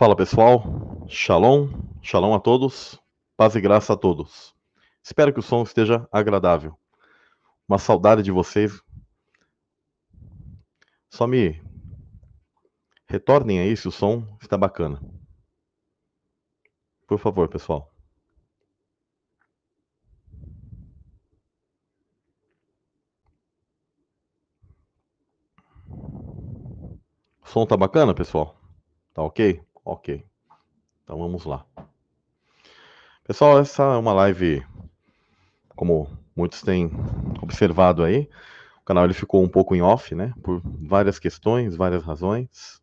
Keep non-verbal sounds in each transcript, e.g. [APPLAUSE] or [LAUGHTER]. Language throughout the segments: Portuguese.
Fala pessoal, shalom, shalom a todos, paz e graça a todos. Espero que o som esteja agradável. Uma saudade de vocês. Só me retornem aí se o som está bacana. Por favor, pessoal. O som tá bacana, pessoal? Tá ok? Ok. Então vamos lá. Pessoal, essa é uma live, como muitos têm observado aí, o canal ele ficou um pouco em off, né? Por várias questões, várias razões.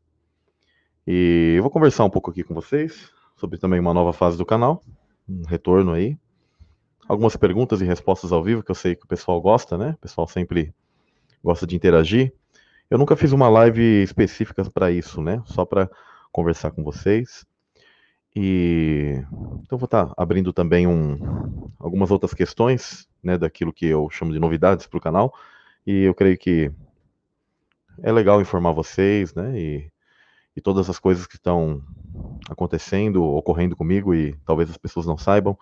E eu vou conversar um pouco aqui com vocês sobre também uma nova fase do canal, um retorno aí. Algumas perguntas e respostas ao vivo, que eu sei que o pessoal gosta, né? O pessoal sempre gosta de interagir. Eu nunca fiz uma live específica para isso, né? Só para conversar com vocês. E então vou estar tá abrindo também um, algumas outras questões, né, daquilo que eu chamo de novidades para o canal. E eu creio que é legal informar vocês, né, e, e todas as coisas que estão acontecendo, ocorrendo comigo e talvez as pessoas não saibam,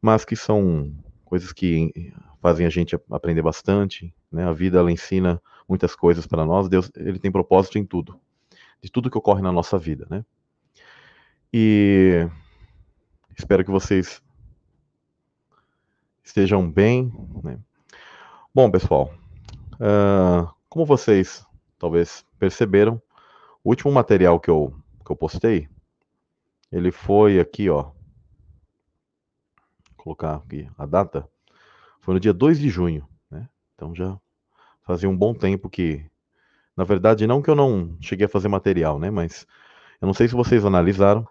mas que são coisas que fazem a gente aprender bastante, né? A vida ela ensina muitas coisas para nós. Deus, ele tem propósito em tudo de tudo que ocorre na nossa vida, né? E espero que vocês estejam bem. Né? Bom, pessoal, uh, como vocês talvez perceberam, o último material que eu, que eu postei, ele foi aqui, ó. Vou colocar aqui a data. Foi no dia 2 de junho, né? Então já fazia um bom tempo que na verdade, não que eu não cheguei a fazer material, né? Mas eu não sei se vocês analisaram,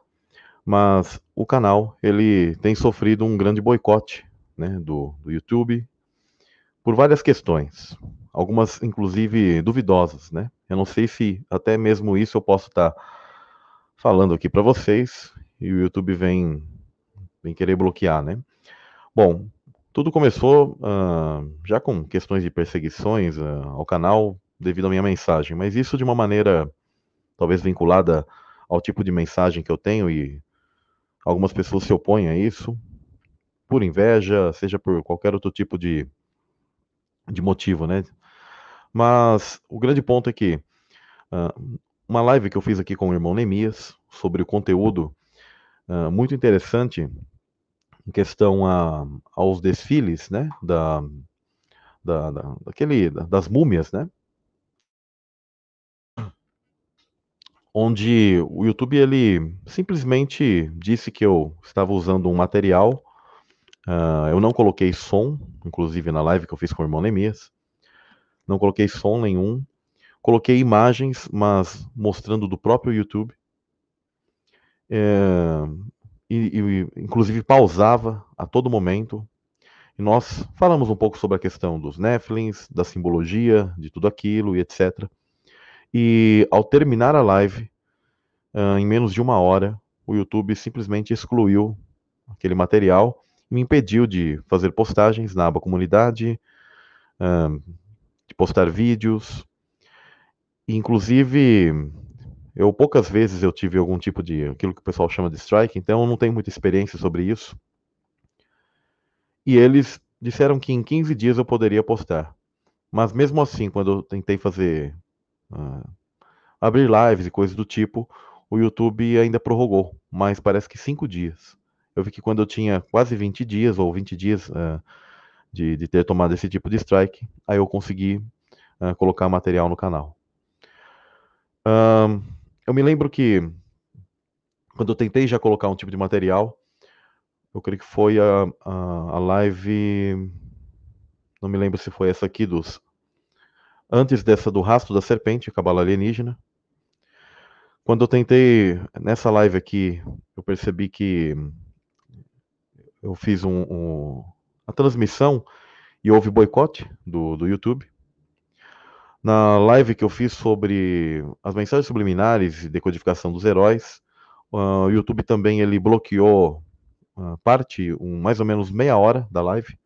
mas o canal ele tem sofrido um grande boicote, né? Do, do YouTube por várias questões, algumas inclusive duvidosas, né? Eu não sei se até mesmo isso eu posso estar tá falando aqui para vocês e o YouTube vem vem querer bloquear, né? Bom, tudo começou uh, já com questões de perseguições uh, ao canal devido à minha mensagem, mas isso de uma maneira talvez vinculada ao tipo de mensagem que eu tenho e algumas pessoas se opõem a isso por inveja, seja por qualquer outro tipo de, de motivo, né? Mas o grande ponto é que uh, uma live que eu fiz aqui com o irmão Nemias sobre o conteúdo uh, muito interessante em questão a, aos desfiles, né? Da, da, da, daquele, das múmias, né? Onde o YouTube ele simplesmente disse que eu estava usando um material. Uh, eu não coloquei som, inclusive na live que eu fiz com o irmão Nemias. Não coloquei som nenhum. Coloquei imagens, mas mostrando do próprio YouTube. É, e, e, inclusive pausava a todo momento. E nós falamos um pouco sobre a questão dos Nephilims, da simbologia, de tudo aquilo e etc. E ao terminar a live, uh, em menos de uma hora, o YouTube simplesmente excluiu aquele material e me impediu de fazer postagens na aba comunidade, uh, de postar vídeos. Inclusive, eu poucas vezes eu tive algum tipo de aquilo que o pessoal chama de strike, então eu não tenho muita experiência sobre isso. E eles disseram que em 15 dias eu poderia postar. Mas mesmo assim, quando eu tentei fazer uh, abrir lives e coisas do tipo, o YouTube ainda prorrogou, mas parece que cinco dias. Eu vi que quando eu tinha quase 20 dias, ou 20 dias uh, de, de, ter tomado esse tipo de strike, aí eu consegui uh, colocar material no canal. Eu me lembro que quando eu tentei já colocar um tipo de material, eu creio que foi a, a, a live. Não me lembro se foi essa aqui dos antes dessa do rastro da serpente, cabala alienígena. Quando eu tentei, nessa live aqui, eu percebi que eu fiz um, um, a transmissão e houve boicote do, do YouTube. Na live que eu fiz sobre as mensagens subliminares e decodificação dos heróis, uh, o YouTube também ele bloqueou uh, parte, um, mais ou menos meia hora da live.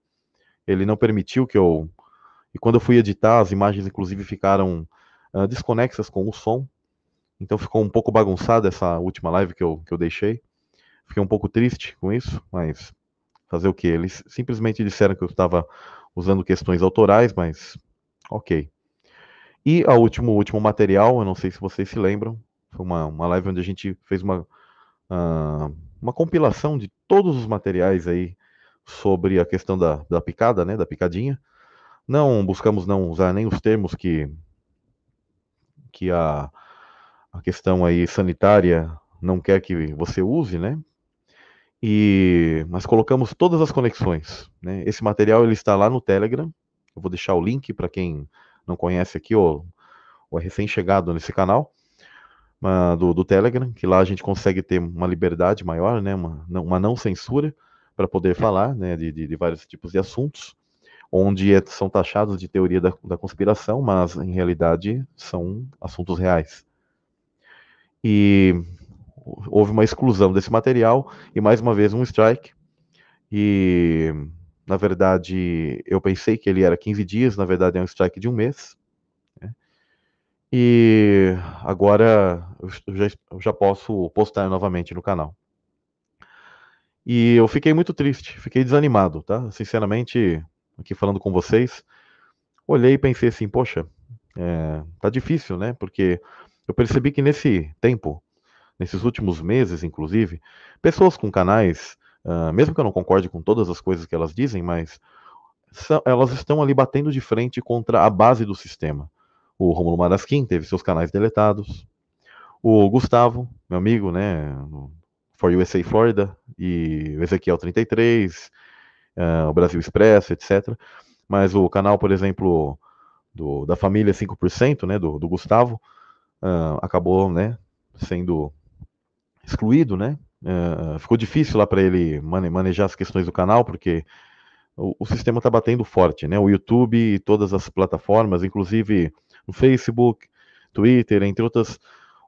Ele não permitiu que eu e quando eu fui editar, as imagens inclusive ficaram uh, desconexas com o som. Então ficou um pouco bagunçada essa última live que eu, que eu deixei. Fiquei um pouco triste com isso, mas fazer o que? Eles simplesmente disseram que eu estava usando questões autorais, mas ok. E o último, último material, eu não sei se vocês se lembram, foi uma, uma live onde a gente fez uma, uh, uma compilação de todos os materiais aí sobre a questão da, da picada, né, da picadinha. Não buscamos não usar nem os termos que, que a, a questão aí sanitária não quer que você use, né? E nós colocamos todas as conexões. Né? Esse material ele está lá no Telegram. Eu vou deixar o link para quem não conhece aqui ou, ou é recém-chegado nesse canal uh, do, do, Telegram, que lá a gente consegue ter uma liberdade maior, né? uma, uma não censura para poder falar né? de, de, de, vários tipos de assuntos, onde é, são taxados de teoria da, da conspiração, mas em realidade são assuntos reais. E houve uma exclusão desse material e mais uma vez um strike. E na verdade eu pensei que ele era 15 dias, na verdade é um strike de um mês. Né? E agora eu já, eu já posso postar novamente no canal. E eu fiquei muito triste, fiquei desanimado, tá? Sinceramente, aqui falando com vocês, olhei e pensei assim, poxa, é, tá difícil, né? Porque eu percebi que nesse tempo nesses últimos meses, inclusive, pessoas com canais, uh, mesmo que eu não concorde com todas as coisas que elas dizem, mas são, elas estão ali batendo de frente contra a base do sistema. O Romulo Marasquim teve seus canais deletados. O Gustavo, meu amigo, né, For USA Florida, e o Ezequiel 33, uh, o Brasil Expresso, etc. Mas o canal, por exemplo, do, da família 5%, né, do, do Gustavo, uh, acabou, né, sendo excluído, né? Uh, ficou difícil lá para ele manejar as questões do canal, porque o, o sistema está batendo forte, né? O YouTube e todas as plataformas, inclusive no Facebook, Twitter, entre outras,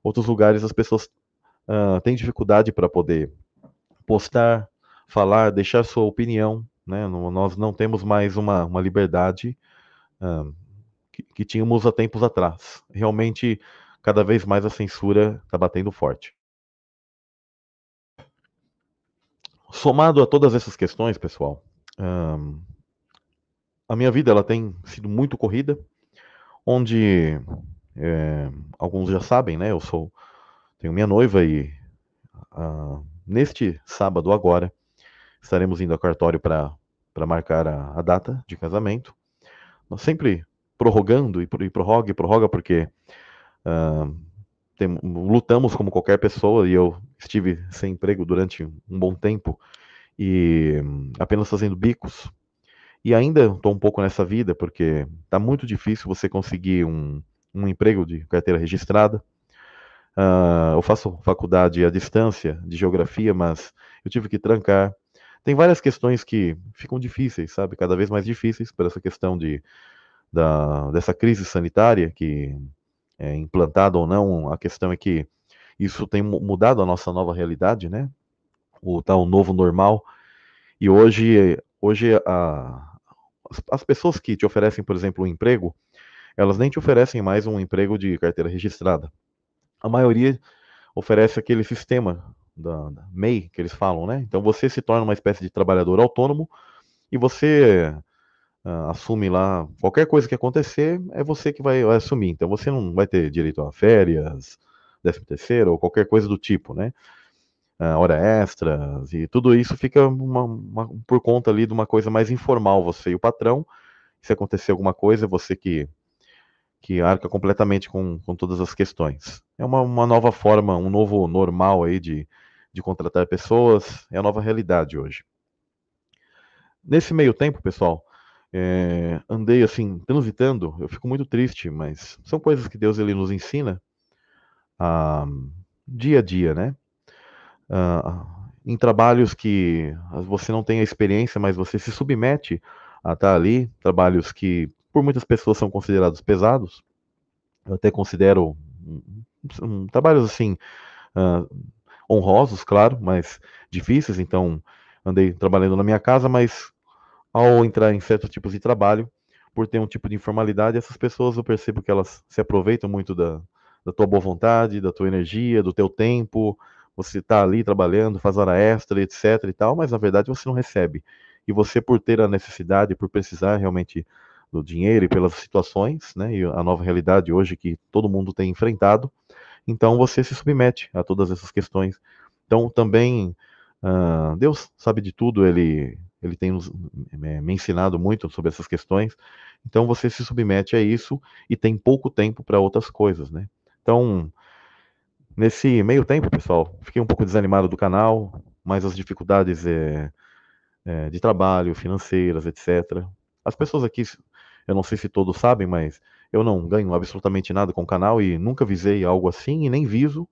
outros lugares, as pessoas uh, têm dificuldade para poder postar, falar, deixar sua opinião, né? nós não temos mais uma, uma liberdade uh, que, que tínhamos há tempos atrás. Realmente, cada vez mais a censura está batendo forte. Somado a todas essas questões, pessoal, um, a minha vida ela tem sido muito corrida, onde é, alguns já sabem, né? Eu sou tenho minha noiva e uh, neste sábado agora estaremos indo ao cartório para para marcar a, a, data de casamento. Nós sempre prorrogando e, e prorroga e prorroga porque uh, tem, lutamos como qualquer pessoa e eu estive sem emprego durante um bom tempo e apenas fazendo bicos. E ainda estou um pouco nessa vida porque está muito difícil você conseguir um, um emprego de carteira registrada. Uh, eu faço faculdade à distância de geografia, mas eu tive que trancar. Tem várias questões que ficam difíceis, sabe? Cada vez mais difíceis por essa questão de, da, dessa crise sanitária que é implantada ou não. A questão é que isso tem mudado a nossa nova realidade, né? O tal novo normal. E hoje, hoje a, as pessoas que te oferecem, por exemplo, um emprego, elas nem te oferecem mais um emprego de carteira registrada. A maioria oferece aquele sistema da, da MEI que eles falam, né? Então você se torna uma espécie de trabalhador autônomo e você uh, assume lá qualquer coisa que acontecer, é você que vai, vai assumir. Então você não vai ter direito a férias, décimo terceiro ou qualquer coisa do tipo, né? Uh, hora extras e tudo isso fica uma, uma, por conta ali de uma coisa mais informal, você e o patrão. Se acontecer alguma coisa, é você que, que arca completamente com, com todas as questões. É uma, uma nova forma, um novo normal aí de, de contratar pessoas, é a nova realidade hoje. Nesse meio tempo, pessoal, é, andei assim, transitando, eu fico muito triste, mas são coisas que Deus ele nos ensina ah, dia a dia, né? Ah, em trabalhos que você não tem a experiência, mas você se submete a estar ali, trabalhos que por muitas pessoas são considerados pesados, eu até considero um, um, trabalhos assim uh, honrosos, claro, mas difíceis. Então andei trabalhando na minha casa, mas ao entrar em certos tipos de trabalho, por ter um tipo de informalidade, essas pessoas eu percebo que elas se aproveitam muito da, da tua boa vontade, da tua energia, do teu tempo. Você está ali trabalhando, faz hora extra, etc e tal, mas na verdade você não recebe. E você, por ter a necessidade, por precisar realmente do dinheiro e pelas situações, né, e a nova realidade hoje que todo mundo tem enfrentado, então você se submete a todas essas questões. Então também uh, Deus sabe de tudo, ele ele tem nos, me ensinado muito sobre essas questões. Então você se submete a isso e tem pouco tempo para outras coisas, né? Então, nesse meio tempo, pessoal, fiquei um pouco desanimado do canal, mas as dificuldades é, é, de trabalho, financeiras, etc. As pessoas aqui, eu não sei se todos sabem, mas eu não ganho absolutamente nada com o canal e nunca visei algo assim e nem viso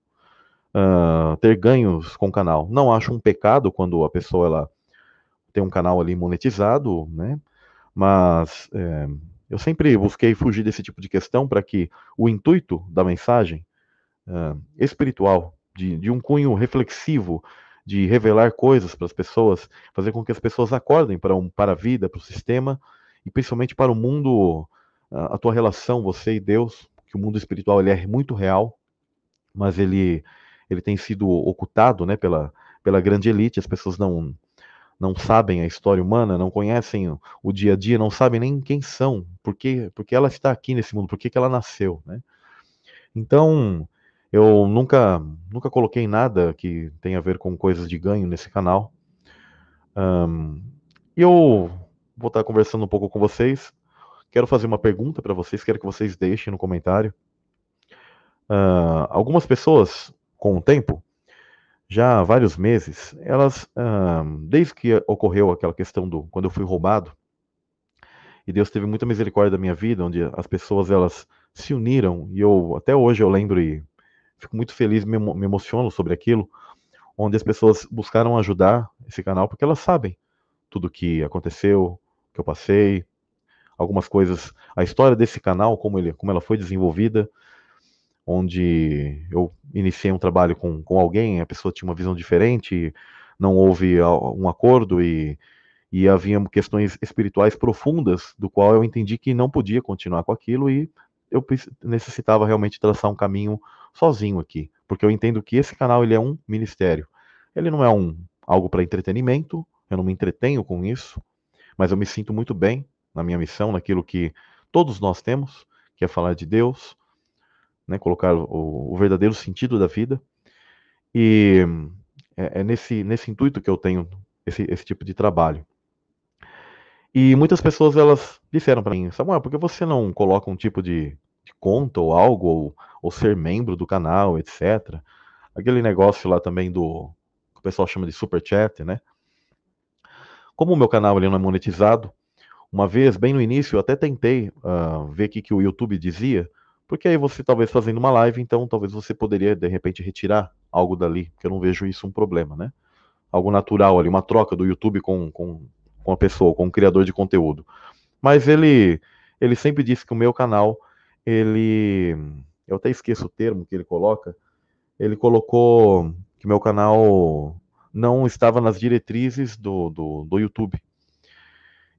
uh, ter ganhos com o canal. Não acho um pecado quando a pessoa ela tem um canal ali monetizado, né? Mas é, eu sempre busquei fugir desse tipo de questão para que o intuito da mensagem uh, espiritual, de, de, um cunho reflexivo, de revelar coisas para as pessoas, fazer com que as pessoas acordem para, um, para a vida, para o sistema e principalmente para o mundo, a, tua relação, você e Deus, que o mundo espiritual ele é muito real, mas ele, ele tem sido ocultado né, pela, pela grande elite, as pessoas não não sabem a história humana, não conhecem o dia a dia, não sabem nem quem são, porque porque ela está aqui nesse mundo, por que ela nasceu, né? Então, eu nunca nunca coloquei nada que tenha a ver com coisas de ganho nesse canal. Um, eu vou estar conversando um pouco com vocês. Quero fazer uma pergunta para vocês, quero que vocês deixem no comentário. Uh, algumas pessoas, com o tempo, já há vários meses, elas, desde que ocorreu aquela questão do quando eu fui roubado, e Deus teve muita misericórdia da minha vida, onde as pessoas elas se uniram, e eu até hoje eu lembro e fico muito feliz, me, me emociono sobre aquilo, onde as pessoas buscaram ajudar esse canal, porque elas sabem tudo que aconteceu, que eu passei, algumas coisas, a história desse canal, como, ele, como ela foi desenvolvida, onde eu iniciei um trabalho com, com alguém, a pessoa tinha uma visão diferente, não houve um acordo e, e havia questões espirituais profundas, do qual eu entendi que não podia continuar com aquilo e eu necessitava realmente traçar um caminho sozinho aqui, porque eu entendo que esse canal ele é um ministério. Ele não é um algo para entretenimento, eu não me entretenho com isso, mas eu me sinto muito bem na minha missão, naquilo que todos nós temos, que é falar de Deus, né, colocar o, o, verdadeiro sentido da vida. E é, é, nesse, nesse intuito que eu tenho esse, esse tipo de trabalho. E muitas pessoas elas disseram para mim, Samuel, por que você não coloca um tipo de, de conta ou algo, ou, ou, ser membro do canal, etc. Aquele negócio lá também do que o pessoal chama de super chat, né? Como o meu canal ele não é monetizado, uma vez, bem no início, eu até tentei uh, ver o que, que o YouTube dizia, porque aí você talvez fazendo uma live, então talvez você poderia de repente retirar algo dali, porque eu não vejo isso um problema, né? Algo natural ali, uma troca do YouTube com, com, com a pessoa, com o criador de conteúdo. Mas ele, ele sempre disse que o meu canal, ele. Eu até esqueço o termo que ele coloca. Ele colocou que meu canal não estava nas diretrizes do, do, do YouTube.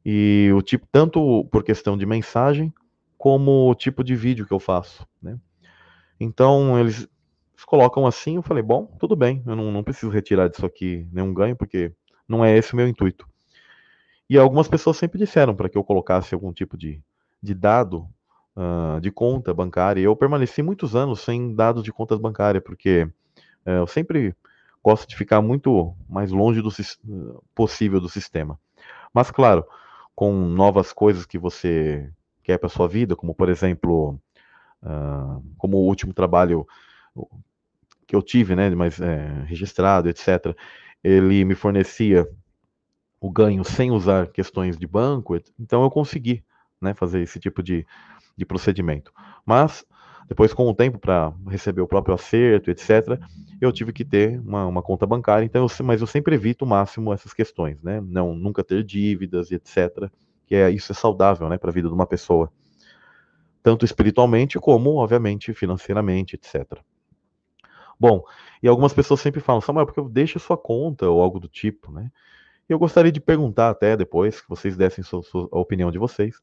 E o tipo, tanto por questão de mensagem, como o tipo de vídeo que eu faço, né? Então, eles colocam assim, eu falei, bom, tudo bem, eu não, não preciso retirar disso aqui nenhum ganho, porque não é esse o meu intuito. E algumas pessoas sempre disseram para que eu colocasse algum tipo de, de dado uh, de conta bancária. Eu permaneci muitos anos sem dados de contas bancárias, porque uh, eu sempre gosto de ficar muito mais longe do possível do sistema. Mas, claro, com novas coisas que você quer para sua vida, como por exemplo, uh, como o último trabalho que eu tive, né, mas é, registrado, etc. Ele me fornecia o ganho sem usar questões de banco, então eu consegui, né, fazer esse tipo de, de procedimento. Mas depois, com o tempo, para receber o próprio acerto, etc., eu tive que ter uma, uma conta bancária. Então, eu, mas eu sempre evito o máximo essas questões, né? Não, nunca ter dívidas, etc que é isso é saudável, né, para a vida de uma pessoa, tanto espiritualmente como, obviamente, financeiramente, etc. Bom, e algumas pessoas sempre falam, Samuel, porque eu deixo sua conta ou algo do tipo, né? E eu gostaria de perguntar até depois, que vocês dessem sua, sua, a opinião de vocês,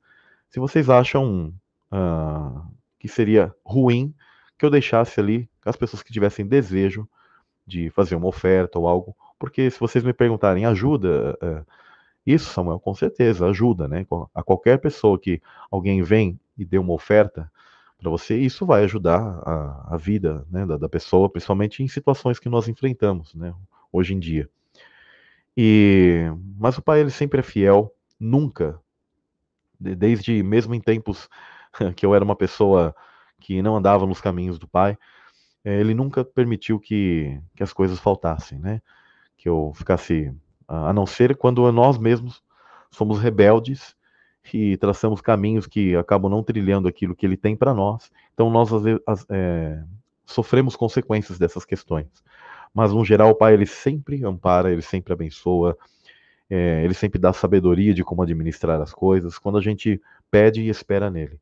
se vocês acham uh, que seria ruim que eu deixasse ali as pessoas que tivessem desejo de fazer uma oferta ou algo, porque se vocês me perguntarem, ajuda? É, isso, Samuel, com certeza, ajuda, né? A qualquer pessoa que alguém vem e dê uma oferta para você, isso vai ajudar a, a vida né, da, da, pessoa, principalmente em situações que nós enfrentamos, né? Hoje em dia. E, mas o pai, ele sempre é fiel, nunca, desde mesmo em tempos [LAUGHS] que eu era uma pessoa que não andava nos caminhos do pai, eh, ele nunca permitiu que, que as coisas faltassem, né? Que eu ficasse, a não ser quando nós mesmos somos rebeldes e traçamos caminhos que acabam não trilhando aquilo que ele tem para nós. Então nós vezes, é, sofremos consequências dessas questões. Mas no geral o pai ele sempre ampara, ele sempre abençoa, é, ele sempre dá sabedoria de como administrar as coisas quando a gente pede e espera nele.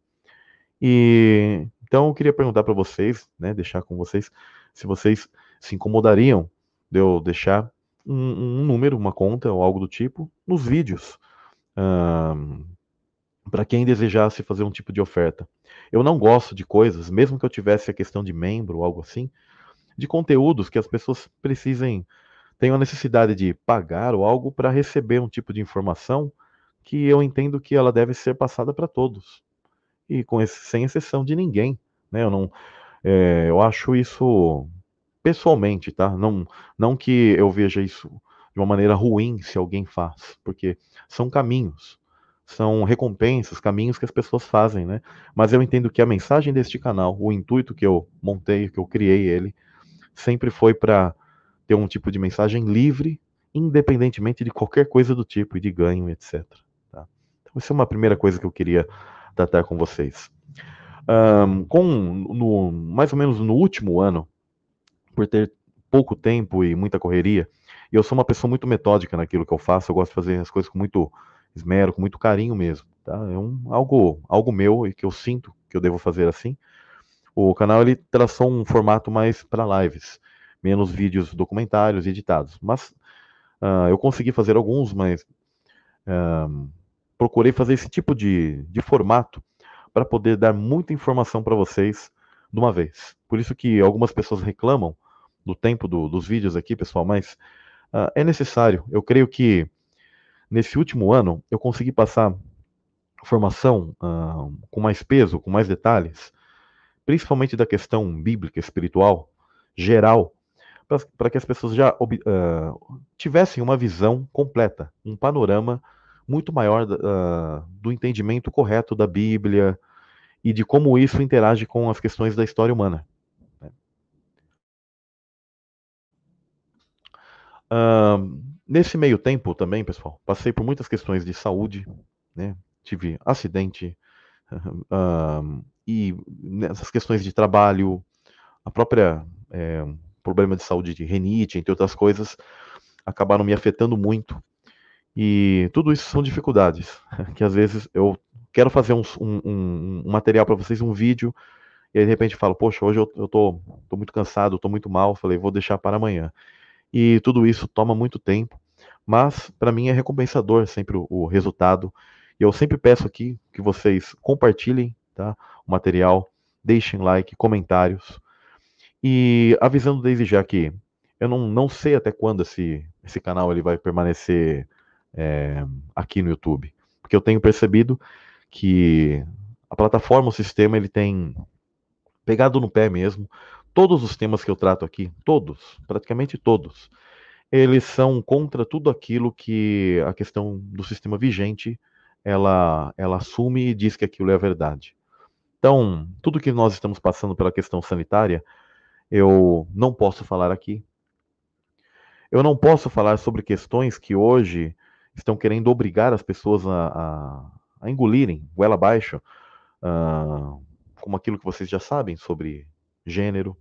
E então eu queria perguntar para vocês, né, deixar com vocês, se vocês se incomodariam de eu deixar um, um número, uma conta ou algo do tipo nos vídeos. Um, para quem desejasse fazer um tipo de oferta. Eu não gosto de coisas, mesmo que eu tivesse a questão de membro ou algo assim, de conteúdos que as pessoas precisem, tenham a necessidade de pagar ou algo para receber um tipo de informação que eu entendo que ela deve ser passada para todos e com esse, sem exceção de ninguém. Né? Eu, não, é, eu acho isso pessoalmente, tá? Não, não que eu veja isso de uma maneira ruim se alguém faz, porque são caminhos, são recompensas, caminhos que as pessoas fazem, né? Mas eu entendo que a mensagem deste canal, o intuito que eu montei, que eu criei ele, sempre foi para ter um tipo de mensagem livre, independentemente de qualquer coisa do tipo e de ganho, etc. Tá? Então, essa é uma primeira coisa que eu queria tratar com vocês. Um, com no, mais ou menos no último ano, por ter pouco tempo e muita correria, e eu sou uma pessoa muito metódica naquilo que eu faço, eu gosto de fazer as coisas com muito esmero, com muito carinho mesmo, tá? É um, algo, algo meu e que eu sinto que eu devo fazer assim. O canal ele traçou um formato mais para lives, menos vídeos documentários editados, mas uh, eu consegui fazer alguns, mas uh, procurei fazer esse tipo de, de formato para poder dar muita informação para vocês de uma vez. Por isso que algumas pessoas reclamam do tempo do, dos vídeos aqui, pessoal, mas uh, é necessário. Eu creio que nesse último ano eu consegui passar informação uh, com mais peso, com mais detalhes, principalmente da questão bíblica, espiritual, geral, para que as pessoas já uh, tivessem uma visão completa, um panorama muito maior uh, do entendimento correto da Bíblia e de como isso interage com as questões da história humana. Uh, nesse meio tempo também, pessoal, passei por muitas questões de saúde, né? tive acidente uh, [LAUGHS] e nessas questões de trabalho, a própria é, problema de saúde de renite, entre outras coisas, acabaram me afetando muito e tudo isso são dificuldades, [LAUGHS] que às vezes eu quero fazer um, um, um material para vocês, um vídeo, e aí de repente falo, poxa, hoje eu, eu tô, tô muito cansado, tô muito mal, falei, vou deixar para amanhã. E tudo isso toma muito tempo, mas para mim é recompensador sempre o, o, resultado. E eu sempre peço aqui que vocês compartilhem tá, o material, deixem like, comentários, e avisando desde já que eu não, não sei até quando esse, esse canal ele vai permanecer é, aqui no YouTube. Porque eu tenho percebido que a plataforma, o sistema, ele tem pegado no pé mesmo. Todos os temas que eu trato aqui, todos, praticamente todos, eles são contra tudo aquilo que a questão do sistema vigente ela, ela assume e diz que aquilo é a verdade. Então, tudo que nós estamos passando pela questão sanitária, eu não posso falar aqui. Eu não posso falar sobre questões que hoje estão querendo obrigar as pessoas a, a, a engolirem goela abaixo, uh, como aquilo que vocês já sabem sobre gênero.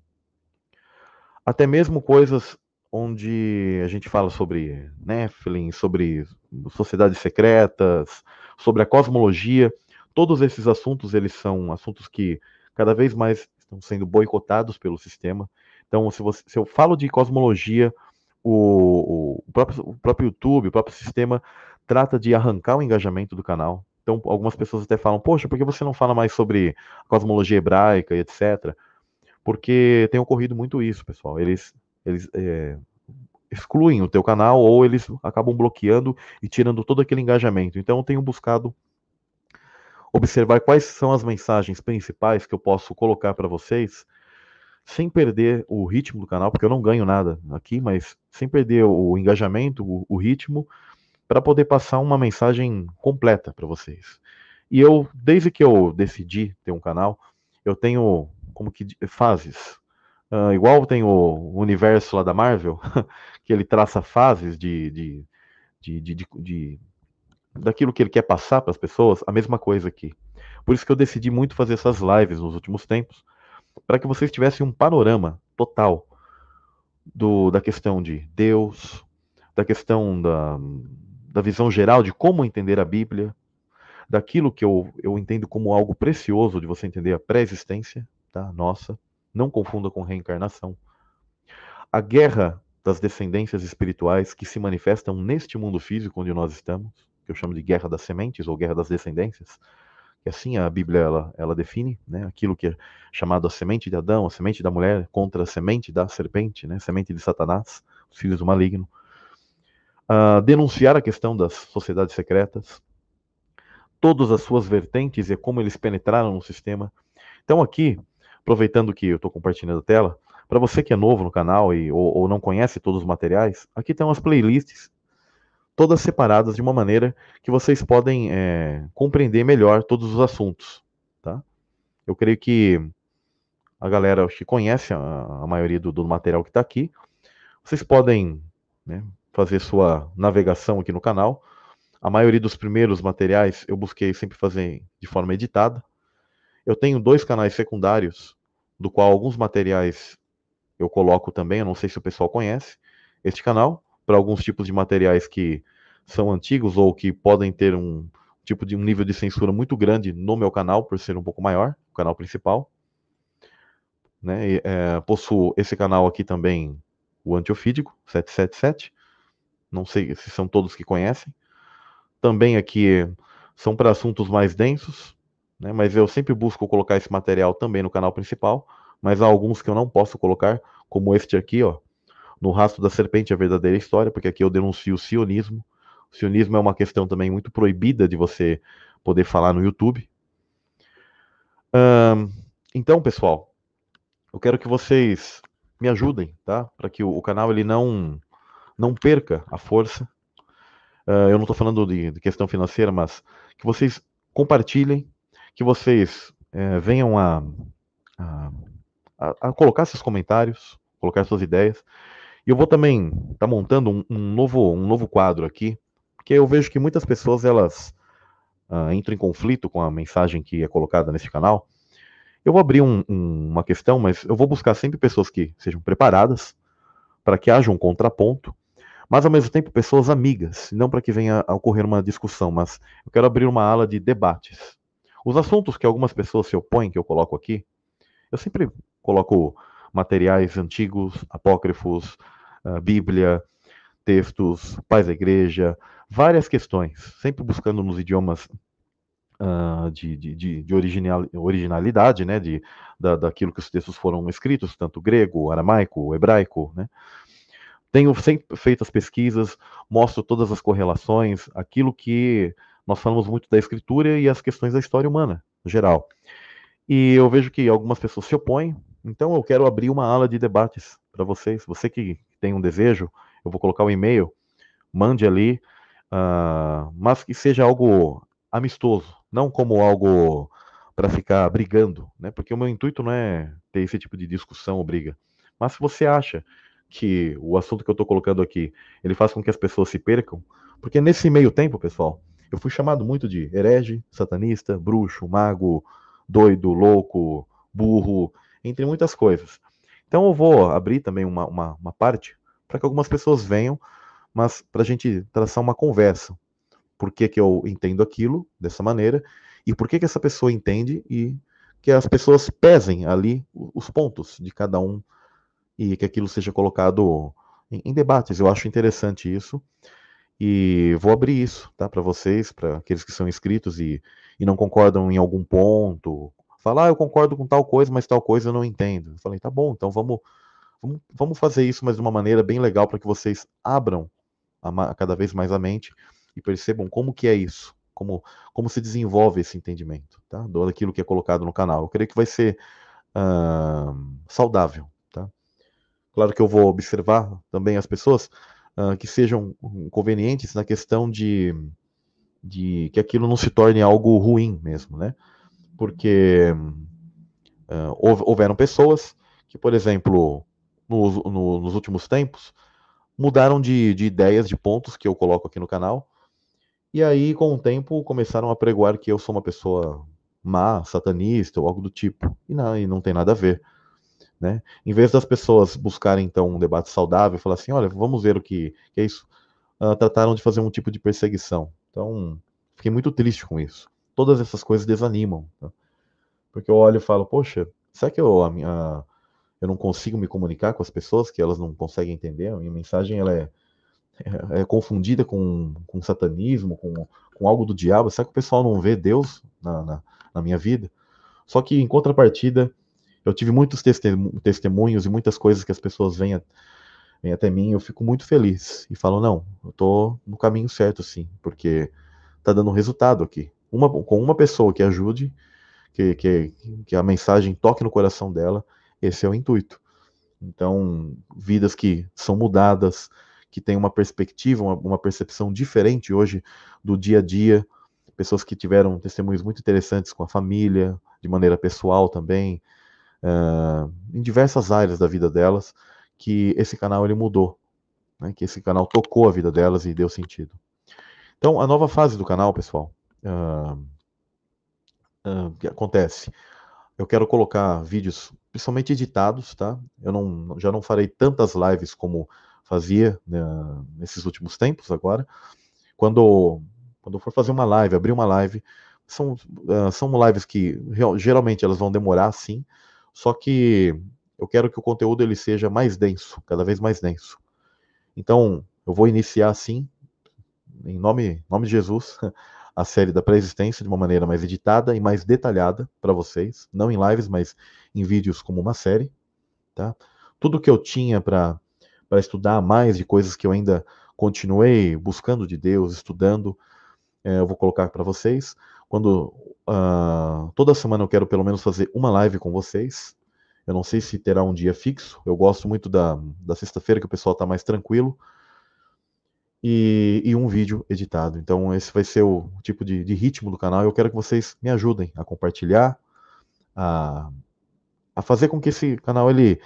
Até mesmo coisas onde a gente fala sobre Nephilim, sobre sociedades secretas, sobre a cosmologia. Todos esses assuntos, eles são assuntos que cada vez mais estão sendo boicotados pelo sistema. Então, se, você, se eu falo de cosmologia, o, o, próprio, o próprio YouTube, o próprio sistema trata de arrancar o engajamento do canal. Então, algumas pessoas até falam, poxa, por que você não fala mais sobre cosmologia hebraica e etc? porque tem ocorrido muito isso, pessoal. Eles, eles é, excluem o teu canal ou eles acabam bloqueando e tirando todo aquele engajamento. Então eu tenho buscado observar quais são as mensagens principais que eu posso colocar para vocês sem perder o ritmo do canal, porque eu não ganho nada aqui, mas sem perder o engajamento, o, o ritmo, para poder passar uma mensagem completa para vocês. E eu, desde que eu decidi ter um canal, eu tenho como que fases. Uh, igual tem o universo lá da Marvel, [LAUGHS] que ele traça fases de, de, de, de, de daquilo que ele quer passar para as pessoas, a mesma coisa aqui. Por isso que eu decidi muito fazer essas lives nos últimos tempos, para que vocês tivessem um panorama total do, da questão de Deus, da questão da, da visão geral de como entender a Bíblia, daquilo que eu, eu entendo como algo precioso de você entender a pré-existência, tá? Nossa, não confunda com reencarnação. A guerra das descendências espirituais que se manifestam neste mundo físico onde nós estamos, que eu chamo de guerra das sementes ou guerra das descendências, assim a Bíblia ela, ela define, né, aquilo que é chamado a semente de Adão, a semente da mulher contra a semente da serpente, né, semente de Satanás, os filhos do maligno. Uh, denunciar a questão das sociedades secretas, todas as suas vertentes e como eles penetraram no sistema. Então aqui, aproveitando que eu estou compartilhando a tela, para você que é novo no canal e, ou, ou, não conhece todos os materiais, aqui tem umas playlists todas separadas de uma maneira que vocês podem é, compreender melhor todos os assuntos, tá? Eu creio que a galera que conhece a, a maioria do, do, material que está aqui, vocês podem né, fazer sua navegação aqui no canal. A maioria dos primeiros materiais eu busquei sempre fazer de forma editada. Eu tenho dois canais secundários, do qual alguns materiais eu coloco também, eu não sei se o pessoal conhece este canal, para alguns tipos de materiais que são antigos ou que podem ter um tipo de um nível de censura muito grande no meu canal, por ser um pouco maior, o canal principal. Né? E, é, possuo esse canal aqui também, o Antiofídico 777. Não sei se são todos que conhecem. Também aqui são para assuntos mais densos, né? mas eu sempre busco colocar esse material também no canal principal, mas há alguns que eu não posso colocar, como este aqui, ó, no Rastro da Serpente, a verdadeira história, porque aqui eu denuncio o sionismo. O sionismo é uma questão também muito proibida de você poder falar no YouTube. então, pessoal, eu quero que vocês me ajudem, tá? Para que o, o, canal ele não não perca a força. Uh, eu não estou falando de, de, questão financeira, mas que vocês compartilhem, que vocês é, venham a, a, a, colocar seus comentários, colocar suas ideias. E eu vou também estar tá montando um, um, novo, um novo quadro aqui, porque eu vejo que muitas pessoas elas uh, entram em conflito com a mensagem que é colocada nesse canal. Eu vou abrir um, um, uma questão, mas eu vou buscar sempre pessoas que sejam preparadas para que haja um contraponto, mas ao mesmo tempo pessoas amigas, não para que venha a ocorrer uma discussão, mas eu quero abrir uma ala de debates. Os assuntos que algumas pessoas se opõem, que eu coloco aqui, eu sempre coloco materiais antigos, apócrifos, Bíblia, textos, pais da igreja, várias questões, sempre buscando nos idiomas uh, de, de, de original, originalidade, né, de, da, daquilo que os textos foram escritos, tanto grego, aramaico, hebraico, né. Tenho sempre feito as pesquisas, mostro todas as correlações, aquilo que nós falamos muito da escritura e as questões da história humana, no geral. E eu vejo que algumas pessoas se opõem, então eu quero abrir uma ala de debates para vocês. Você que tem um desejo, eu vou colocar o um e-mail, mande ali, uh, mas que seja algo amistoso, não como algo para ficar brigando, né? Porque o meu intuito não é ter esse tipo de discussão ou briga. Mas se você acha que o assunto que eu estou colocando aqui ele faz com que as pessoas se percam, porque nesse meio tempo, pessoal, eu fui chamado muito de herege, satanista, bruxo, mago, doido, louco, burro, entre muitas coisas. Então eu vou abrir também uma, uma, uma parte para que algumas pessoas venham, mas para a gente traçar uma conversa. Por que, que eu entendo aquilo dessa maneira e por que, que essa pessoa entende e que as pessoas pesem ali os pontos de cada um e que aquilo seja colocado em, em debates. Eu acho interessante isso e vou abrir isso tá, para vocês, para aqueles que são inscritos e, e não concordam em algum ponto, fala, ah, eu concordo com tal coisa, mas tal coisa eu não entendo. Eu falei, tá bom, então vamos, vamos, vamos fazer isso, mas de uma maneira bem legal para que vocês abram a, cada vez mais a mente e percebam como que é isso, como, como se desenvolve esse entendimento, tá? Do aquilo que é colocado no canal. Eu creio que vai ser uh, saudável, tá? Claro que eu vou observar também as pessoas uh, que sejam convenientes na questão de, de que aquilo não se torne algo ruim mesmo, né? Porque uh, houveram pessoas que, por exemplo, no, no, nos últimos tempos, mudaram de, de ideias, de pontos que eu coloco aqui no canal, e aí, com o tempo, começaram a pregoar que eu sou uma pessoa má, satanista ou algo do tipo. E não, e não tem nada a ver. Né? Em vez das pessoas buscarem então um debate saudável, falar assim, olha, vamos ver o que, que é isso, uh, trataram de fazer um tipo de perseguição. Então, fiquei muito triste com isso. Todas essas coisas desanimam, tá? porque eu olho e falo, poxa, será que eu, a minha, eu não consigo me comunicar com as pessoas, que elas não conseguem entender? A minha mensagem ela é, é, é confundida com, com satanismo, com, com algo do diabo. Será que o pessoal não vê Deus na, na, na minha vida? Só que em contrapartida, eu tive muitos testemunhos e muitas coisas que as pessoas vêm, vêm até mim, eu fico muito feliz e falo, não, eu tô no caminho certo sim, porque tá dando resultado aqui. Uma, com uma pessoa que ajude, que, que, que a mensagem toque no coração dela, esse é o intuito. Então, vidas que são mudadas, que têm uma perspectiva, uma, uma percepção diferente hoje do dia a dia, pessoas que tiveram testemunhos muito interessantes com a família, de maneira pessoal também, uh, em diversas áreas da vida delas, que esse canal ele mudou, né? que esse canal tocou a vida delas e deu sentido. Então, a nova fase do canal, pessoal, uh, uh, que acontece? Eu quero colocar vídeos, principalmente editados, tá? Eu não, já não farei tantas lives como fazia né, nesses últimos tempos agora. Quando, quando for fazer uma live, abrir uma live, são, uh, são lives que geralmente elas vão demorar, sim, só que eu quero que o conteúdo ele seja mais denso, cada vez mais denso. Então, eu vou iniciar assim, em nome, nome de Jesus, [LAUGHS] a série da pré-existência de uma maneira mais editada e mais detalhada para vocês, não em lives, mas em vídeos como uma série, tá? Tudo que eu tinha para para estudar mais de coisas que eu ainda continuei buscando de Deus, estudando, é, eu vou colocar para vocês. Quando uh, toda semana eu quero pelo menos fazer uma live com vocês. Eu não sei se terá um dia fixo. Eu gosto muito da, da sexta-feira que o pessoal está mais tranquilo. E, e, um vídeo editado. Então esse vai ser o tipo de, de ritmo do canal. Eu quero que vocês me ajudem a compartilhar, a, a fazer com que esse canal ele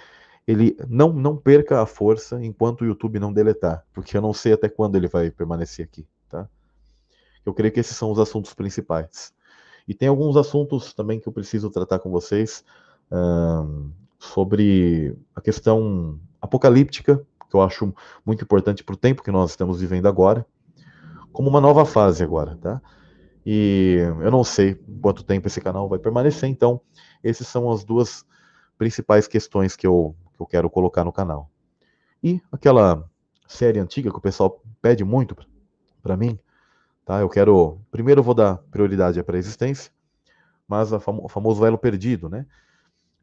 ele não, não perca a força enquanto o YouTube não deletar, porque eu não sei até quando ele vai permanecer aqui, tá? Eu creio que esses são os assuntos principais. E tem alguns assuntos também que eu preciso tratar com vocês sobre a questão apocalíptica, que eu acho muito importante para o tempo que nós estamos vivendo agora, como uma nova fase agora, tá? E eu não sei quanto tempo esse canal vai permanecer, então essas são as duas principais questões que eu, que eu quero colocar no canal. E aquela série antiga que o pessoal pede muito para mim, Tá? Eu quero. Primeiro eu vou dar prioridade à pré-existência, mas o famo, famoso elo perdido, né?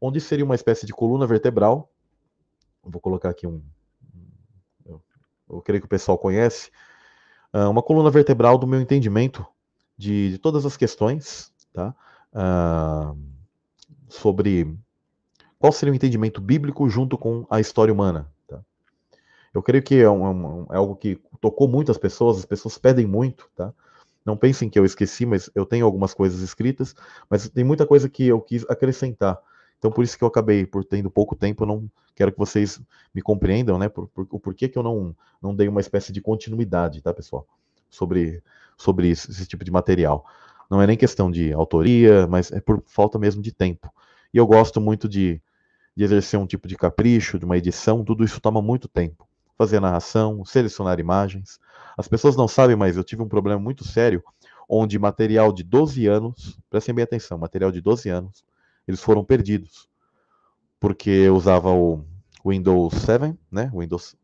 Onde seria uma espécie de coluna vertebral. Vou colocar aqui um. Eu, creio que o pessoal conhece. Uh, uma coluna vertebral do meu entendimento de, de todas as questões, tá? Uh, sobre qual seria o entendimento bíblico junto com a história humana. Tá? Eu creio que é, um, é, algo que tocou muito as pessoas, as pessoas pedem muito, tá? Não pensem que eu esqueci, mas eu tenho algumas coisas escritas, mas tem muita coisa que eu quis acrescentar. Então, por isso que eu acabei, por tendo pouco tempo, não quero que vocês me compreendam, né? Por, por, o porquê que eu não, não dei uma espécie de continuidade, tá, pessoal? Sobre, sobre esse, esse tipo de material. Não é nem questão de autoria, mas é por falta mesmo de tempo. E eu gosto muito de, de exercer um tipo de capricho, de uma edição, tudo isso toma muito tempo fazer a narração, selecionar imagens. As pessoas não sabem, mas eu tive um problema muito sério, onde material de 12 anos, prestem bem atenção, material de 12 anos, eles foram perdidos. Porque eu usava o Windows 7, né? Windows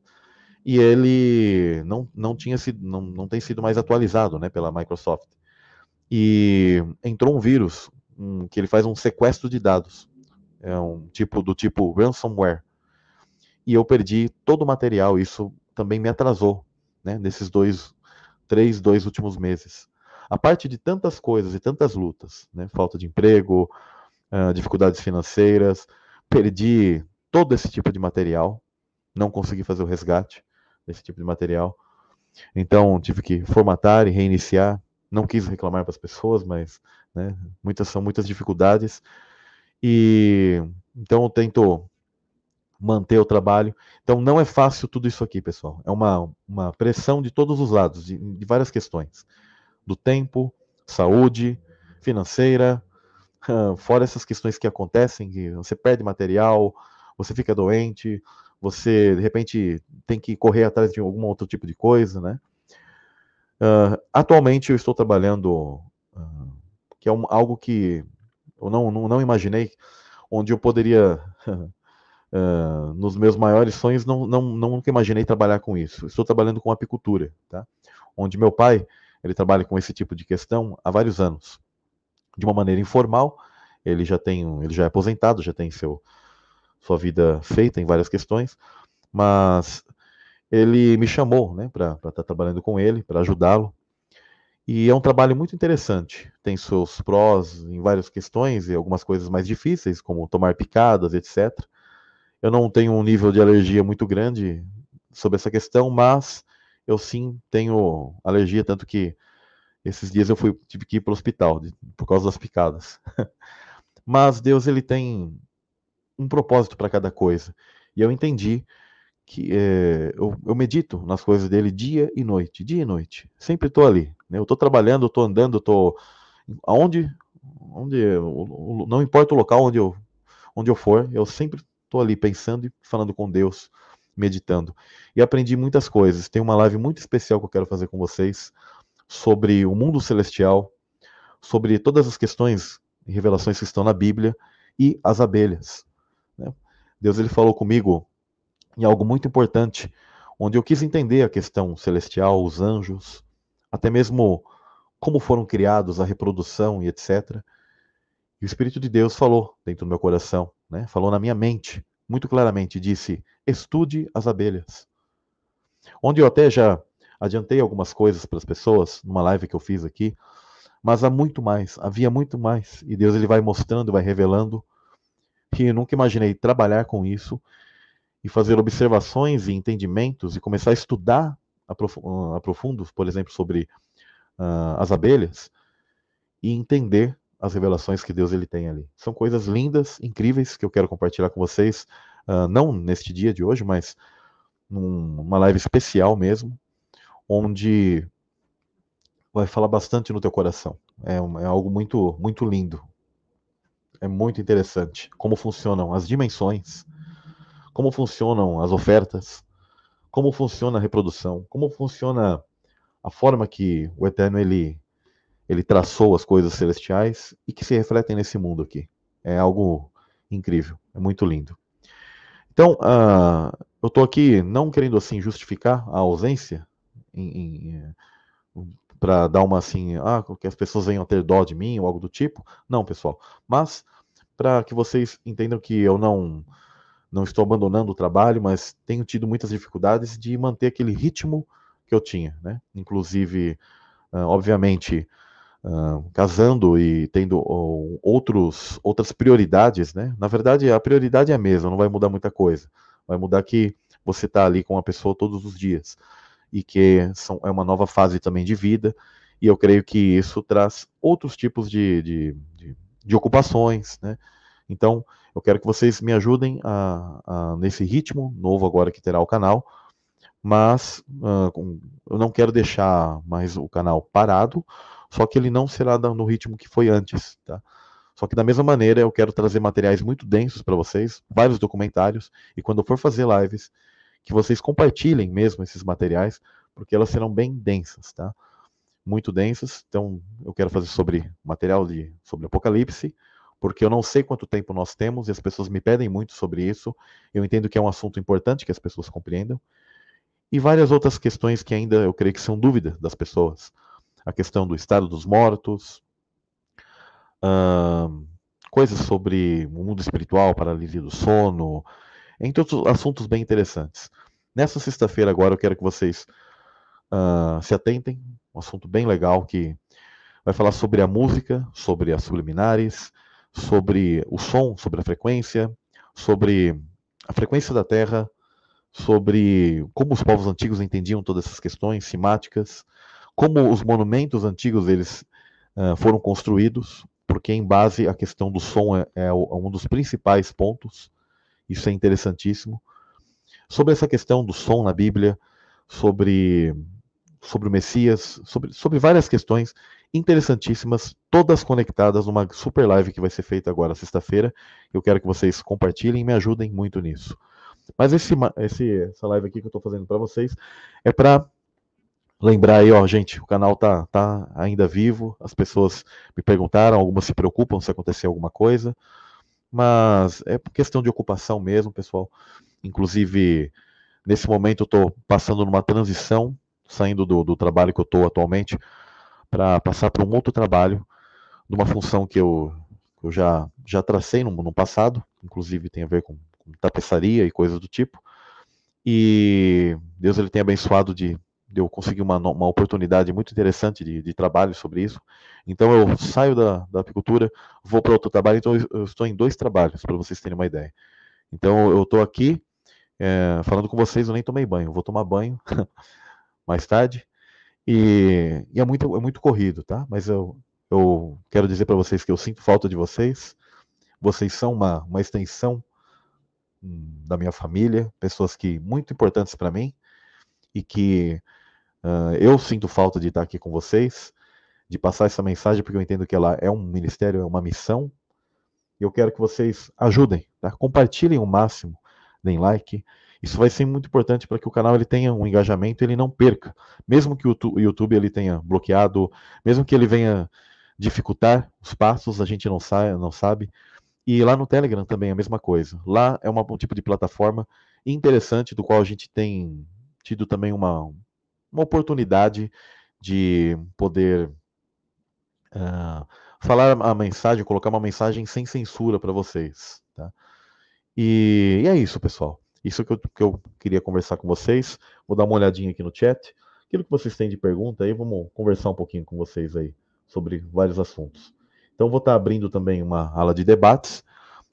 e ele não, não tinha sido não, não tem sido mais atualizado, né, pela Microsoft. E entrou um vírus um, que ele faz um sequestro de dados. É um tipo do tipo ransomware. E eu perdi todo o material, isso também me atrasou, né, nesses dois, três, dois últimos meses. A parte de tantas coisas e tantas lutas, né, falta de emprego, uh, dificuldades financeiras, perdi todo esse tipo de material, não consegui fazer o resgate desse tipo de material. Então tive que formatar e reiniciar. Não quis reclamar para as pessoas, mas né, muitas são muitas dificuldades. E então eu tento manter o trabalho. Então não é fácil tudo isso aqui, pessoal. É uma, uma pressão de todos os lados, de, de várias questões. Do tempo, saúde, financeira, fora essas questões que acontecem, que você perde material, você fica doente, você de repente tem que correr atrás de algum outro tipo de coisa, né? Uh, atualmente eu estou trabalhando, uh, que é um, algo que eu não, não, não, imaginei, onde eu poderia, uh, [LAUGHS] nos meus maiores sonhos, não, não, nunca imaginei trabalhar com isso. Estou trabalhando com apicultura, tá? Onde meu pai, ele trabalha com esse tipo de questão há vários anos, de uma maneira informal. Ele já tem, ele já é aposentado, já tem seu sua vida feita em várias questões, mas ele me chamou né, para estar tá trabalhando com ele, para ajudá-lo. E é um trabalho muito interessante. Tem seus prós em várias questões e algumas coisas mais difíceis, como tomar picadas, etc. Eu não tenho um nível de alergia muito grande sobre essa questão, mas eu sim tenho alergia, tanto que esses dias eu fui, tive que ir para o hospital de, por causa das picadas. [LAUGHS] mas Deus ele tem um propósito para cada coisa. E eu entendi que é, eu, eu, medito nas coisas dele dia e noite, dia e noite. Sempre estou ali. Né? Eu estou trabalhando, estou andando, estou aonde, onde não importa o local onde eu, onde eu for, eu sempre estou ali pensando e falando com Deus, meditando. E aprendi muitas coisas. Tem uma live muito especial que eu quero fazer com vocês sobre o mundo celestial, sobre todas as questões e revelações que estão na Bíblia e as abelhas. Né? Deus ele falou comigo em algo muito importante, onde eu quis entender a questão celestial, os anjos, até mesmo como foram criados, a reprodução e etc. E o Espírito de Deus falou dentro do meu coração, né? falou na minha mente, muito claramente, disse: estude as abelhas. Onde eu até já adiantei algumas coisas para as pessoas, numa live que eu fiz aqui, mas há muito mais, havia muito mais. E Deus ele vai mostrando, vai revelando que eu nunca imaginei trabalhar com isso e fazer observações e entendimentos e começar a estudar a profundo, por exemplo, sobre uh, as abelhas e entender as revelações que Deus ele tem ali. São coisas lindas, incríveis que eu quero compartilhar com vocês, uh, não neste dia de hoje, mas numa live especial mesmo, onde vai falar bastante no teu coração. É, é algo muito, muito lindo, é muito interessante como funcionam as dimensões, como funcionam as ofertas, como funciona a reprodução, como funciona a forma que o Eterno ele ele traçou as coisas celestiais e que se refletem nesse mundo aqui. É algo incrível, é muito lindo. Então, uh, eu estou aqui não querendo assim justificar a ausência para dar uma assim, ah, que as pessoas venham ter dó de mim ou algo do tipo. Não, pessoal. Mas para que vocês entendam que eu não não estou abandonando o trabalho, mas tenho tido muitas dificuldades de manter aquele ritmo que eu tinha, né? Inclusive, uh, obviamente, uh, casando e tendo outros outras prioridades, né? Na verdade, a prioridade é a mesma, não vai mudar muita coisa. Vai mudar que você está ali com a pessoa todos os dias e que são, é uma nova fase também de vida. E eu creio que isso traz outros tipos de, de, de de ocupações, né? Então, eu quero que vocês me ajudem a, a, nesse ritmo novo agora que terá o canal, mas uh, eu não quero deixar mais o canal parado, só que ele não será no ritmo que foi antes, tá? Só que da mesma maneira eu quero trazer materiais muito densos para vocês, vários documentários, e quando eu for fazer lives, que vocês compartilhem mesmo esses materiais, porque elas serão bem densas, tá? muito densas. Então, eu quero fazer sobre material de sobre Apocalipse, porque eu não sei quanto tempo nós temos e as pessoas me pedem muito sobre isso. Eu entendo que é um assunto importante que as pessoas compreendam. E várias outras questões que ainda eu creio que são dúvidas das pessoas. A questão do estado dos mortos, uh, coisas sobre o mundo espiritual, paralisia do sono, entre outros assuntos bem interessantes. Nessa sexta-feira agora eu quero que vocês uh, se atentem, um assunto bem legal que vai falar sobre a música, sobre as subliminares, sobre o som, sobre a frequência, sobre a frequência da Terra, sobre como os povos antigos entendiam todas essas questões simáticas, como os monumentos antigos eles uh, foram construídos, porque em base a questão do som é, é, um dos principais pontos. Isso é interessantíssimo. Sobre essa questão do som na Bíblia, sobre sobre o Messias, sobre, sobre várias questões interessantíssimas, todas conectadas numa super live que vai ser feita agora sexta-feira. Eu quero que vocês compartilhem e me ajudem muito nisso. Mas esse, esse, essa live aqui que eu estou fazendo para vocês é para lembrar aí, ó, gente, o canal tá, tá ainda vivo. As pessoas me perguntaram, algumas se preocupam se acontecer alguma coisa, mas é questão de ocupação mesmo, pessoal. Inclusive, nesse momento eu estou passando numa transição, saindo do, do trabalho que eu estou atualmente, para passar para um outro trabalho, de uma função que eu, eu já, já tracei no, no passado, inclusive tem a ver com, com tapeçaria e coisas do tipo. E Deus ele tem abençoado de eu conseguir uma, uma oportunidade muito interessante de, de trabalho sobre isso. Então eu saio da, da apicultura, vou para outro trabalho, então eu, estou em dois trabalhos, para vocês terem uma ideia. Então eu estou aqui é, falando com vocês, eu nem tomei banho, vou tomar banho [LAUGHS] mais tarde. E, e, é, muito, é muito corrido, tá? Mas eu, eu quero dizer para vocês que eu sinto falta de vocês. Vocês são uma, uma extensão hum, da minha família, pessoas que muito importantes para mim e que uh, eu sinto falta de estar aqui com vocês, de passar essa mensagem, porque eu entendo que ela é um ministério, é uma missão. E eu quero que vocês ajudem, tá? compartilhem o máximo, deem like, isso vai ser muito importante para que o canal ele tenha um engajamento, ele não perca, mesmo que o YouTube ele tenha bloqueado, mesmo que ele venha dificultar os passos, a gente não sabe, não sabe. E lá no Telegram também é a mesma coisa. Lá é uma, um tipo de plataforma interessante do qual a gente tem tido também uma, uma oportunidade de poder uh, falar a mensagem, colocar uma mensagem sem censura para vocês. Tá? E, e é isso, pessoal. Isso que eu, que eu queria conversar com vocês. Vou dar uma olhadinha aqui no chat. Aquilo que vocês têm de pergunta aí, vamos conversar um pouquinho com vocês aí sobre vários assuntos. Então, vou estar abrindo também uma ala de debates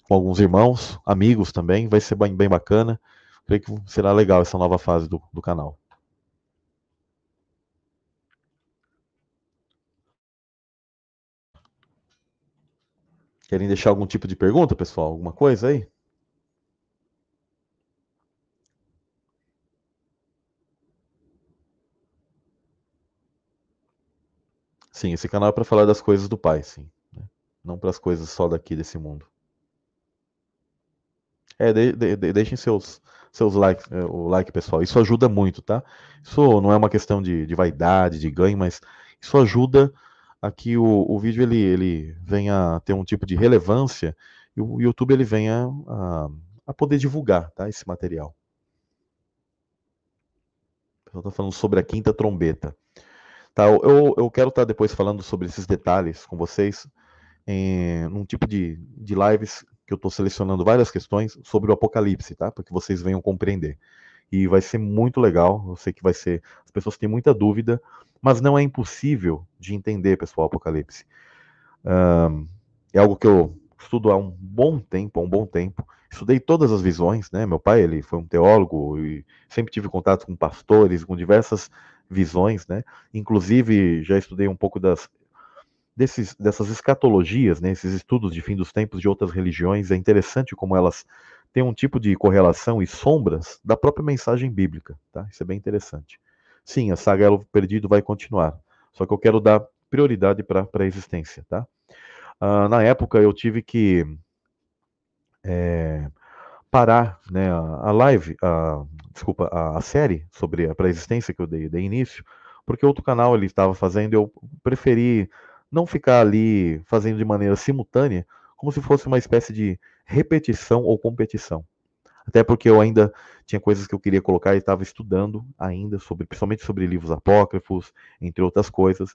com alguns irmãos, amigos também. Vai ser bem, bem bacana. Creio que será legal essa nova fase do, do canal. Querem deixar algum tipo de pergunta, pessoal? Alguma coisa aí? Sim, esse canal é para falar das coisas do Pai, sim. Né? Não para as coisas só daqui desse mundo. É, de, de, de, deixem seus, seus likes, é, o like, pessoal. Isso ajuda muito, tá? Isso não é uma questão de, de vaidade, de ganho, mas isso ajuda a que o, o vídeo ele, ele venha a ter um tipo de relevância e o YouTube ele venha a, a poder divulgar tá, esse material. O pessoal está falando sobre a quinta trombeta. Tá, eu, eu quero estar tá depois falando sobre esses detalhes com vocês, em num tipo de, de lives que eu estou selecionando várias questões sobre o Apocalipse, tá? Para que vocês venham compreender. E vai ser muito legal, eu sei que vai ser. As pessoas têm muita dúvida, mas não é impossível de entender, pessoal, Apocalipse. Um, é algo que eu estudo há um bom tempo, há um bom tempo. Estudei todas as visões, né? Meu pai, ele foi um teólogo e sempre tive contato com pastores, com diversas visões, né? Inclusive, já estudei um pouco das desses, dessas escatologias, né? Esses estudos de fim dos tempos de outras religiões. É interessante como elas têm um tipo de correlação e sombras da própria mensagem bíblica, tá? Isso é bem interessante. Sim, a saga Elo Perdido vai continuar. Só que eu quero dar prioridade para a existência, tá? Uh, na época eu tive que é, parar né, a, live, a, desculpa, a, a série sobre a pré-existência que eu dei, dei início, porque outro canal ele estava fazendo, eu preferi não ficar ali fazendo de maneira simultânea, como se fosse uma espécie de repetição ou competição. Até porque eu ainda tinha coisas que eu queria colocar e estava estudando ainda sobre, principalmente sobre livros apócrifos, entre outras coisas.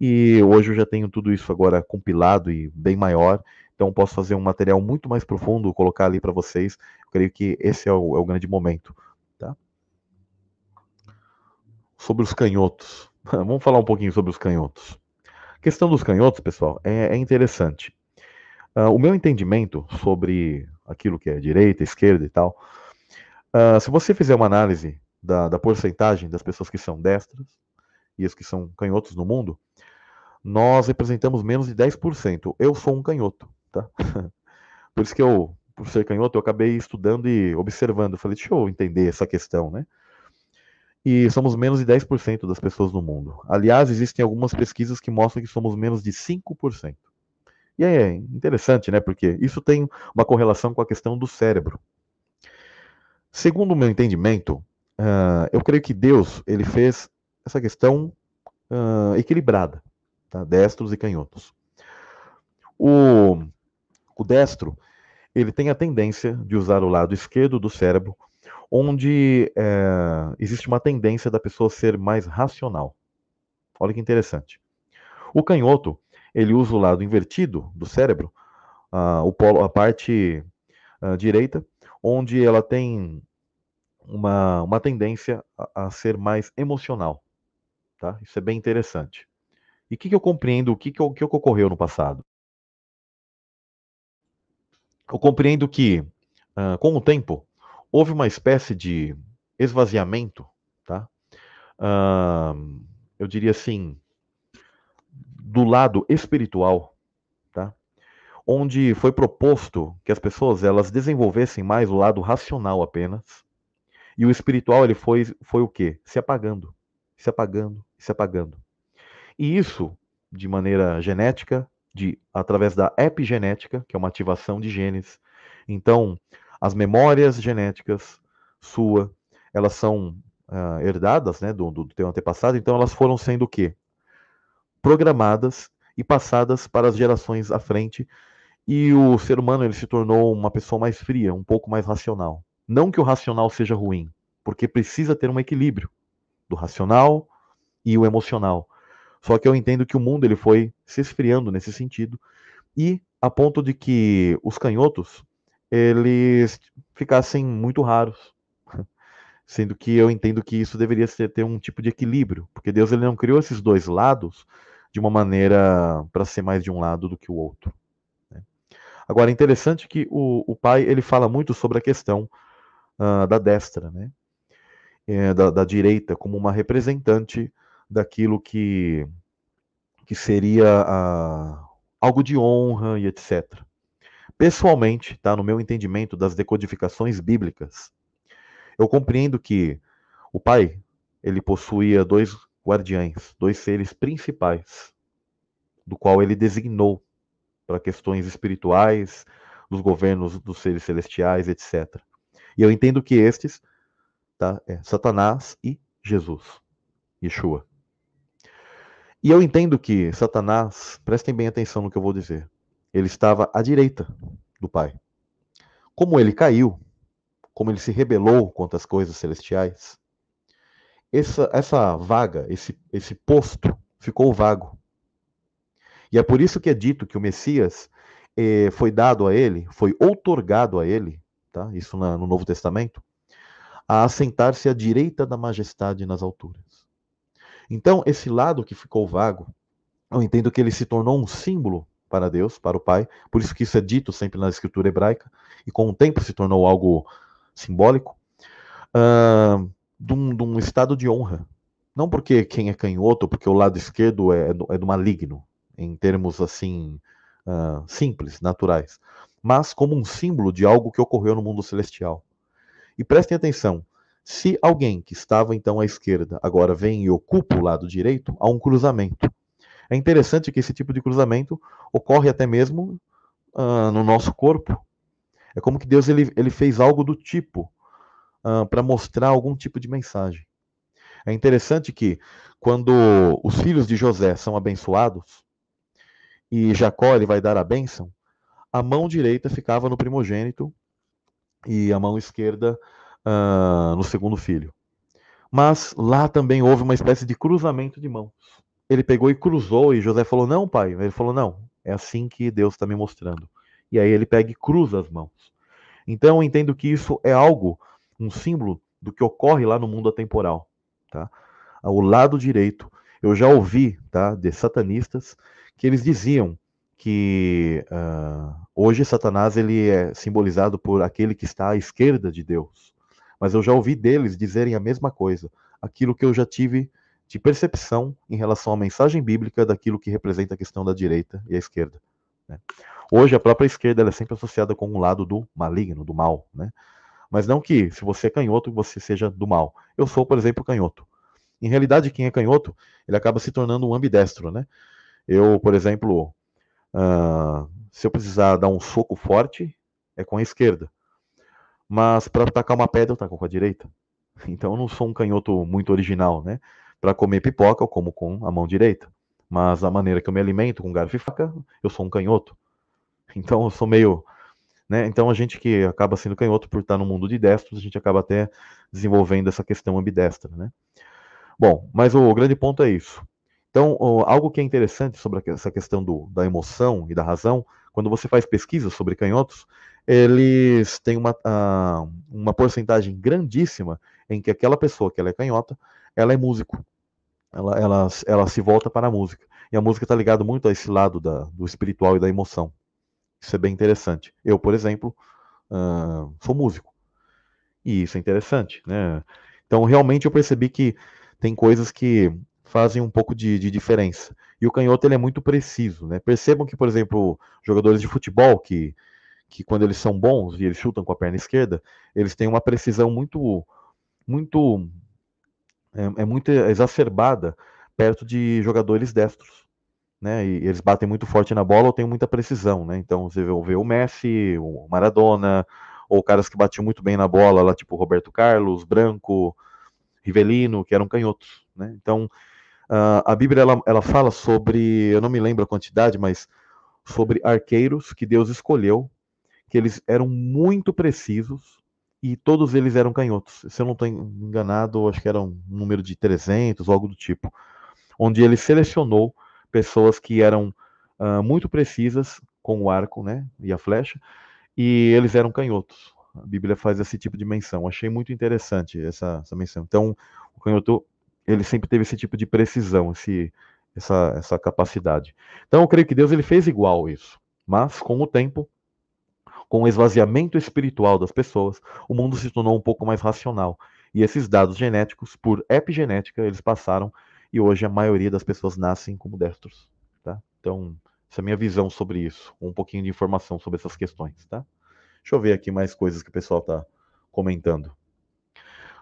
E hoje eu já tenho tudo isso agora compilado e bem maior, então posso fazer um material muito mais profundo, colocar ali para vocês. Eu creio que esse é o, é o grande momento. Tá? Sobre os canhotos. [LAUGHS] Vamos falar um pouquinho sobre os canhotos. A questão dos canhotos, pessoal, é, é interessante. Uh, o meu entendimento sobre aquilo que é direita, esquerda e tal, uh, se você fizer uma análise da, da porcentagem das pessoas que são destras e as que são canhotos no mundo, nós representamos menos de 10%. Eu sou um canhoto, tá? [LAUGHS] Por isso que eu, por ser canhoto, eu acabei estudando e observando. Falei, deixa eu entender essa questão, né? E somos menos de 10% das pessoas no mundo. Aliás, existem algumas pesquisas que mostram que somos menos de 5%. E é interessante, né? Porque isso tem uma correlação com a questão do cérebro. Segundo o meu entendimento, uh, eu creio que Deus ele fez essa questão uh, equilibrada, tá? destros e canhotos. O, o destro ele tem a tendência de usar o lado esquerdo do cérebro, onde é, existe uma tendência da pessoa ser mais racional. Olha que interessante. O canhoto ele usa o lado invertido do cérebro, uh, o polo, a parte uh, direita, onde ela tem uma, uma tendência a, a, ser mais emocional. Tá? Isso é bem interessante. E o que, que, eu compreendo, o que, que, que ocorreu no passado? Eu compreendo que, uh, com o tempo, houve uma espécie de esvaziamento, tá? eu diria assim, do lado espiritual, tá? Onde foi proposto que as pessoas elas desenvolvessem mais o lado racional apenas. E o espiritual ele foi foi o quê? Se apagando, se apagando, se apagando. E isso de maneira genética, de através da epigenética, que é uma ativação de genes. Então, as memórias genéticas sua, elas são uh, herdadas, né, do, do teu antepassado, então elas foram sendo o quê? Programadas e passadas para as gerações à frente. E o ser humano ele se tornou uma pessoa mais fria, um pouco mais racional. Não que o racional seja ruim, porque precisa ter um equilíbrio do racional e o emocional. Só que eu entendo que o mundo ele foi se esfriando nesse sentido e a ponto de que os canhotos eles ficassem muito raros. [LAUGHS] Sendo que eu entendo que isso deveria ter um tipo de equilíbrio, porque Deus ele não criou esses dois lados de uma maneira para ser mais de um lado do que o outro. Né? Agora, interessante que o, o pai ele fala muito sobre a questão uh, da destra, né? É, da, da, direita, como uma representante daquilo que, que seria algo de honra e etc. Pessoalmente, tá, no meu entendimento das decodificações bíblicas, eu compreendo que o pai ele possuía dois guardiães, dois seres principais, do qual ele designou para questões espirituais, dos governos dos seres celestiais, etc. E eu entendo que estes, tá, é Satanás e Jesus, Yeshua. E eu entendo que Satanás, prestem bem atenção no que eu vou dizer, ele estava à direita do Pai. Como ele caiu, como ele se rebelou contra as coisas celestiais, essa, essa vaga, esse, esse posto, ficou vago. E é por isso que é dito que o Messias eh, foi dado a ele, foi outorgado a ele, tá? isso na, no Novo Testamento, a assentar-se à direita da majestade nas alturas. Então, esse lado que ficou vago, eu entendo que ele se tornou um símbolo para Deus, para o Pai, por isso que isso é dito sempre na escritura hebraica, e com o tempo se tornou algo simbólico. Uh, de um, de um estado de honra. Não porque quem é canhoto, porque o lado esquerdo é, é do maligno, em termos assim uh, simples, naturais, mas como um símbolo de algo que ocorreu no mundo celestial. E prestem atenção: se alguém que estava então à esquerda agora vem e ocupa o lado direito, há um cruzamento. É interessante que esse tipo de cruzamento ocorre até mesmo uh, no nosso corpo. É como que Deus ele, ele fez algo do tipo uh, para mostrar algum tipo de mensagem. É interessante que quando os filhos de José são abençoados e Jacó ele vai dar a bênção, a mão direita ficava no primogênito e a mão esquerda uh, no segundo filho. Mas lá também houve uma espécie de cruzamento de mãos. ele pegou e cruzou, e José falou: Não, pai. Ele falou: Não, é assim que Deus está me mostrando. E aí ele pega e cruza as mãos. Então eu entendo que isso é algo, um símbolo do que ocorre lá no mundo atemporal. Tá? Ao lado direito, eu já ouvi tá, de satanistas que eles diziam que uh, hoje Satanás ele é simbolizado por aquele que está à esquerda de Deus. Mas eu já ouvi deles dizerem a mesma coisa, aquilo que eu já tive de percepção em relação à mensagem bíblica daquilo que representa a questão da direita e a esquerda. Né? Hoje a própria esquerda é sempre associada com um lado do maligno, do mal, né? Mas não que se você é canhoto você seja do mal. Eu sou, por exemplo, canhoto. Em realidade, quem é canhoto, ele acaba se tornando um ambidestro, né? Eu, por exemplo, uh, se eu precisar dar um soco forte, é com a esquerda. Mas para atacar uma pedra, eu taco com a direita. [LAUGHS] Então eu não sou um canhoto muito original, né? Para comer pipoca, eu como com a mão direita. Mas a maneira que eu me alimento, com garfo e faca, eu sou um canhoto. Então eu sou meio. Né? Então a gente que acaba sendo canhoto por estar no mundo de destros, a gente acaba até desenvolvendo essa questão ambidestra. Né? Bom, mas o grande ponto é isso. Então, algo que é interessante sobre essa questão do, da emoção e da razão, quando você faz pesquisas sobre canhotos, eles têm uma, uma porcentagem grandíssima em que aquela pessoa que ela é canhota, ela é músico. Ela, ela, ela se volta para a música. E a música está ligada muito a esse lado da, do espiritual e da emoção. Isso é bem interessante. Eu, por exemplo, uh, sou músico. E isso é interessante. Né? Então, realmente, eu percebi que tem coisas que fazem um pouco de, de diferença. E o canhoto ele é muito preciso. Né? Percebam que, por exemplo, jogadores de futebol que, que quando eles são bons e eles chutam com a perna esquerda, eles têm uma precisão muito muito é, é muito exacerbada perto de jogadores destros. Né, e eles batem muito forte na bola ou têm muita precisão, né? Então você vê o Messi, o Maradona, ou caras que batiam muito bem na bola, lá tipo Roberto Carlos, Branco, Rivelino, que eram canhotos, né? Então, a Bíblia ela, ela fala sobre, eu não me lembro a quantidade, mas sobre arqueiros que Deus escolheu, que eles eram muito precisos e todos eles eram canhotos. Se eu não estou enganado, acho que era um número de 300 ou algo do tipo, onde ele selecionou pessoas que eram uh, muito precisas com o arco, né, e a flecha, e eles eram canhotos. A Bíblia faz esse tipo de menção. Achei muito interessante essa, essa menção. Então, o canhoto, ele sempre teve esse tipo de precisão, esse, essa, essa capacidade. Então, eu creio que Deus ele fez igual isso. Mas, com o tempo, com o esvaziamento espiritual das pessoas, o mundo se tornou um pouco mais racional. E esses dados genéticos, por epigenética, eles passaram e hoje a maioria das pessoas nascem como destros. Tá? Então, essa é a minha visão sobre isso, um pouquinho de informação sobre essas questões. Tá? Deixa eu ver aqui mais coisas que o pessoal está comentando.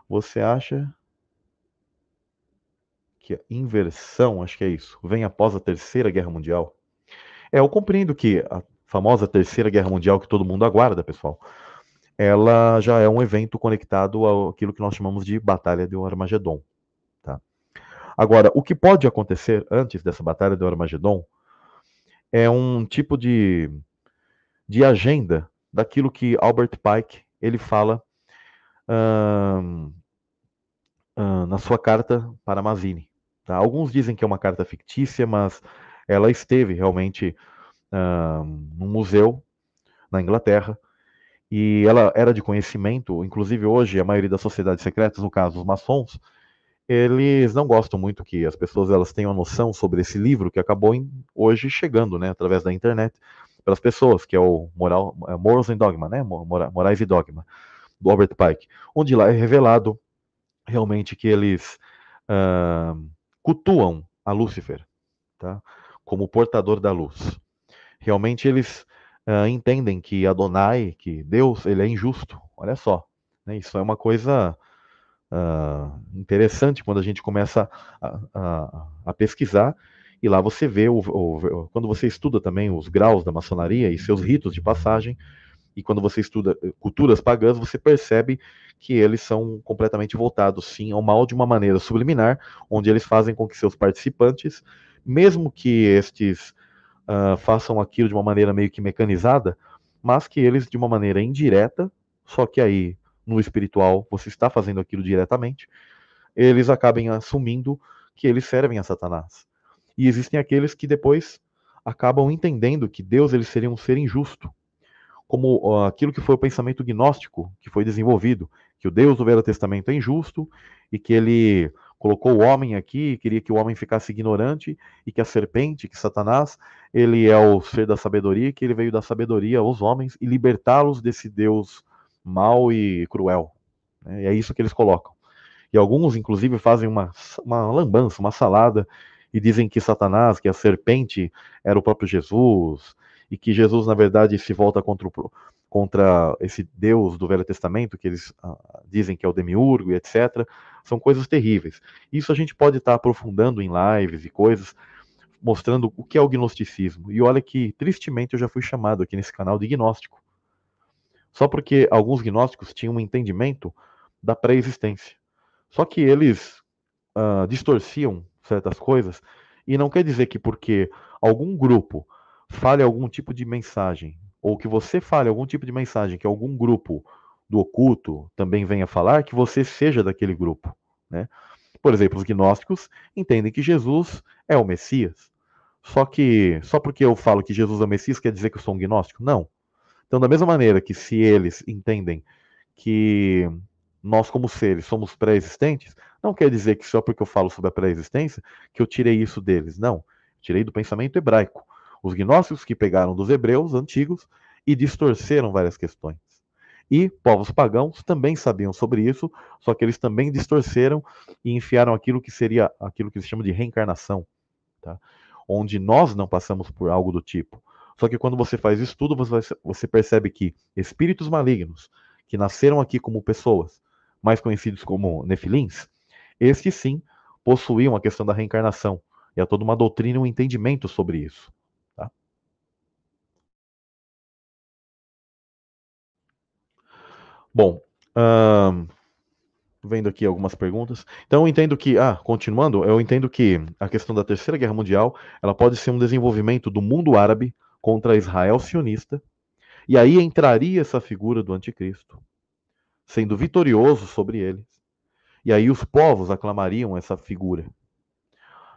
Você acha que a inversão, acho que é isso, vem após a Terceira Guerra Mundial? É, eu compreendo que a famosa Terceira Guerra Mundial que todo mundo aguarda, pessoal, ela já é um evento conectado àquilo que nós chamamos de Batalha de Armagedon. Agora, o que pode acontecer antes dessa Batalha de Armagedon é um tipo de, de agenda daquilo que Albert Pike ele fala na sua carta para Mazzini. Tá? Alguns dizem que é uma carta fictícia, mas ela esteve realmente num museu na Inglaterra e ela era de conhecimento, inclusive hoje a maioria das sociedades secretas, no caso os maçons, eles não gostam muito que as pessoas elas tenham a noção sobre esse livro que acabou em, hoje chegando, né, através da internet para as pessoas, que é o Moral, é Morals and Dogma, né? Morais e Dogma, do Albert Pike, onde lá é revelado realmente que eles uh, cultuam a Lúcifer, tá? Como portador da luz. Realmente eles uh, entendem que Adonai, que Deus, ele é injusto. Olha só, né? isso é uma coisa uh, interessante quando a gente começa a, a, a pesquisar e lá você vê, o, o, quando você estuda também os graus da maçonaria e seus ritos de passagem, e quando você estuda eh, culturas pagãs, você percebe que eles são completamente voltados, sim, ao mal de uma maneira subliminar, onde eles fazem com que seus participantes, mesmo que estes uh, façam aquilo de uma maneira meio que mecanizada, mas que eles, de uma maneira indireta, só que aí no espiritual você está fazendo aquilo diretamente, eles acabem assumindo que eles servem a Satanás. E existem aqueles que depois acabam entendendo que Deus ele seria um ser injusto, como uh, aquilo que foi o pensamento gnóstico que foi desenvolvido, que o Deus do Velho Testamento é injusto e que ele colocou o homem aqui, queria que o homem ficasse ignorante e que a serpente, que Satanás, ele é o ser da sabedoria, que ele veio da sabedoria aos homens e libertá-los desse Deus mau e cruel. É isso que eles colocam. E alguns, inclusive, fazem uma, uma lambança, uma salada, e dizem que Satanás, que a serpente, era o próprio Jesus, e que Jesus, na verdade, se volta contra, o, contra esse Deus do Velho Testamento, que eles ah, dizem que é o demiurgo e etc. São coisas terríveis. Isso a gente pode estar aprofundando em lives e coisas, mostrando o que é o gnosticismo. E olha que, tristemente, eu já fui chamado aqui nesse canal de gnóstico. Só porque alguns gnósticos tinham um entendimento da pré-existência. Só que eles uh, distorciam certas coisas, e não quer dizer que porque algum grupo fale algum tipo de mensagem, ou que você fale algum tipo de mensagem que algum grupo do oculto também venha falar, que você seja daquele grupo. Né? Por exemplo, os gnósticos entendem que Jesus é o Messias. Só que só porque eu falo que Jesus é o Messias quer dizer que eu sou um gnóstico? Não. Então, da mesma maneira que se eles entendem que nós, como seres, somos pré-existentes, não quer dizer que só porque eu falo sobre a pré-existência que eu tirei isso deles. Não. Tirei do pensamento hebraico. Os gnósticos que pegaram dos hebreus antigos e distorceram várias questões. E povos pagãos também sabiam sobre isso, só que eles também distorceram e enfiaram aquilo que seria aquilo que eles chamam de reencarnação, tá? onde nós não passamos por algo do tipo. Só que quando você faz estudo, você, você percebe que espíritos malignos que nasceram aqui como pessoas mais conhecidos como nefilins, estes sim possuíam a questão da reencarnação. E há toda uma doutrina e um entendimento sobre isso. Tá? Bom, hum, vendo aqui algumas perguntas. Então eu entendo que, ah, continuando, eu entendo que a questão da Terceira Guerra Mundial, ela pode ser um desenvolvimento do mundo árabe contra Israel sionista, e aí entraria essa figura do anticristo sendo vitorioso sobre eles. E aí os povos aclamariam essa figura.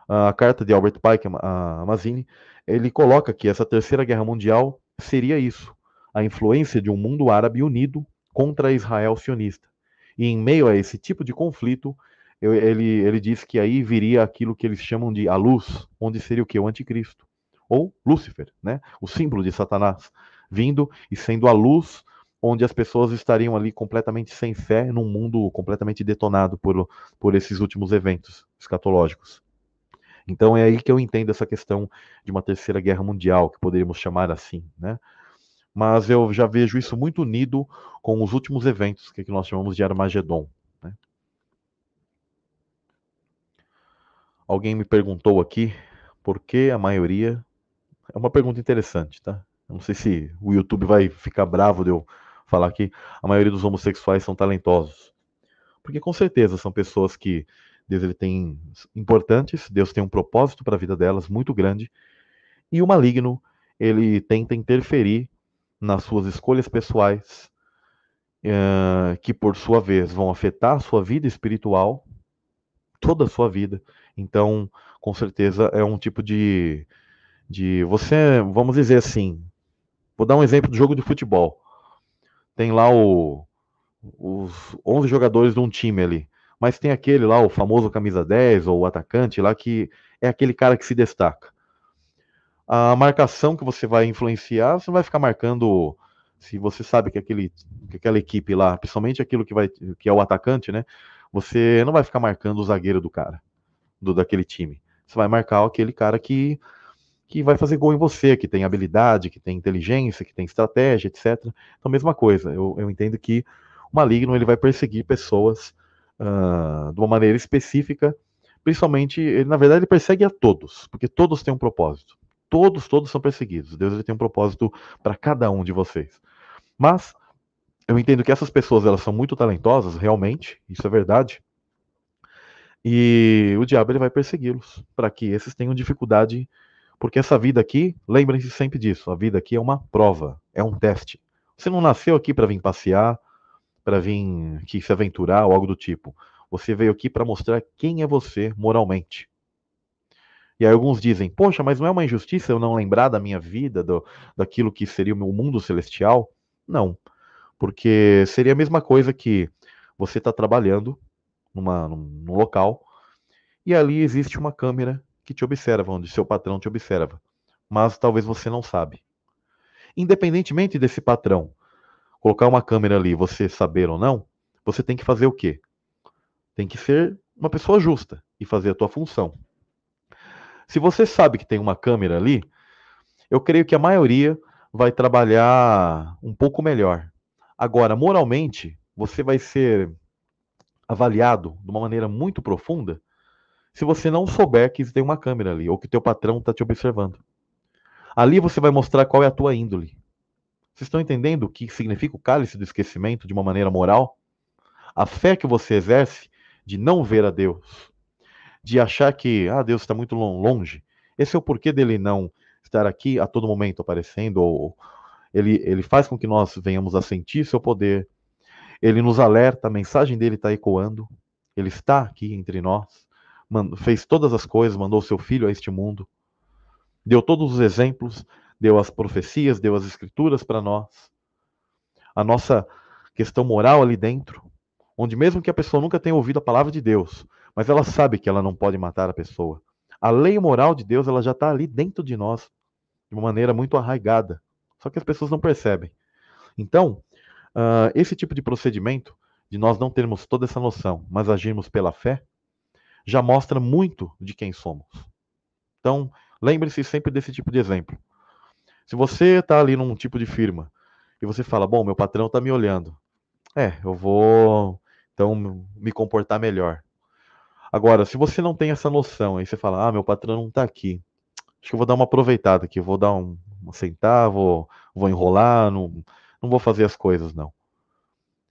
A carta de Albert Pike, a Mazini, ele coloca que essa terceira guerra mundial seria isso, a influência de um mundo árabe unido contra Israel sionista. E em meio a esse tipo de conflito, ele, ele diz que aí viria aquilo que eles chamam de a luz, onde seria o que? O anticristo. Ou Lúcifer, né? o símbolo de Satanás, vindo e sendo a luz onde as pessoas estariam ali completamente sem fé, num mundo completamente detonado por, por esses últimos eventos escatológicos. Então é aí que eu entendo essa questão de uma terceira guerra mundial, que poderíamos chamar assim, né? Mas eu já vejo isso muito unido com os últimos eventos que nós chamamos de Armagedon. Né? Alguém me perguntou aqui por que a maioria. É uma pergunta interessante, tá? Eu não sei se o YouTube vai ficar bravo de eu falar que a maioria dos homossexuais são talentosos. Porque com certeza são pessoas que Deus ele tem importantes, Deus tem um propósito para a vida delas muito grande, e o maligno, ele tenta interferir nas suas escolhas pessoais, uh, que por sua vez vão afetar a sua vida espiritual, toda a sua vida. Então, com certeza é um tipo de de você, vamos dizer assim, vou dar um exemplo do jogo de futebol tem lá o, os 11 jogadores de um time ali. Mas tem aquele lá, o famoso camisa 10 ou o atacante lá, que é aquele cara que se destaca. A marcação que você vai influenciar, você vai ficar marcando. Se você sabe que, aquele, que aquela equipe lá, principalmente aquilo que, vai, que é o atacante, né? Você não vai ficar marcando o zagueiro do cara, do daquele time. Você vai marcar aquele cara que que vai fazer gol em você, que tem habilidade, que tem inteligência, que tem estratégia, etc. Então, mesma coisa. Eu, eu entendo que o maligno ele vai perseguir pessoas uh, de uma maneira específica, principalmente, ele, na verdade, ele persegue a todos, porque todos têm um propósito. Todos, todos são perseguidos. Deus ele tem um propósito para cada um de vocês. Mas eu entendo que essas pessoas elas são muito talentosas, realmente, isso é verdade. E o diabo ele vai persegui-los para que esses tenham dificuldade porque essa vida aqui, lembrem-se sempre disso, a vida aqui é uma prova, é um teste. Você não nasceu aqui para vir passear, para vir aqui se aventurar ou algo do tipo. Você veio aqui para mostrar quem é você moralmente. E aí alguns dizem, poxa, mas não é uma injustiça eu não lembrar da minha vida, do, daquilo que seria o meu mundo celestial? Não, porque seria a mesma coisa que você está trabalhando numa, num, num local e ali existe uma câmera que te observa, onde seu patrão te observa, mas talvez você não sabe. Independentemente desse patrão colocar uma câmera ali, você saber ou não, você tem que fazer o quê? Tem que ser uma pessoa justa e fazer a tua função. Se você sabe que tem uma câmera ali, eu creio que a maioria vai trabalhar um pouco melhor. Agora, moralmente, você vai ser avaliado de uma maneira muito profunda se você não souber que tem uma câmera ali ou que teu patrão está te observando. Ali você vai mostrar qual é a tua índole. Vocês estão entendendo o que significa o cálice do esquecimento de uma maneira moral? A fé que você exerce de não ver a Deus, de achar que ah, Deus está muito longe. Esse é o porquê dele não estar aqui a todo momento aparecendo, ou ele, ele faz com que nós venhamos a sentir seu poder. Ele nos alerta, a mensagem dele está ecoando. Ele está aqui entre nós, fez todas as coisas, mandou seu filho a este mundo, deu todos os exemplos, deu as profecias, deu as escrituras para nós. A nossa questão moral ali dentro, onde mesmo que a pessoa nunca tenha ouvido a palavra de Deus, mas ela sabe que ela não pode matar a pessoa. A lei moral de Deus ela já está ali dentro de nós, de uma maneira muito arraigada. Só que as pessoas não percebem. Então, uh, esse tipo de procedimento, de nós não termos toda essa noção, mas agirmos pela fé, já mostra muito de quem somos. Então, lembre-se sempre desse tipo de exemplo. Se você está ali num tipo de firma e você fala, bom, meu patrão está me olhando, é, eu vou então me comportar melhor. Agora, se você não tem essa noção, aí você fala, ah, meu patrão não está aqui. Acho que eu vou dar uma aproveitada aqui, vou dar um, sentar, vou, vou enrolar, não, não vou fazer as coisas, não.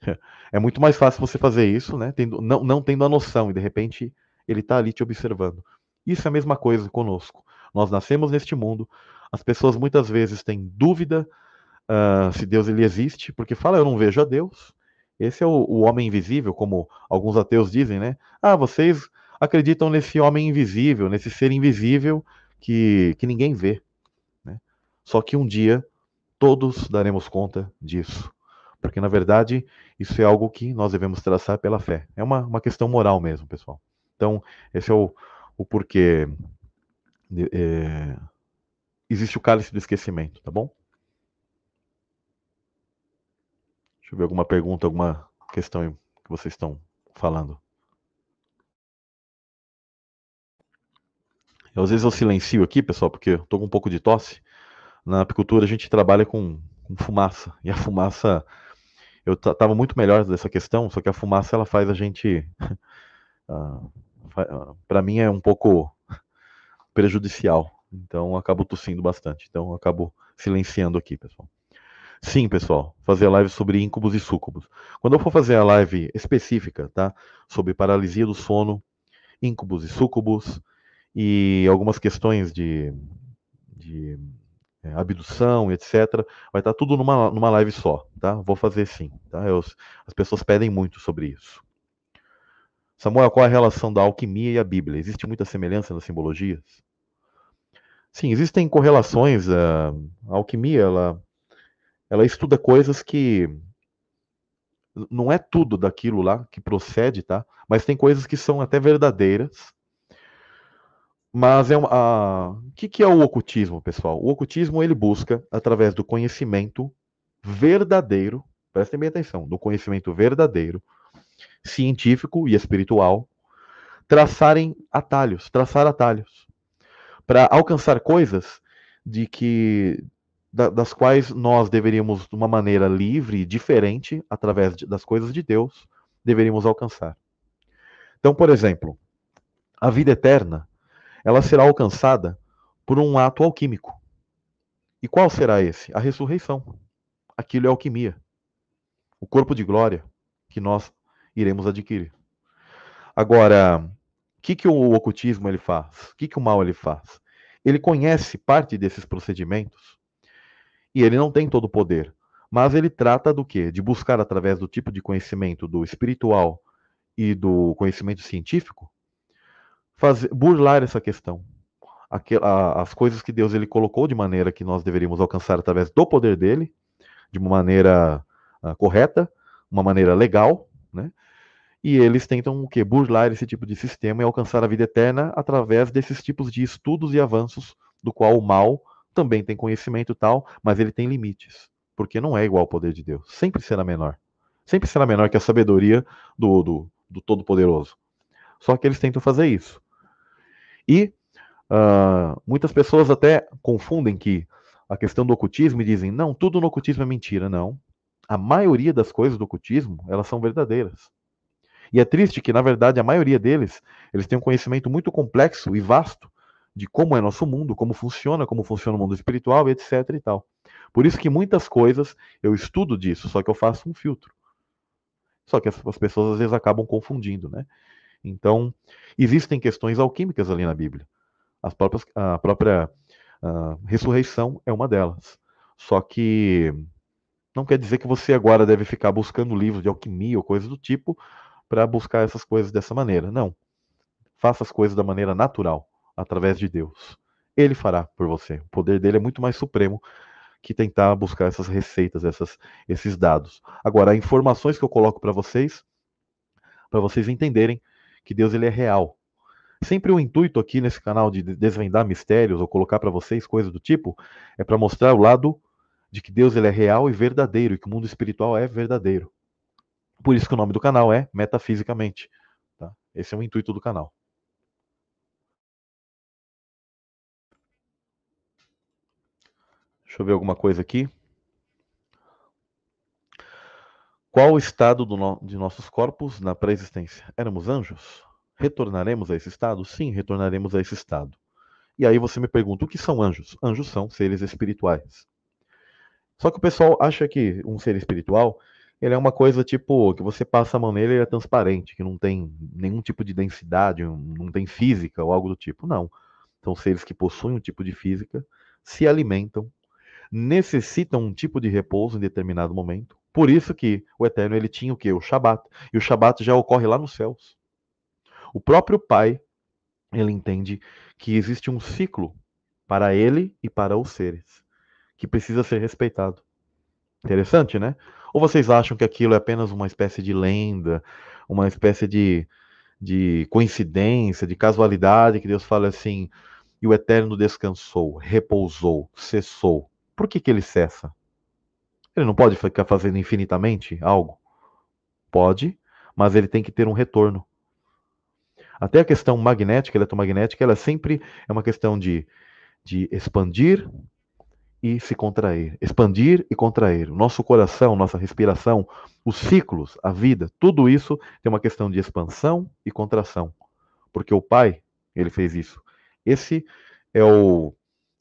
[LAUGHS] É muito mais fácil você fazer isso, né? Tendo, não, não tendo a noção, e de repente ele está ali te observando. Isso é a mesma coisa conosco. Nós nascemos neste mundo, as pessoas muitas vezes têm dúvida uh, se Deus ele existe, porque fala, eu não vejo a Deus, esse é o, o, homem invisível, como alguns ateus dizem, né? Ah, vocês acreditam nesse homem invisível, nesse ser invisível que, que ninguém vê. Né? Só que um dia todos daremos conta disso. Porque, na verdade, isso é algo que nós devemos traçar pela fé. É uma, uma questão moral mesmo, pessoal. Então, esse é o, o porquê. É, existe o cálice do esquecimento, tá bom? Deixa eu ver alguma pergunta, alguma questão que vocês estão falando. Às vezes eu silencio aqui, pessoal, porque eu tô com um pouco de tosse. Na apicultura a gente trabalha com, com fumaça. E a fumaça, eu estava muito melhor dessa questão, só que a fumaça ela faz a gente. Uh, [LAUGHS] para mim é um pouco [LAUGHS] prejudicial. Então eu acabo tossindo bastante. Então eu acabo silenciando aqui, pessoal. Sim, pessoal, fazer live sobre íncubos e súcubos. Quando eu for fazer a live específica, tá? Sobre paralisia do sono, íncubos e súcubos e algumas questões de, de é, abdução, etc. Vai estar tudo numa, numa live só, tá? Vou fazer sim, tá? Eu, as pessoas pedem muito sobre isso. Samuel, qual é a relação da alquimia e a Bíblia? Existe muita semelhança nas simbologias? Sim, existem correlações. A alquimia, ela ela estuda coisas que não é tudo daquilo lá que procede, tá? Mas tem coisas que são até verdadeiras. Mas é uma, a... o que, que é o ocultismo, pessoal? O ocultismo ele busca através do conhecimento verdadeiro, prestem bem atenção, do conhecimento verdadeiro, científico e espiritual, traçarem atalhos, traçar atalhos para alcançar coisas de que da, das quais nós deveríamos, de uma maneira livre e diferente, através das coisas de Deus, deveríamos alcançar. Então, por exemplo, a vida eterna, ela será alcançada por um ato alquímico. E qual será esse? A ressurreição. Aquilo é alquimia. O corpo de glória que nós iremos adquirir. Agora, o que, que o ocultismo ele faz? O que, que o mal ele faz? Ele conhece parte desses procedimentos e ele não tem todo o poder. Mas ele trata do quê? De buscar, através do tipo de conhecimento do espiritual e do conhecimento científico, fazer, burlar essa questão. as coisas que Deus ele colocou de maneira que nós deveríamos alcançar através do poder dele, de uma maneira uh, correta, uma maneira legal, né? E eles tentam o quê? Burlar esse tipo de sistema e alcançar a vida eterna através desses tipos de estudos e avanços, do qual o mal também tem conhecimento tal, mas ele tem limites, porque não é igual ao poder de Deus. Sempre será menor. Sempre será menor que a sabedoria do, do, do Todo-Poderoso. Só que eles tentam fazer isso. E uh, muitas pessoas até confundem que a questão do ocultismo e dizem, não, tudo no ocultismo é mentira. Não. A maioria das coisas do ocultismo, elas são verdadeiras. E é triste que, na verdade, a maioria deles, eles têm um conhecimento muito complexo e vasto de como é nosso mundo, como funciona, como funciona o mundo espiritual, etc e tal. Por isso que muitas coisas eu estudo disso, só que eu faço um filtro. Só que as, as pessoas às vezes acabam confundindo, né? Então, existem questões alquímicas ali na Bíblia. As próprias, a própria a ressurreição é uma delas. Só que não quer dizer que você agora deve ficar buscando livros de alquimia ou coisas do tipo para buscar essas coisas dessa maneira. Não. Faça as coisas da maneira natural, através de Deus. Ele fará por você. O poder dele é muito mais supremo que tentar buscar essas receitas, essas, esses dados. Agora, informações que eu coloco para vocês, para vocês entenderem que Deus ele é real. Sempre o intuito aqui nesse canal de desvendar mistérios ou colocar para vocês coisas do tipo é para mostrar o lado de que Deus ele é real e verdadeiro e que o mundo espiritual é verdadeiro. Por isso que o nome do canal é Metafisicamente. Tá? Esse é o intuito do canal. Deixa eu ver alguma coisa aqui. Qual o estado no... de nossos corpos na pré-existência? Éramos anjos? Retornaremos a esse estado? Sim, retornaremos a esse estado. E aí você me pergunta, o que são anjos? Anjos são seres espirituais. Só que o pessoal acha que um ser espiritual, ele é uma coisa tipo, que você passa a mão nele e é transparente, que não tem nenhum tipo de densidade, não tem física ou algo do tipo. Não. São seres que possuem um tipo de física, se alimentam, necessitam um tipo de repouso em determinado momento. Por isso que o Eterno ele tinha o que? O Shabat. E o Shabat já ocorre lá nos céus. O próprio Pai, ele entende que existe um ciclo para ele e para os seres, que precisa ser respeitado. Interessante, né? Ou vocês acham que aquilo é apenas uma espécie de lenda, uma espécie de, de coincidência, de casualidade, que Deus fala assim, e o Eterno descansou, repousou, cessou. Por que, que ele cessa? Ele não pode ficar fazendo infinitamente algo? Pode, mas ele tem que ter um retorno. Até a questão magnética, eletromagnética, ela sempre é uma questão de, de expandir e se contrair. Expandir e contrair. O nosso coração, nossa respiração, os ciclos, a vida, tudo isso tem uma questão de expansão e contração. Porque o Pai, ele fez isso. Esse é o,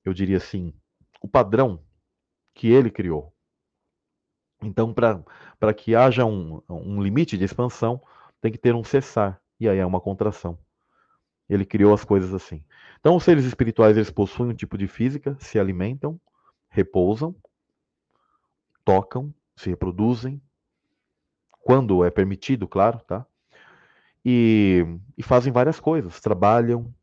eu diria assim, o padrão que ele criou. Então, para que haja um, um limite de expansão, tem que ter um cessar, e aí é uma contração. Ele criou as coisas assim. Então, os seres espirituais eles possuem um tipo de física, se alimentam, repousam, tocam, se reproduzem, quando é permitido, claro, tá? E, e fazem várias coisas, trabalham.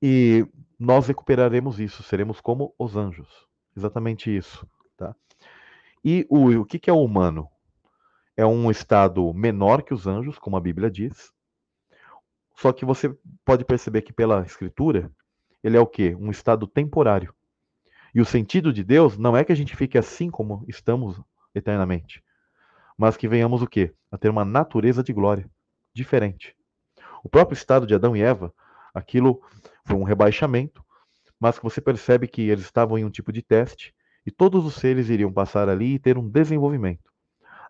E nós recuperaremos isso, seremos como os anjos. Exatamente isso. Tá? E o, o que, que é o humano? É um estado menor que os anjos, como a Bíblia diz. Só que você pode perceber que pela escritura, ele é o quê? Um estado temporário. E o sentido de Deus não é que a gente fique assim como estamos eternamente, mas que venhamos o quê? A ter uma natureza de glória diferente. O próprio estado de Adão e Eva, aquilo foi um rebaixamento, mas que você percebe que eles estavam em um tipo de teste e todos os seres iriam passar ali e ter um desenvolvimento.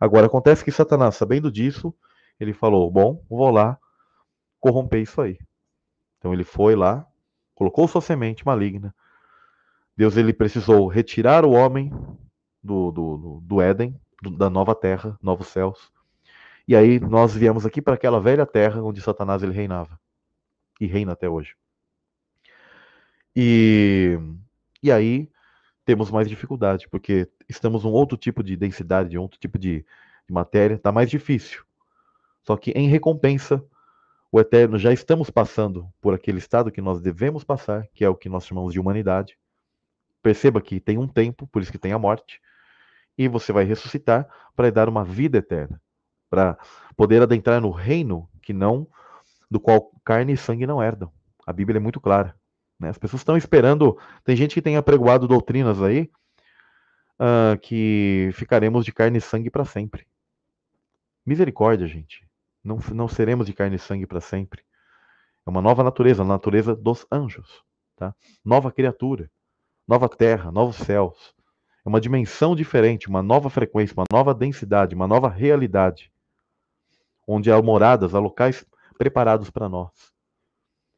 Agora acontece que Satanás, sabendo disso, ele falou: Bom, vou lá corromper isso aí. Então ele foi lá, colocou sua semente maligna. Deus ele precisou retirar o homem do, do, do Éden, do, da nova terra, novos céus. E aí nós viemos aqui para aquela velha terra onde Satanás ele reinava. E reina até hoje. E, e aí temos mais dificuldade, porque estamos um outro tipo de densidade, de outro tipo de, de matéria, está mais difícil. Só que em recompensa, o eterno já estamos passando por aquele estado que nós devemos passar, que é o que nós chamamos de humanidade. Perceba que tem um tempo, por isso que tem a morte, e você vai ressuscitar para dar uma vida eterna, para poder adentrar no reino que não do qual carne e sangue não herdam. A Bíblia é muito clara. Né? As pessoas estão esperando. Tem gente que tem apregoado doutrinas aí uh, que ficaremos de carne e sangue para sempre. Misericórdia, gente. Não, não seremos de carne e sangue para sempre. É uma nova natureza, a natureza dos anjos. Tá? Nova criatura, nova terra, novos céus. É uma dimensão diferente, uma nova frequência, uma nova densidade, uma nova realidade. Onde há moradas, há locais preparados para nós.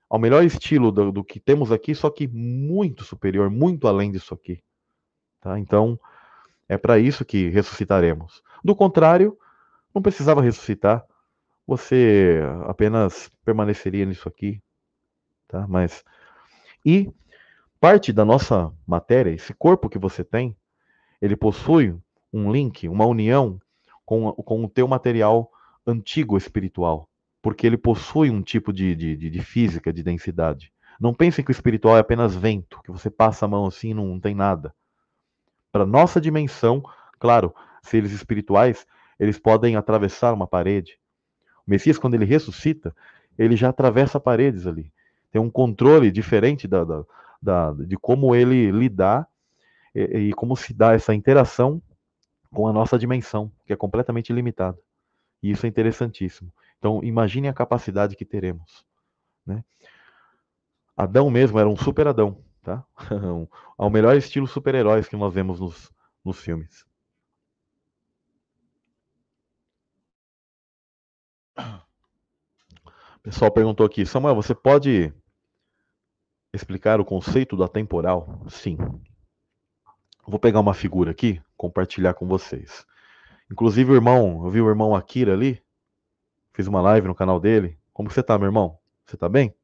Ao melhor estilo do, do, que temos aqui, só que muito superior, muito além disso aqui. Tá? Então, é para isso que ressuscitaremos. Do contrário, não precisava ressuscitar, você apenas permaneceria nisso aqui. Tá? Mas. E parte da nossa matéria, esse corpo que você tem, ele possui um link, uma união com, com o teu material antigo espiritual porque ele possui um tipo de, de, de, física, de densidade. Não pensem que o espiritual é apenas vento, que você passa a mão assim e não, não tem nada. Para nossa dimensão, claro, seres espirituais, eles podem atravessar uma parede. O Messias, quando ele ressuscita, ele já atravessa paredes ali. Tem um controle diferente da, da, da de como ele lidar e, e como se dá essa interação com a nossa dimensão, que é completamente limitada. E isso é interessantíssimo. Então, imagine a capacidade que teremos. Né? Adão mesmo era um super Adão, tá? [LAUGHS] Ao melhor estilo super-heróis que nós vemos nos, nos filmes. O pessoal perguntou aqui, Samuel, você pode explicar o conceito do atemporal? Sim. Vou pegar uma figura aqui, compartilhar com vocês. Inclusive o irmão, eu vi o irmão Akira ali, Fiz uma live no canal dele. Como você tá, meu irmão? Você tá bem?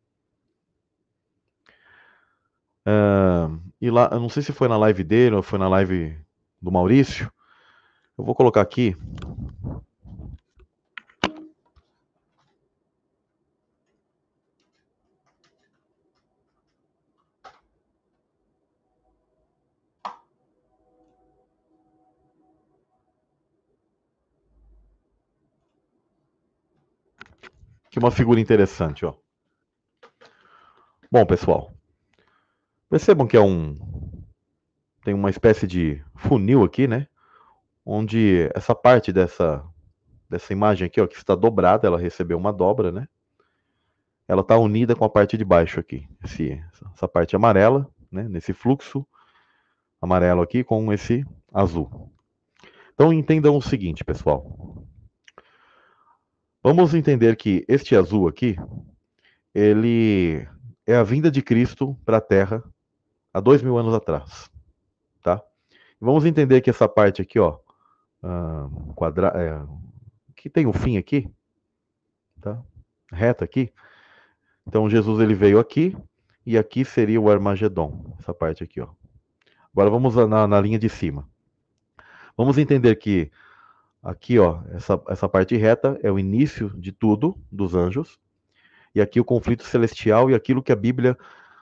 Uh, e lá, eu não sei se foi na live dele ou foi na live do Maurício. Eu vou colocar aqui. Aqui uma figura interessante, ó. Bom, pessoal, percebam que é um tem uma espécie de funil aqui, né? Onde essa parte dessa dessa imagem aqui, ó, que está dobrada, ela recebeu uma dobra, né? Ela está unida com a parte de baixo aqui, esse, essa parte amarela, né? Nesse fluxo amarelo aqui com esse azul. Então entendam o seguinte, pessoal. Vamos entender que este azul aqui, ele é a vinda de Cristo para a Terra há dois mil anos atrás, tá? Vamos entender que essa parte aqui, ó, uh, quadra, é, que tem um fim aqui, tá? Reta aqui. Então Jesus ele veio aqui e aqui seria o Armagedon, essa parte aqui, ó. Agora vamos na, na linha de cima. Vamos entender que Aqui, ó, essa, essa parte reta é o início de tudo dos anjos. E aqui o conflito celestial e aquilo que a Bíblia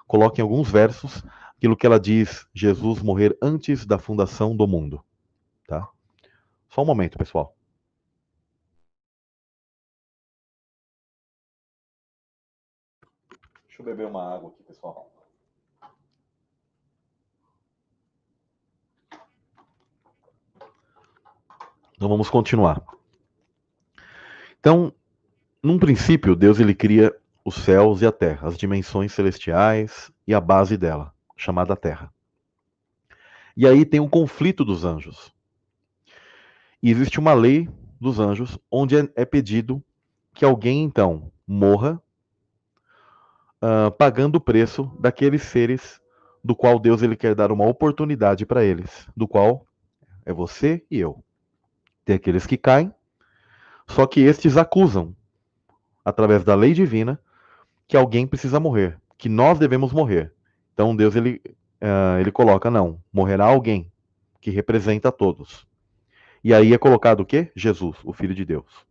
coloca em alguns versos, aquilo que ela diz, Jesus morrer antes da fundação do mundo. Tá? Só um momento, pessoal. Deixa eu beber uma água aqui, pessoal. Então vamos continuar. Então, num princípio, Deus ele cria os céus e a terra, as dimensões celestiais e a base dela, chamada Terra. E aí tem um conflito dos anjos. E existe uma lei dos anjos onde é, é pedido que alguém então morra uh, pagando o preço daqueles seres do qual Deus ele quer dar uma oportunidade para eles, do qual é você e eu. Tem aqueles que caem, só que estes acusam, através da lei divina, que alguém precisa morrer, que nós devemos morrer. Então Deus ele, uh, ele coloca, não, morrerá alguém que representa a todos. E aí é colocado o quê? Jesus, o Filho de Deus.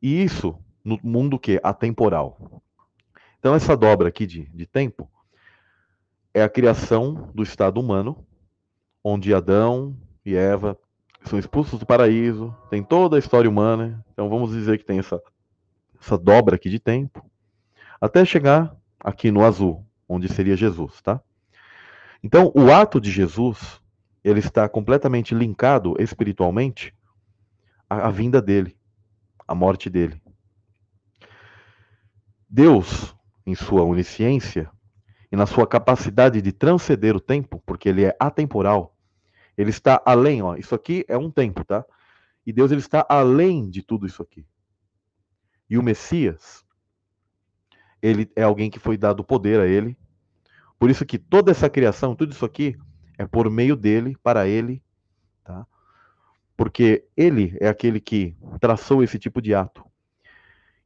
E isso no mundo que atemporal. Então essa dobra aqui de, de tempo é a criação do estado humano, onde Adão e Eva são expulsos do paraíso, tem toda a história humana. Então vamos dizer que tem essa, essa dobra aqui de tempo, até chegar aqui no azul, onde seria Jesus, tá? Então o ato de Jesus, ele está completamente linkado espiritualmente à, à vinda dele, à morte dele. Deus, em sua onisciência, e na sua capacidade de transcender o tempo, porque ele é atemporal, ele está além, ó, isso aqui é um tempo, tá? E Deus ele está além de tudo isso aqui. E o Messias, ele é alguém que foi dado poder a ele. Por isso que toda essa criação, tudo isso aqui é por meio dele, para ele, tá? Porque ele é aquele que traçou esse tipo de ato.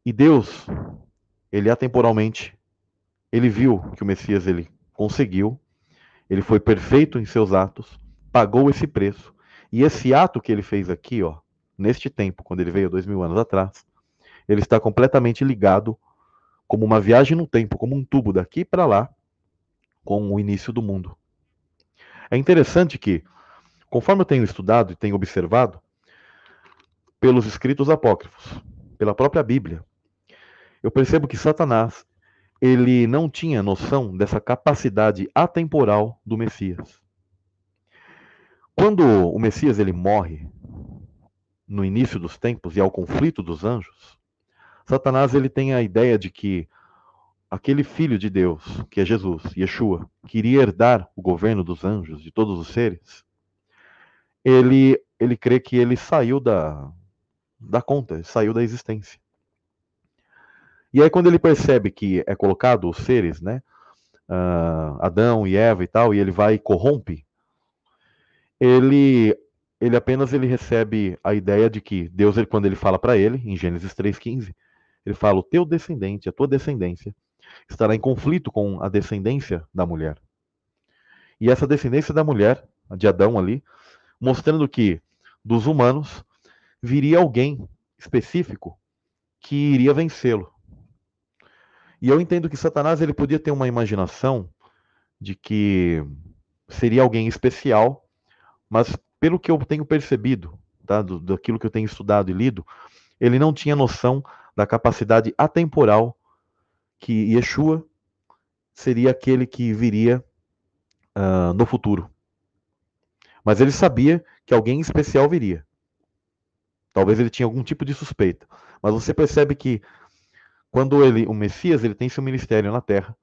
E Deus, ele atemporalmente ele viu que o Messias ele conseguiu, ele foi perfeito em seus atos, pagou esse preço. E esse ato que ele fez aqui, ó, neste tempo, quando ele veio dois mil anos atrás, ele está completamente ligado como uma viagem no tempo, como um tubo daqui para lá, com o início do mundo. É interessante que, conforme eu tenho estudado e tenho observado, pelos escritos apócrifos, pela própria Bíblia, eu percebo que Satanás ele não tinha noção dessa capacidade atemporal do Messias. Quando o Messias ele morre no início dos tempos e ao conflito dos anjos, Satanás ele tem a ideia de que aquele filho de Deus, que é Jesus, Yeshua, que iria herdar o governo dos anjos, de todos os seres, ele ele crê que ele saiu da da conta, saiu da existência. E aí, quando ele percebe que é colocado os seres, né? Uh, Adão e Eva e tal, e ele vai e corrompe, ele, ele apenas ele recebe a ideia de que Deus, ele, quando ele fala para ele, em Gênesis 3,15, ele fala: O teu descendente, a tua descendência, estará em conflito com a descendência da mulher. E essa descendência da mulher, de Adão ali, mostrando que dos humanos viria alguém específico que iria vencê-lo. E eu entendo que Satanás ele podia ter uma imaginação de que seria alguém especial, mas pelo que eu tenho percebido, tá, do, daquilo que eu tenho estudado e lido, ele não tinha noção da capacidade atemporal que Yeshua seria aquele que viria uh, no futuro. Mas ele sabia que alguém especial viria. Talvez ele tinha algum tipo de suspeita. Mas você percebe que quando ele, o Messias, ele tem seu ministério na terra,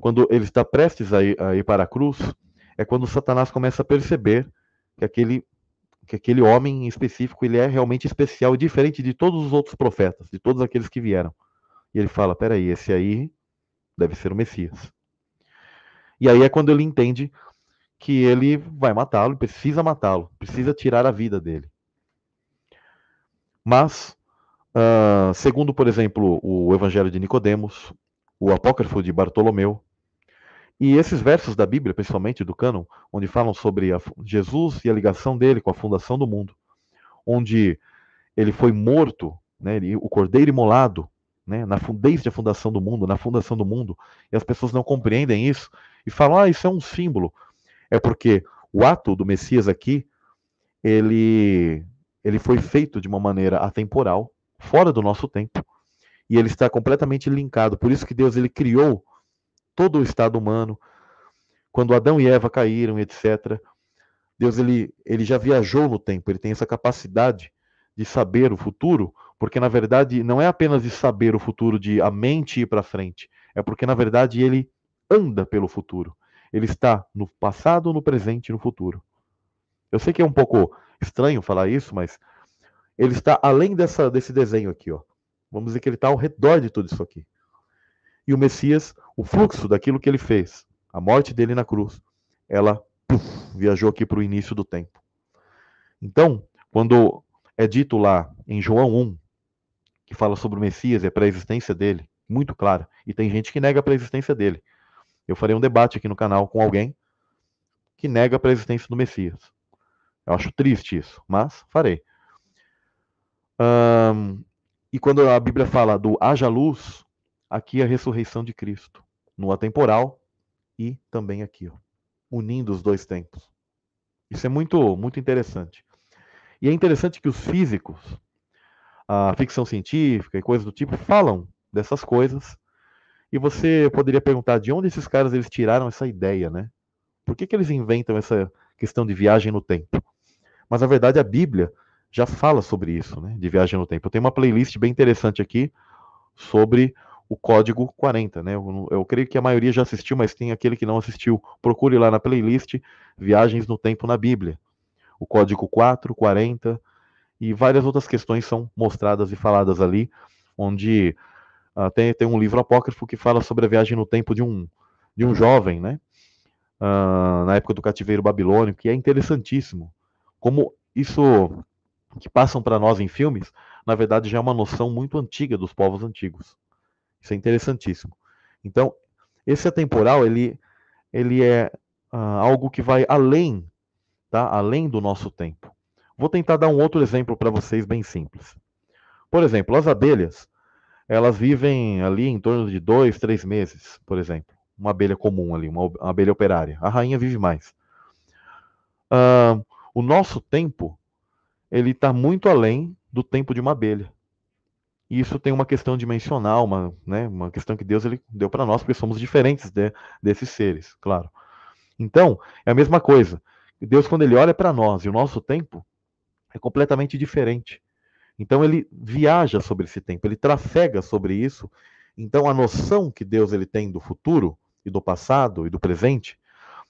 quando ele está prestes a ir, a ir para a cruz, é quando Satanás começa a perceber que aquele que aquele homem em específico ele é realmente especial e diferente de todos os outros profetas, de todos aqueles que vieram. E ele fala: peraí, esse aí deve ser o Messias. E aí é quando ele entende que ele vai matá-lo, precisa matá-lo, precisa tirar a vida dele. Mas Uh, segundo, por exemplo, o Evangelho de Nicodemos, o Apócrifo de Bartolomeu, e esses versos da Bíblia, principalmente do cânon, onde falam sobre Jesus e a ligação dele com a fundação do mundo, onde ele foi morto, né, ele, o cordeiro imolado, né, na, desde a fundação do mundo, na fundação do mundo, e as pessoas não compreendem isso e falam, ah, isso é um símbolo. É porque o ato do Messias aqui, ele, ele foi feito de uma maneira atemporal, fora do nosso tempo. E ele está completamente linkado. Por isso que Deus ele criou todo o estado humano. Quando Adão e Eva caíram, etc. Deus ele, ele já viajou no tempo, ele tem essa capacidade de saber o futuro, porque na verdade não é apenas de saber o futuro de a mente ir para frente, é porque na verdade ele anda pelo futuro. Ele está no passado, no presente e no futuro. Eu sei que é um pouco estranho falar isso, mas ele está além dessa, desse desenho aqui, ó. Vamos dizer que ele está ao redor de tudo isso aqui. E o Messias, o fluxo daquilo que ele fez, a morte dele na cruz, ela puff, viajou aqui para o início do tempo. Então, quando é dito lá em João 1, que fala sobre o Messias e a pré-existência dele, muito claro, e tem gente que nega a pré-existência dele. Eu farei um debate aqui no canal com alguém que nega a pré-existência do Messias. Eu acho triste isso, mas farei. Um, E quando a Bíblia fala do haja luz, aqui a ressurreição de Cristo, no atemporal e também aqui, ó, unindo os dois tempos. Isso é muito, muito interessante. E é interessante que os físicos, a ficção científica e coisas do tipo falam dessas coisas. E você poderia perguntar de onde esses caras eles tiraram essa ideia, né? Por que, que eles inventam essa questão de viagem no tempo? Mas na verdade a Bíblia já fala sobre isso, né? De viagem no tempo. Eu tenho uma playlist bem interessante aqui sobre o código 40, né? Eu, eu, creio que a maioria já assistiu, mas tem aquele que não assistiu. Procure lá na playlist Viagens no Tempo na Bíblia. O código 4, 40 e várias outras questões são mostradas e faladas ali, onde uh, tem, tem um livro apócrifo que fala sobre a viagem no tempo de um, de um jovem, né? Uh, na época do cativeiro babilônico, que é interessantíssimo. Como isso que passam para nós em filmes, na verdade já é uma noção muito antiga dos povos antigos. Isso é interessantíssimo. Então, esse atemporal, ele, ele é uh, algo que vai além, tá? além do nosso tempo. Vou tentar dar um outro exemplo para vocês bem simples. Por exemplo, as abelhas, elas vivem ali em torno de dois, três meses, por exemplo. Uma abelha comum ali, uma, abelha operária. A rainha vive mais. Uh, o nosso tempo, ele está muito além do tempo de uma abelha. E isso tem uma questão dimensional, uma, né, uma questão que Deus ele deu para nós, porque somos diferentes de, desses seres, claro. Então, é a mesma coisa. Deus, quando ele olha para nós e o nosso tempo, é completamente diferente. Então, ele viaja sobre esse tempo, ele trafega sobre isso. Então, a noção que Deus ele tem do futuro e do passado e do presente,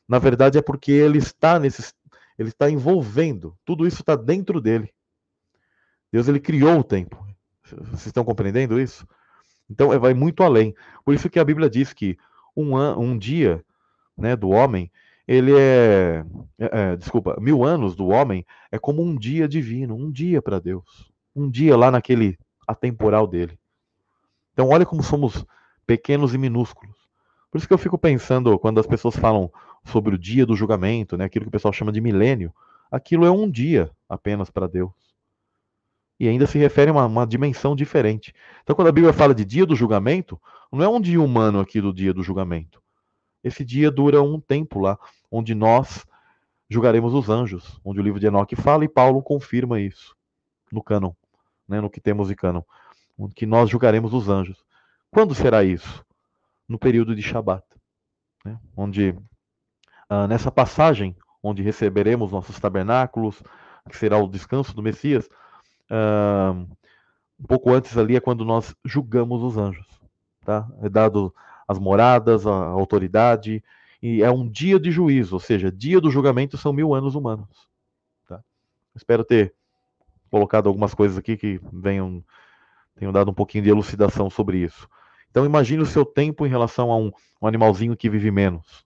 na verdade é porque ele está nesses, ele está envolvendo, tudo isso está dentro dele. Deus ele criou o tempo, vocês estão compreendendo isso? Então, é, vai muito além. Por isso que a Bíblia diz que um, an, um dia né, do homem, ele é, é, é, Desculpa, mil anos do homem é como um dia divino, um dia para Deus. Um dia lá naquele atemporal dele. Então, olha como somos pequenos e minúsculos. Por isso que eu fico pensando, quando as pessoas falam sobre o dia do julgamento, né, aquilo que o pessoal chama de milênio, aquilo é um dia apenas para Deus e ainda se refere a uma, uma, dimensão diferente. Então, quando a Bíblia fala de dia do julgamento, não é um dia humano aqui do dia do julgamento. Esse dia dura um tempo lá, onde nós julgaremos os anjos, onde o livro de Enoque fala e Paulo confirma isso no cânon, né, no que temos de cânon, que nós julgaremos os anjos. Quando será isso? No período de Shabat, né, onde ah, nessa passagem, onde receberemos nossos tabernáculos, que será o descanso do Messias, Uh, um pouco antes ali é quando nós julgamos os anjos, tá? É dado as moradas, a autoridade, e é um dia de juízo, ou seja, dia do julgamento são mil anos humanos. Tá? Espero ter colocado algumas coisas aqui que venham, tenham dado um pouquinho de elucidação sobre isso. Então imagine o seu tempo em relação a um, um animalzinho que vive menos.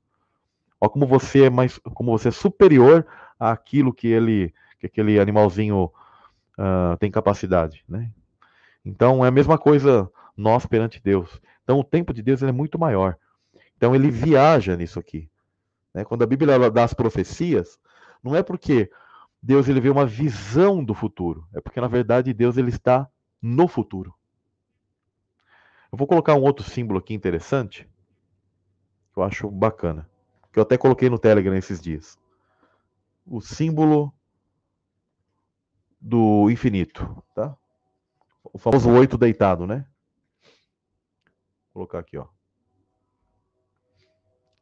Olha como você é mais, como você é superior àquilo que ele, que aquele animalzinho uh, tem capacidade, né? Então é a mesma coisa nós perante Deus. Então o tempo de Deus é muito maior. Então ele viaja nisso aqui. Né? Quando a Bíblia dá as profecias, não é porque Deus ele vê uma visão do futuro, é porque na verdade Deus ele está no futuro. Eu vou colocar um outro símbolo aqui interessante, que eu acho bacana, que eu até coloquei no Telegram esses dias. O símbolo do infinito, tá? O famoso oito deitado, né? Vou colocar aqui, ó.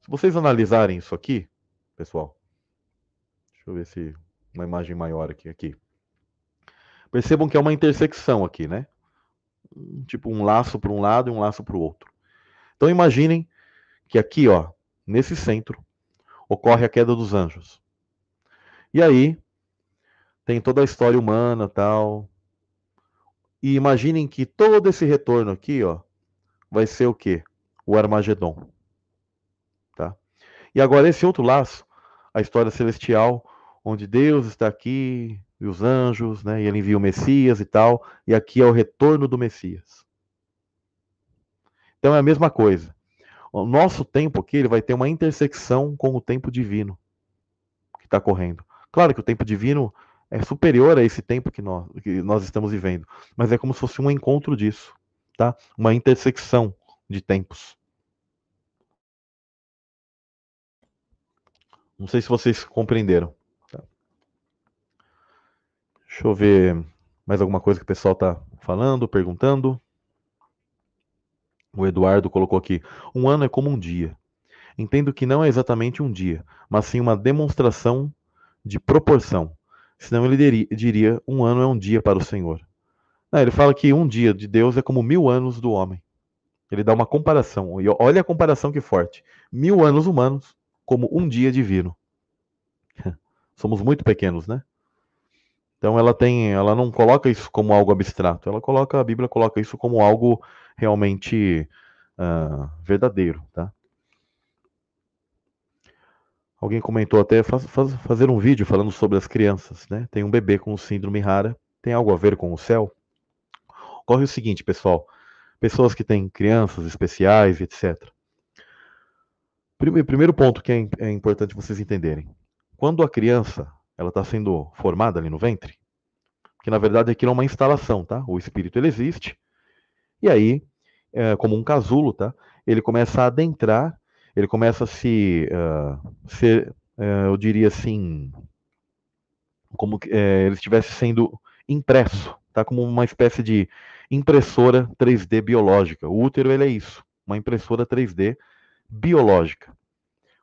Se vocês analisarem isso aqui, pessoal, deixa eu ver se uma imagem maior aqui, aqui. Percebam que é uma intersecção aqui, né? Tipo um laço para um lado e um laço para o outro. Então imaginem que aqui, ó, nesse centro, ocorre a queda dos anjos. E aí, tem toda a história humana tal. E imaginem que todo esse retorno aqui, ó, vai ser o quê? O Armagedon. Tá? E agora esse outro laço, a história celestial, onde Deus está aqui e os anjos, né? E ele envia o Messias e tal, e aqui é o retorno do Messias. Então é a mesma coisa. O nosso tempo aqui ele vai ter uma intersecção com o tempo divino que está correndo. Claro que o tempo divino é superior a esse tempo que nós, que nós estamos vivendo, mas é como se fosse um encontro disso, tá? Uma intersecção de tempos. Não sei se vocês compreenderam. Tá? Deixa eu ver mais alguma coisa que o pessoal está falando, perguntando. O Eduardo colocou aqui: um ano é como um dia. Entendo que não é exatamente um dia, mas sim uma demonstração de proporção. Senão ele diria: um ano é um dia para o Senhor. Não, ele fala que um dia de Deus é como mil anos do homem. Ele dá uma comparação. E olha a comparação que forte. Mil anos humanos como um dia divino. [LAUGHS] Somos muito pequenos, né? Então ela tem, ela não coloca isso como algo abstrato. Ela coloca, a Bíblia coloca isso como algo realmente uh, verdadeiro, tá? Alguém comentou até faz, faz, fazer um vídeo falando sobre as crianças, né? Tem um bebê com síndrome rara, tem algo a ver com o céu? Ocorre o seguinte, pessoal: pessoas que têm crianças especiais, etc. Primeiro ponto que é, é importante vocês entenderem: quando a criança ela está sendo formada ali no ventre, que na verdade aquilo é uma instalação, tá? O espírito ele existe e aí, é, como um casulo, tá? Ele começa a adentrar ele começa a se uh, ser, uh, eu diria assim, como que uh, ele estivesse sendo impresso, tá? Como uma espécie de impressora 3D biológica. O útero ele é isso, uma impressora 3D biológica,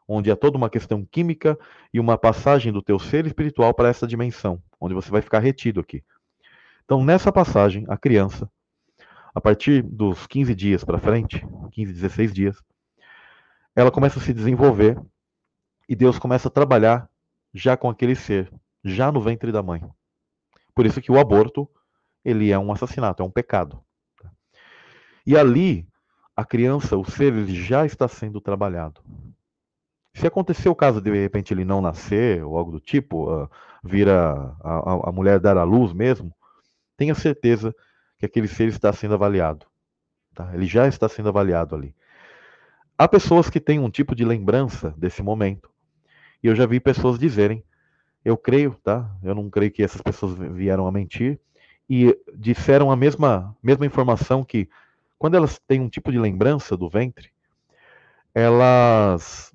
onde há toda uma questão química e uma passagem do teu ser espiritual para essa dimensão, onde você vai ficar retido aqui. Então, nessa passagem, a criança, a partir dos 15 dias para frente, 15, 16 dias, ela começa a se desenvolver e Deus começa a trabalhar já com aquele ser, já no ventre da mãe. Por isso que o aborto, ele é um assassinato, é um pecado. E ali, a criança, o ser, ele já está sendo trabalhado. Se acontecer o caso de, de repente ele não nascer, ou algo do tipo, uh, a, a, a mulher dar à luz mesmo, tenha certeza que aquele ser está sendo avaliado. Tá? Ele já está sendo avaliado ali. Há pessoas que têm um tipo de lembrança desse momento. E eu já vi pessoas dizerem, eu creio, tá? Eu não creio que essas pessoas vieram a mentir e disseram a mesma mesma informação que quando elas têm um tipo de lembrança do ventre, elas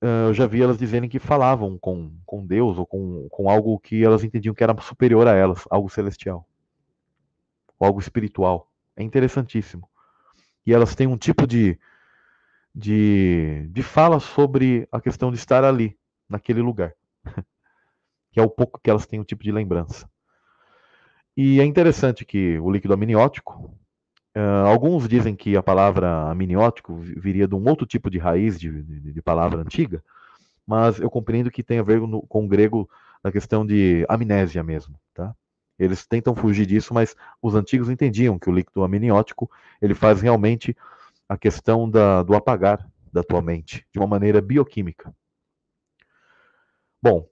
eu já vi elas dizerem que falavam com, com Deus ou com, com algo que elas entendiam que era superior a elas, algo celestial, algo espiritual. É interessantíssimo. E elas têm um tipo de, de, de fala sobre a questão de estar ali, naquele lugar. [LAUGHS] que é o pouco que elas têm um tipo de lembrança. E é interessante que o líquido amniótico, uh, alguns dizem que a palavra amniótico viria de um outro tipo de raiz de, de, de palavra antiga, mas eu compreendo que tem a ver no, com o grego na questão de amnésia mesmo, tá? Eles tentam fugir disso, mas os antigos entendiam que o líquido amniótico ele faz realmente a questão da, do apagar da tua mente de uma maneira bioquímica. Bom,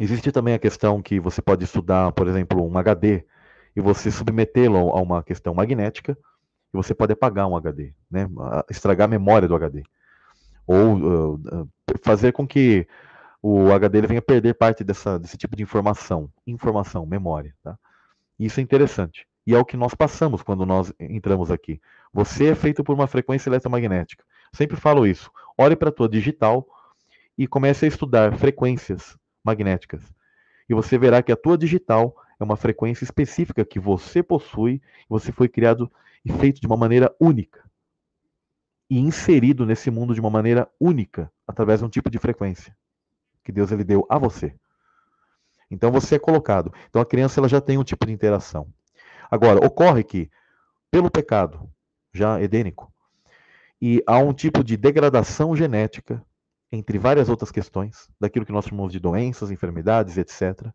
existe também a questão que você pode estudar, por exemplo, um HD e você submetê-lo a uma questão magnética e você pode apagar um HD, né? estragar a memória do HD. Ou uh, fazer com que o HD ele venha perder parte dessa, desse tipo de informação, informação, memória. Tá? Isso é interessante. E é o que nós passamos quando nós entramos aqui. Você é feito por uma frequência eletromagnética. Sempre falo isso. Olhe para a tua digital e comece a estudar frequências magnéticas. E você verá que a tua digital é uma frequência específica que você possui, você foi criado e feito de uma maneira única. E inserido nesse mundo de uma maneira única, através de um tipo de frequência que Deus ele deu a você. Então você é colocado. Então a criança ela já tem um tipo de interação. Agora, ocorre que, pelo pecado já edênico, e há um tipo de degradação genética, entre várias outras questões, daquilo que nós chamamos de doenças, enfermidades, etc.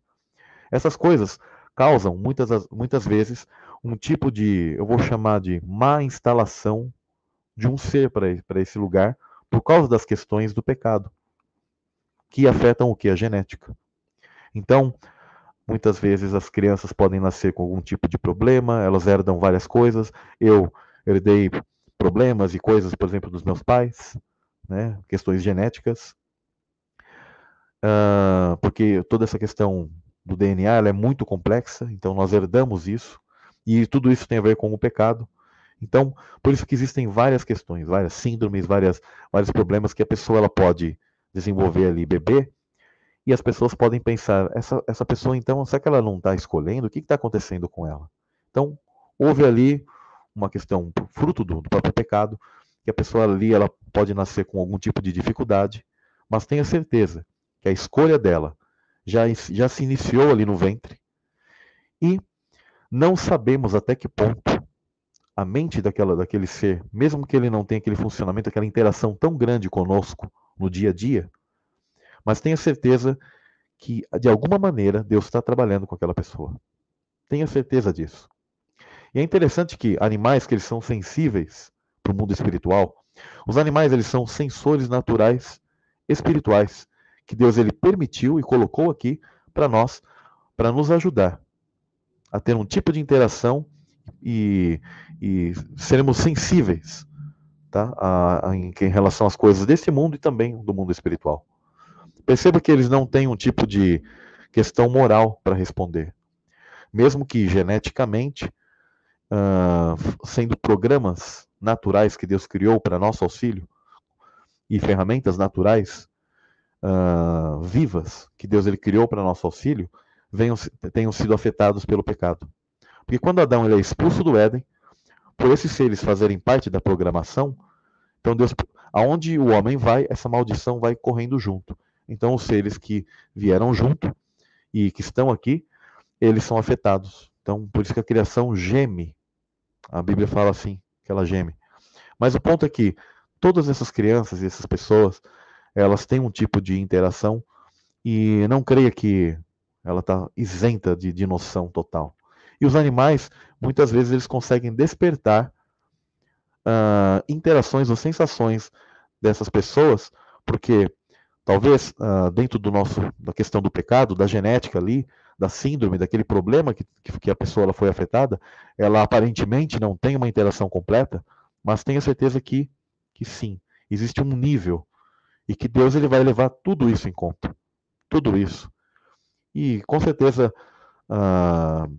Essas coisas causam, muitas, muitas vezes, um tipo de, eu vou chamar de má instalação de um ser para esse lugar, por causa das questões do pecado, que afetam o que? A genética. Então, Muitas vezes as crianças podem nascer com algum tipo de problema, elas herdam várias coisas. Eu herdei problemas e coisas, por exemplo, dos meus pais, né? questões genéticas. Uh, porque toda essa questão do DNA é muito complexa, então nós herdamos isso, e tudo isso tem a ver com o pecado. Então, por isso que existem várias questões, várias síndromes, várias, vários problemas que a pessoa ela pode desenvolver ali, beber, e as pessoas podem pensar, essa, essa pessoa então, será que ela não está escolhendo? O que está acontecendo com ela? Então, houve ali uma questão, fruto do, do próprio pecado, que a pessoa ali ela pode nascer com algum tipo de dificuldade, mas tenha certeza que a escolha dela já, já se iniciou ali no ventre e não sabemos até que ponto a mente daquela, daquele ser, mesmo que ele não tenha aquele funcionamento, aquela interação tão grande conosco no dia a dia, mas tenha certeza que de alguma maneira Deus está trabalhando com aquela pessoa. Tenha certeza disso. E é interessante que animais que eles são sensíveis para o mundo espiritual, os animais eles são sensores naturais espirituais que Deus ele permitiu e colocou aqui para nós, para nos ajudar a ter um tipo de interação e, e seremos sensíveis tá? A, a, em, em relação às coisas desse mundo e também do mundo espiritual. Perceba que eles não têm um tipo de questão moral para responder. Mesmo que geneticamente, uh, sendo programas naturais que Deus criou para nosso auxílio e ferramentas naturais, uh, vivas que Deus ele criou para nosso auxílio venham, tenham sido afetados pelo pecado. Porque quando Adão ele é expulso do Éden, por esses seres fazerem parte da programação, então Deus, aonde o homem vai, essa maldição vai correndo junto. Então os seres que vieram junto e que estão aqui, eles são afetados. Então por isso que a criação geme. A Bíblia fala assim, que ela geme. Mas o ponto é que todas essas crianças e essas pessoas, elas têm um tipo de interação e não creia que ela está isenta de, de noção total. E os animais, muitas vezes, eles conseguem despertar uh, interações ou sensações dessas pessoas, porque talvez uh, dentro do nosso da questão do pecado, da genética ali, da síndrome, daquele problema que, que a pessoa ela foi afetada, ela aparentemente não tem uma interação completa, mas tenha certeza que, que sim, existe um nível e que Deus ele vai levar tudo isso em conta. Tudo isso. E com certeza, uh,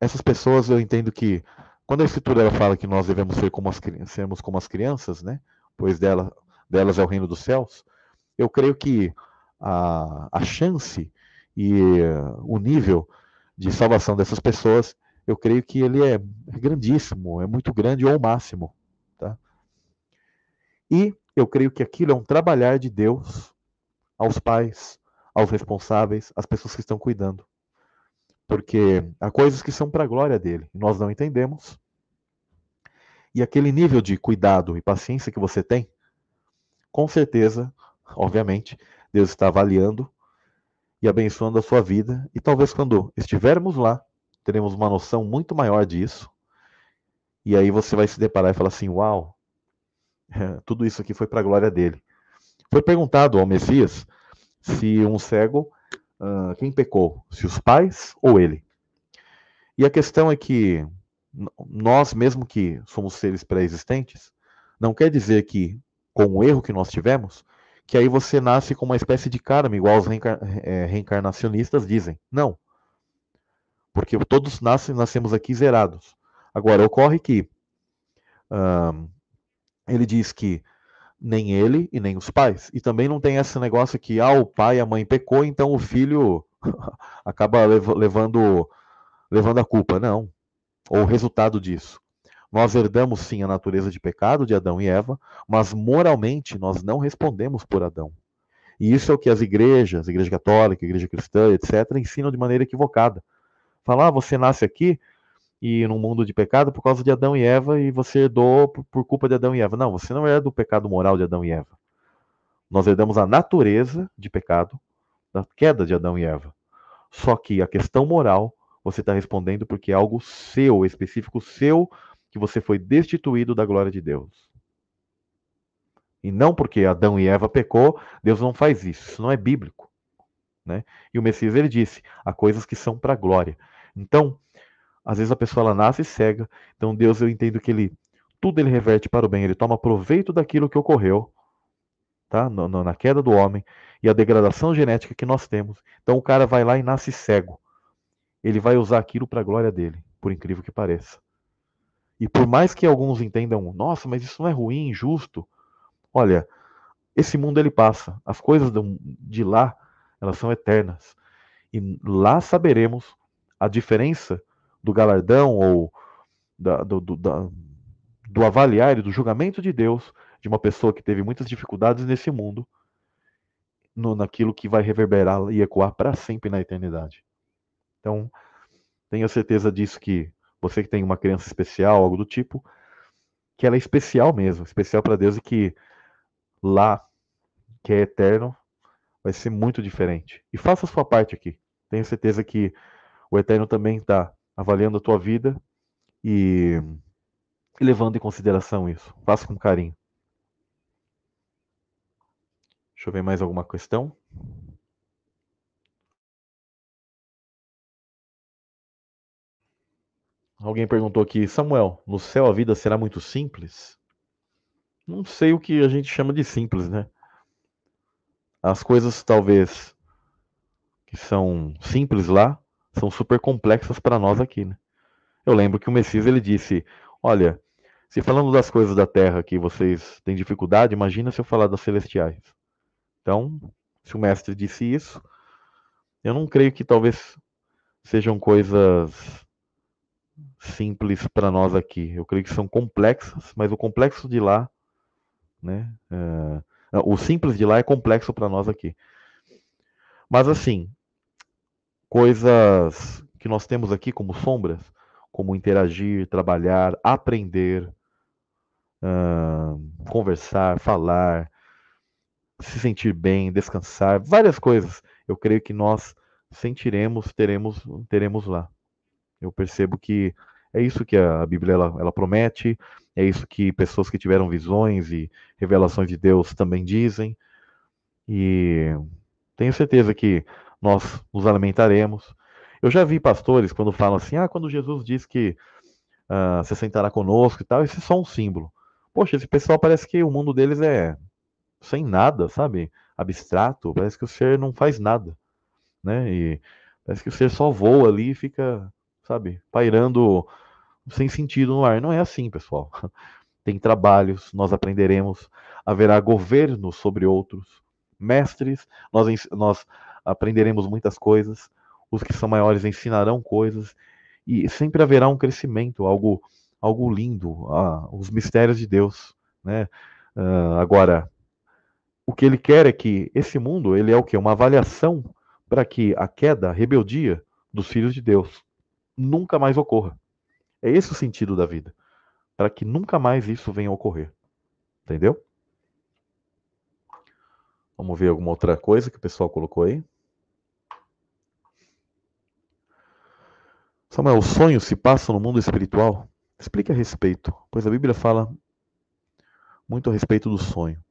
essas pessoas eu entendo que, quando a Escritura ela fala que nós devemos ser como as, sermos como as crianças, né? pois dela, delas é o reino dos céus, eu creio que a, a chance e o nível de salvação dessas pessoas, eu creio que ele é grandíssimo, é muito grande ou máximo. Tá? E eu creio que aquilo é um trabalhar de Deus aos pais, aos responsáveis, às pessoas que estão cuidando. Porque há coisas que são para a glória dele, nós não entendemos. E aquele nível de cuidado e paciência que você tem, com certeza, obviamente, Deus está avaliando e abençoando a sua vida. E talvez quando estivermos lá, teremos uma noção muito maior disso. E aí você vai se deparar e falar assim: Uau, [LAUGHS] tudo isso aqui foi para a glória dele. Foi perguntado ao Messias se um cego, uh, quem pecou? Se os pais ou ele? E a questão é que nós, mesmo que somos seres pré-existentes, não quer dizer que, com o erro que nós tivemos, que aí você nasce com uma espécie de karma, igual os reencar é, reencarnacionistas dizem. Não. Porque todos nascem, nascemos aqui zerados. Agora, ocorre que ele diz que nem ele e nem os pais. E também não tem esse negócio que ah, o pai e a mãe pecou, então o filho [LAUGHS] acaba levando levando a culpa, não. Ou o resultado disso. Nós herdamos sim a natureza de pecado de Adão e Eva, mas moralmente nós não respondemos por Adão. E isso é o que as igrejas, a igreja católica, a igreja cristã, etc., ensinam de maneira equivocada. Falar, ah, você nasce aqui, e num mundo de pecado por causa de Adão e Eva e você herdou por, culpa de Adão e Eva. Não, você não é do pecado moral de Adão e Eva. Nós herdamos a natureza de pecado da queda de Adão e Eva. Só que a questão moral você está respondendo porque é algo seu, específico seu, que você foi destituído da glória de Deus. E não porque Adão e Eva pecou, Deus não faz isso. Isso não é bíblico. Né? E o Messias ele disse: há coisas que são para glória. Então, às vezes a pessoa ela nasce cega, então Deus eu entendo que ele tudo ele reverte para o bem, ele toma proveito daquilo que ocorreu tá? No, no, na queda do homem e a degradação genética que nós temos. Então o cara vai lá e nasce cego. Ele vai usar aquilo para a glória dele, por incrível que pareça. E por mais que alguns entendam, nossa, mas isso não é ruim, injusto. Olha, esse mundo ele passa. As coisas de lá, elas são eternas. E lá saberemos a diferença do galardão ou da, do, do, da, do avaliar e do julgamento de Deus de uma pessoa que teve muitas dificuldades nesse mundo, no, naquilo que vai reverberar e ecoar para sempre na eternidade. Então, tenha certeza disso que você que tem uma criança especial, algo do tipo, que ela é especial mesmo, especial para Deus e que lá, que é eterno, vai ser muito diferente. E faça a sua parte aqui. Tenha certeza que o Eterno também está avaliando a tua vida e, e levando em consideração isso. Faça com carinho. Deixa eu ver mais alguma questão. Alguém perguntou aqui, Samuel, no céu a vida será muito simples? Não sei o que a gente chama de simples, né? As coisas talvez que são simples lá são super complexas para nós aqui, né? Eu lembro que o Messias ele disse: "Olha, se falando das coisas da terra que vocês têm dificuldade, imagina se eu falar das celestiais". Então, se o mestre disse isso, eu não creio que talvez sejam coisas simples para nós aqui. Eu creio que são complexas, mas o complexo de lá, né? É, o simples de lá é complexo para nós aqui. Mas assim, coisas que nós temos aqui como sombras, como interagir, trabalhar, aprender, uh, conversar, falar, se sentir bem, descansar, várias coisas. Eu creio que nós sentiremos, teremos, teremos lá. Eu percebo que é isso que a Bíblia ela, ela promete, é isso que pessoas que tiveram visões e revelações de Deus também dizem. E tenho certeza que nós nos alimentaremos. Eu já vi pastores quando falam assim: ah, quando Jesus diz que uh, se sentará conosco e tal, isso é só um símbolo. Poxa, esse pessoal parece que o mundo deles é sem nada, sabe? Abstrato, parece que o ser não faz nada, né? E parece que o ser só voa ali e fica sabe? Pairando sem sentido no ar. Não é assim, pessoal. [LAUGHS] Tem trabalhos, nós aprenderemos, haverá governo sobre outros, mestres, nós, nós aprenderemos muitas coisas, os que são maiores ensinarão coisas, e sempre haverá um crescimento, algo, algo lindo, ah, os mistérios de Deus. Né? Uh, agora, o que ele quer é que esse mundo, ele é o que? Uma avaliação para que a queda, a rebeldia dos filhos de Deus nunca mais ocorra. É esse o sentido da vida. Para que nunca mais isso venha a ocorrer. Entendeu? Vamos ver alguma outra coisa que o pessoal colocou aí. Samuel, os sonhos se passam no mundo espiritual? Explique a respeito, pois a Bíblia fala muito a respeito do sonho.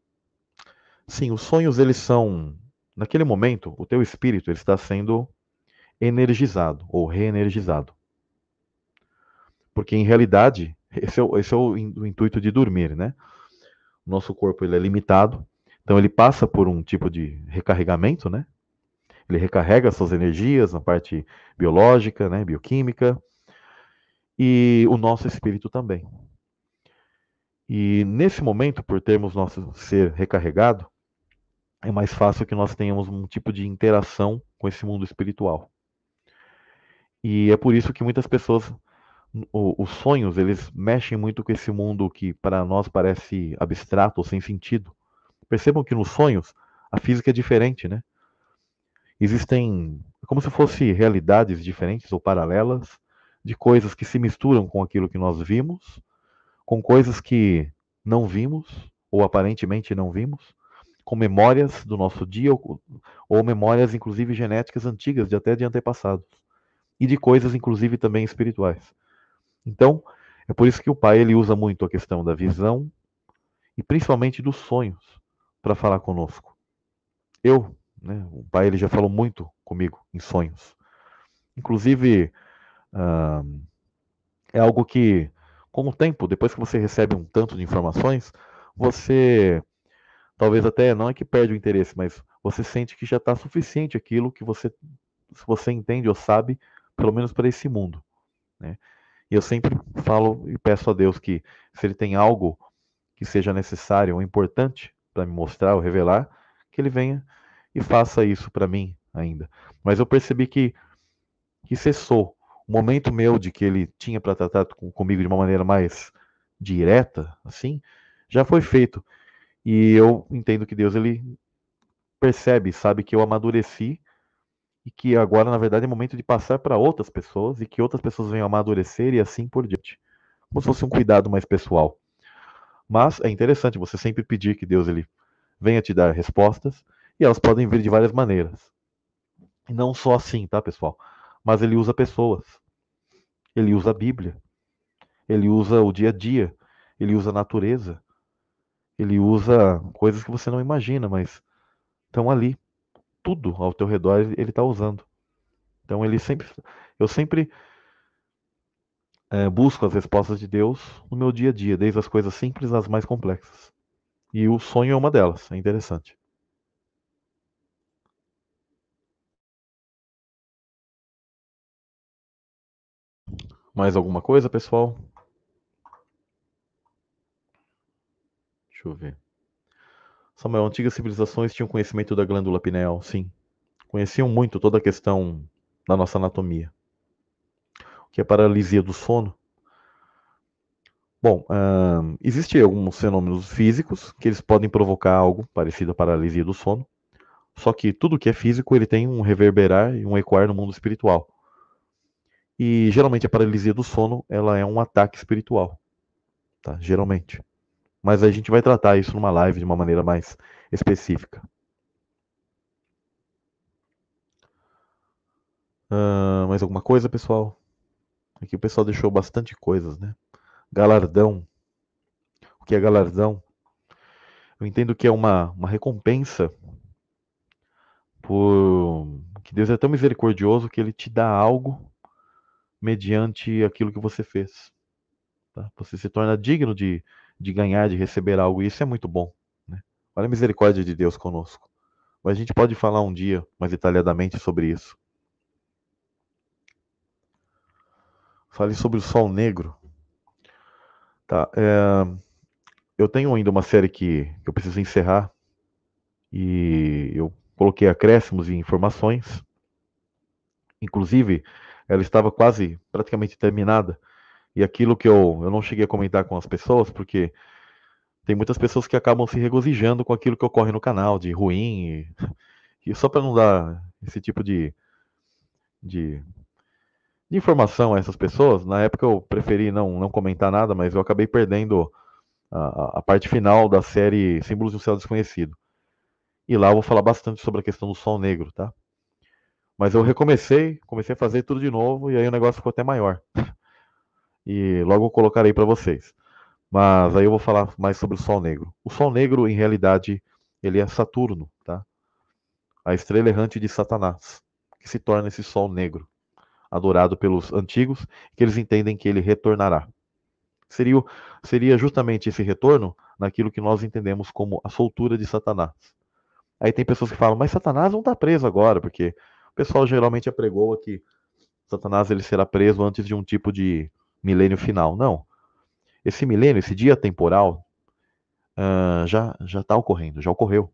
Sim, os sonhos eles são, naquele momento, o teu espírito ele está sendo energizado ou reenergizado. Porque em realidade, esse é, o, esse é o, intuito de dormir, né? O nosso corpo ele é limitado, então ele passa por um tipo de recarregamento, né? Ele recarrega suas energias na parte biológica, né, bioquímica, e o nosso espírito também. E nesse momento, por termos nosso ser recarregado, é mais fácil que nós tenhamos um tipo de interação com esse mundo espiritual. E é por isso que muitas pessoas o, os sonhos, eles mexem muito com esse mundo que para nós parece abstrato ou sem sentido. Percebam que nos sonhos a física é diferente, né? Existem como se fossem realidades diferentes ou paralelas de coisas que se misturam com aquilo que nós vimos, com coisas que não vimos ou aparentemente não vimos, com memórias do nosso dia ou, ou memórias inclusive genéticas antigas de até de antepassados e de coisas inclusive também espirituais. Então, é por isso que o pai ele usa muito a questão da visão e principalmente dos sonhos para falar conosco. Eu, né, o pai ele já falou muito comigo em sonhos. Inclusive, uh, é algo que, com o tempo, depois que você recebe um tanto de informações, você talvez até não é que perde o interesse, mas você sente que já está suficiente aquilo que você, você entende ou sabe, pelo menos para esse mundo. Né? E eu sempre falo e peço a Deus que se Ele tem algo que seja necessário ou importante para me mostrar ou revelar, que Ele venha e faça isso para mim ainda. Mas eu percebi que, que cessou o momento meu de que Ele tinha para tratar comigo de uma maneira mais direta, assim, já foi feito. E eu entendo que Deus ele percebe, sabe que eu amadureci e que agora, na verdade, é momento de passar para outras pessoas e que outras pessoas venham amadurecer e assim por diante. Como se fosse um cuidado mais pessoal. Mas é interessante você sempre pedir que Deus ele venha te dar respostas e elas podem vir de várias maneiras. E não só assim, tá, pessoal? Mas ele usa pessoas. Ele usa a Bíblia. Ele usa o dia a dia. Ele usa a natureza. Ele usa coisas que você não imagina, mas estão ali tudo ao teu redor ele está usando. Então ele sempre, eu sempre é, busco as respostas de Deus no meu dia a dia, desde as coisas simples às mais complexas. E o sonho é uma delas, é interessante. Mais alguma coisa, pessoal? Deixa eu ver. Samuel, antigas civilizações tinham conhecimento da glândula pineal, sim. Conheciam muito toda a questão da nossa anatomia. O que é paralisia do sono? Bom, uh, existem alguns fenômenos físicos que eles podem provocar algo parecido à paralisia do sono. Só que tudo que é físico ele tem um reverberar e um ecoar no mundo espiritual. E geralmente a paralisia do sono ela é um ataque espiritual, tá? Geralmente. Mas a gente vai tratar isso numa live de uma maneira mais específica. Uh, mais alguma coisa, pessoal? Aqui o pessoal deixou bastante coisas, né? Galardão. O que é galardão? Eu entendo que é uma, uma recompensa por que Deus é tão misericordioso que ele te dá algo mediante aquilo que você fez. Tá? Você se torna digno de, de ganhar, de receber algo. E isso é muito bom. Né? Olha a misericórdia de Deus conosco. Mas a gente pode falar um dia mais detalhadamente sobre isso. Fale sobre o Sol Negro. Tá. É, eu tenho ainda uma série que eu preciso encerrar. E eu coloquei acréscimos e informações. Inclusive, ela estava quase praticamente terminada. E aquilo que eu, eu não cheguei a comentar com as pessoas, porque tem muitas pessoas que acabam se regozijando com aquilo que ocorre no canal, de ruim, e, [LAUGHS] e só para não dar esse tipo de, de, de, informação a essas pessoas, na época eu preferi não, não comentar nada, mas eu acabei perdendo a, a parte final da série Símbolos do Céu Desconhecido. E lá eu vou falar bastante sobre a questão do sol negro, tá? Mas eu recomecei, comecei a fazer tudo de novo, e aí o negócio ficou até maior [LAUGHS] e logo colocarei para vocês. Mas aí eu vou falar mais sobre o Sol Negro. O Sol Negro, em realidade, ele é Saturno, tá? A estrela errante de Satanás, que se torna esse Sol Negro, adorado pelos antigos, que eles entendem que ele retornará. Seria, seria justamente esse retorno naquilo que nós entendemos como a soltura de Satanás. Aí tem pessoas que falam, mas Satanás não está preso agora, porque o pessoal geralmente apregoa que Satanás ele será preso antes de um tipo de milênio final. Não. Esse milênio, esse dia temporal, uh, já está ocorrendo, já ocorreu.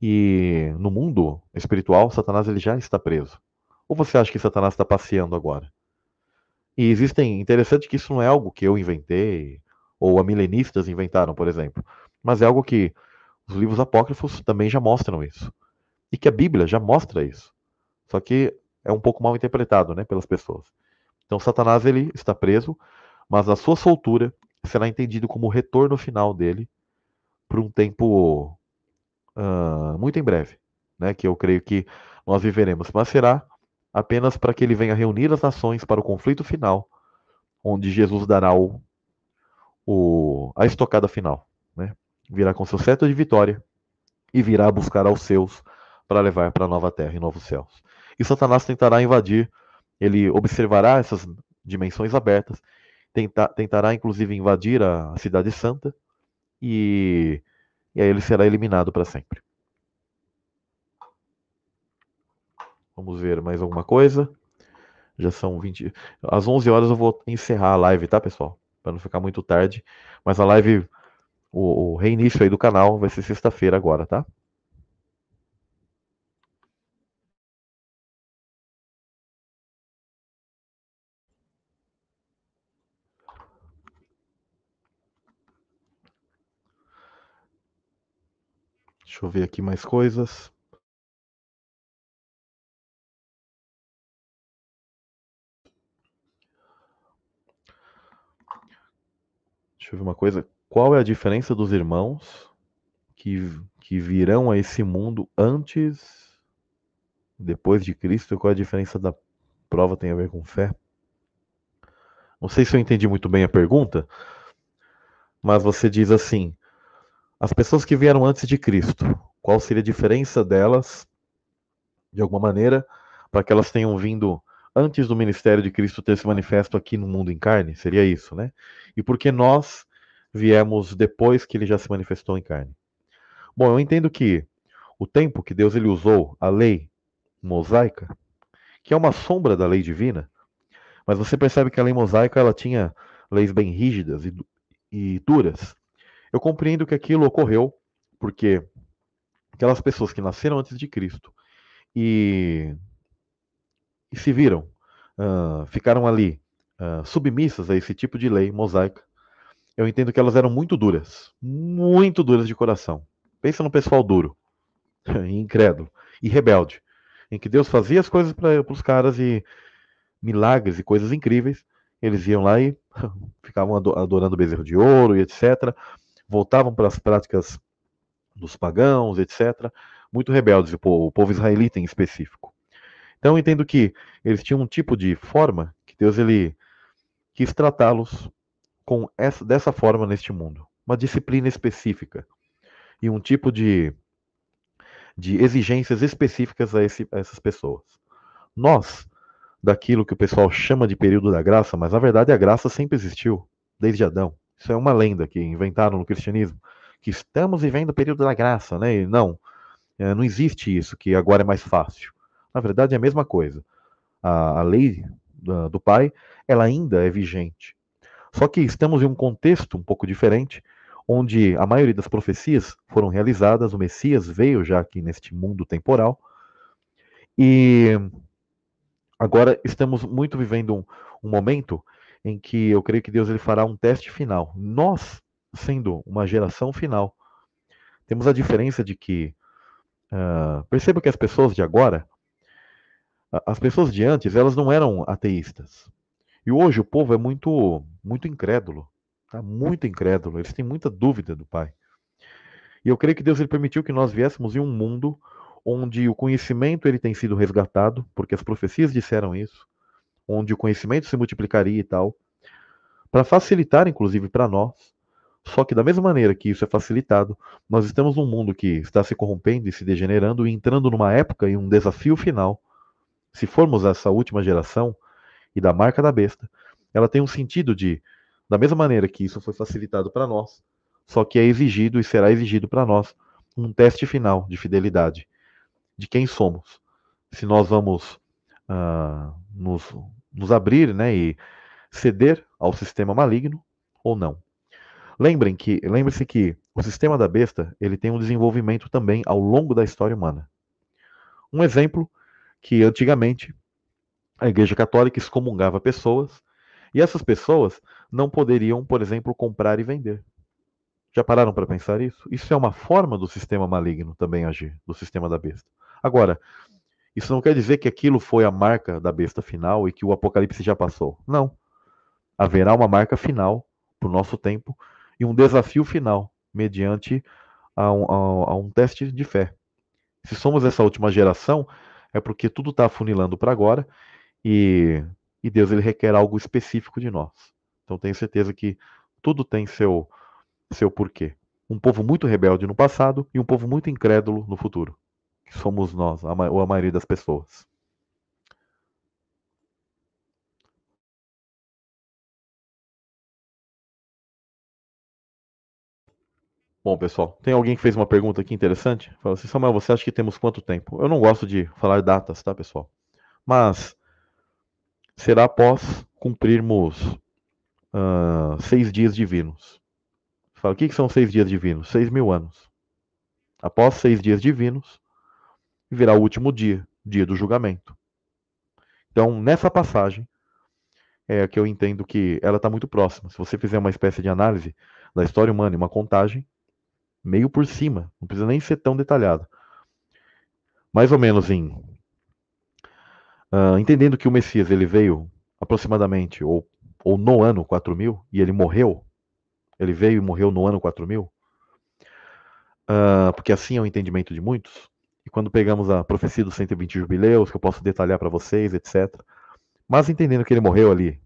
E no mundo espiritual, Satanás ele já está preso. Ou você acha que Satanás está passeando agora? E existem, interessante que isso não é algo que eu inventei, ou milenistas inventaram, por exemplo, mas é algo que os livros apócrifos também já mostram isso. E que a Bíblia já mostra isso. Só que é um pouco mal interpretado né, pelas pessoas. Então Satanás ele está preso, mas a sua soltura será entendido como o retorno final dele por um tempo uh, muito em breve, né? Que eu creio que nós viveremos, mas será apenas para que ele venha reunir as nações para o conflito final, onde Jesus dará o, o a estocada final, né? Virá com seu cetro de vitória e virá buscar aos seus para levar para a nova terra e novos céus. E Satanás tentará invadir ele observará essas dimensões abertas, tenta, tentará inclusive invadir a Cidade Santa e e aí ele será eliminado para sempre. Vamos ver mais alguma coisa. Já são 20. Às 11 horas eu vou encerrar a live, tá, pessoal? Para não ficar muito tarde. Mas a live, o, o reinício aí do canal vai ser sexta-feira agora, tá? Deixa eu ver aqui mais coisas. Deixa eu ver uma coisa. Qual é a diferença dos irmãos que, que virão a esse mundo antes, depois de Cristo? Qual é a diferença da prova tem a ver com fé? Não sei se eu entendi muito bem a pergunta, mas você diz assim: as pessoas que vieram antes de Cristo, qual seria a diferença delas, de alguma maneira, para que elas tenham vindo antes do ministério de Cristo ter se manifesto aqui no mundo em carne? Seria isso, né? E por que nós viemos depois que ele já se manifestou em carne? Bom, eu entendo que o tempo que Deus ele usou a lei mosaica, que é uma sombra da lei divina, mas você percebe que a lei mosaica ela tinha leis bem rígidas e, e duras. Eu compreendo que aquilo ocorreu porque aquelas pessoas que nasceram antes de Cristo e, e se viram, uh, ficaram ali uh, submissas a esse tipo de lei mosaica, eu entendo que elas eram muito duras, muito duras de coração. Pensa no pessoal duro, [LAUGHS] incrédulo e rebelde, em que Deus fazia as coisas para os caras e milagres e coisas incríveis, eles iam lá e [LAUGHS] ficavam adorando o bezerro de ouro e etc voltavam para as práticas dos pagãos, etc., muito rebeldes, o povo, o povo israelita em específico. Então eu entendo que eles tinham um tipo de forma que Deus ele quis tratá-los com essa, dessa forma neste mundo, uma disciplina específica e um tipo de, de exigências específicas a, esse, a essas pessoas. Nós, daquilo que o pessoal chama de período da graça, mas na verdade a graça sempre existiu, desde Adão. Isso é uma lenda que inventaram no cristianismo, que estamos vivendo o período da graça, né? E não, é, não existe isso, que agora é mais fácil. Na verdade, é a mesma coisa. A, a lei do, do Pai, ela ainda é vigente. Só que estamos em um contexto um pouco diferente, onde a maioria das profecias foram realizadas, o Messias veio já aqui neste mundo temporal, e agora estamos muito vivendo um, um momento em que eu creio que Deus ele fará um teste final. Nós, sendo uma geração final, temos a diferença de que uh, perceba que as pessoas de agora, as pessoas de antes, elas não eram ateístas. E hoje o povo é muito, muito incrédulo, tá? Muito incrédulo. Eles têm muita dúvida do Pai. E eu creio que Deus ele permitiu que nós viéssemos em um mundo onde o conhecimento ele tem sido resgatado, porque as profecias disseram isso onde o conhecimento se multiplicaria e tal, para facilitar, inclusive, para nós. Só que, da mesma maneira que isso é facilitado, nós estamos num mundo que está se corrompendo e se degenerando e entrando numa época e um desafio final. Se formos essa última geração e da marca da besta, ela tem um sentido de, da mesma maneira que isso foi facilitado para nós, só que é exigido e será exigido para nós um teste final de fidelidade de quem somos. Se nós vamos uh, nos nos abrir né, e ceder ao sistema maligno ou não. Lembrem que, lembre-se que o sistema da besta ele tem um desenvolvimento também ao longo da história humana. Um exemplo que antigamente a Igreja Católica excomungava pessoas e essas pessoas não poderiam, por exemplo, comprar e vender. Já pararam para pensar isso? Isso é uma forma do sistema maligno também agir, do sistema da besta. Agora, isso não quer dizer que aquilo foi a marca da besta final e que o apocalipse já passou. Não. Haverá uma marca final para o nosso tempo e um desafio final mediante a um, a, a um teste de fé. Se somos essa última geração, é porque tudo está afunilando para agora e, e Deus ele requer algo específico de nós. Então tenho certeza que tudo tem seu, seu porquê. Um povo muito rebelde no passado e um povo muito incrédulo no futuro que somos nós, ou a maioria das pessoas. Bom, pessoal, tem alguém que fez uma pergunta aqui interessante? Falou assim, Samuel, você acha que temos quanto tempo? Eu não gosto de falar datas, tá, pessoal? Mas será após cumprirmos uh, seis dias divinos. Fala, o que, que são seis dias divinos? Seis mil anos. Após seis dias divinos, virá o último dia, dia do julgamento. Então, nessa passagem, é que eu entendo que ela está muito próxima. Se você fizer uma espécie de análise da história humana e uma contagem, meio por cima, não precisa nem ser tão detalhado. Mais ou menos em. Uh, entendendo que o Messias ele veio aproximadamente, ou, ou no ano 4000, e ele morreu, ele veio e morreu no ano 4000, uh, ah, porque assim é o entendimento de muitos. E quando pegamos a profecia dos 120 jubileus, que eu posso detalhar para vocês, etc. Mas entendendo que ele morreu ali,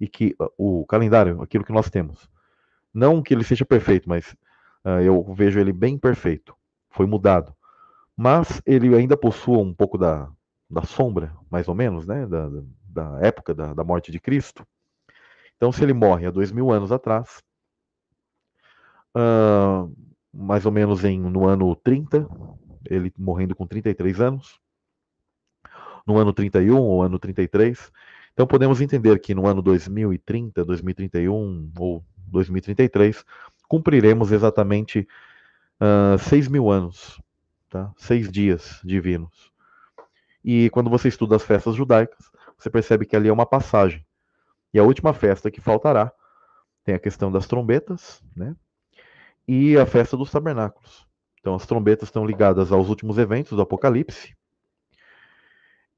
e que uh, o calendário, aquilo que nós temos, não que ele seja perfeito, mas uh, eu vejo ele bem perfeito, foi mudado. Mas ele ainda possua um pouco da, da sombra, mais ou menos, né, da, da época da, da morte de Cristo. Então, se ele morre há dois mil anos atrás, uh, mais ou menos em, no ano 30, ele morrendo com 33 anos, no ano 31 ou ano 33. Então podemos entender que no ano 2030, 2031 ou 2033, cumpriremos exatamente uh, 6 mil anos, tá? seis dias divinos. E quando você estuda as festas judaicas, você percebe que ali é uma passagem. E a última festa que faltará tem a questão das trombetas, né? E a festa dos tabernáculos. Então, as trombetas estão ligadas aos últimos eventos do Apocalipse.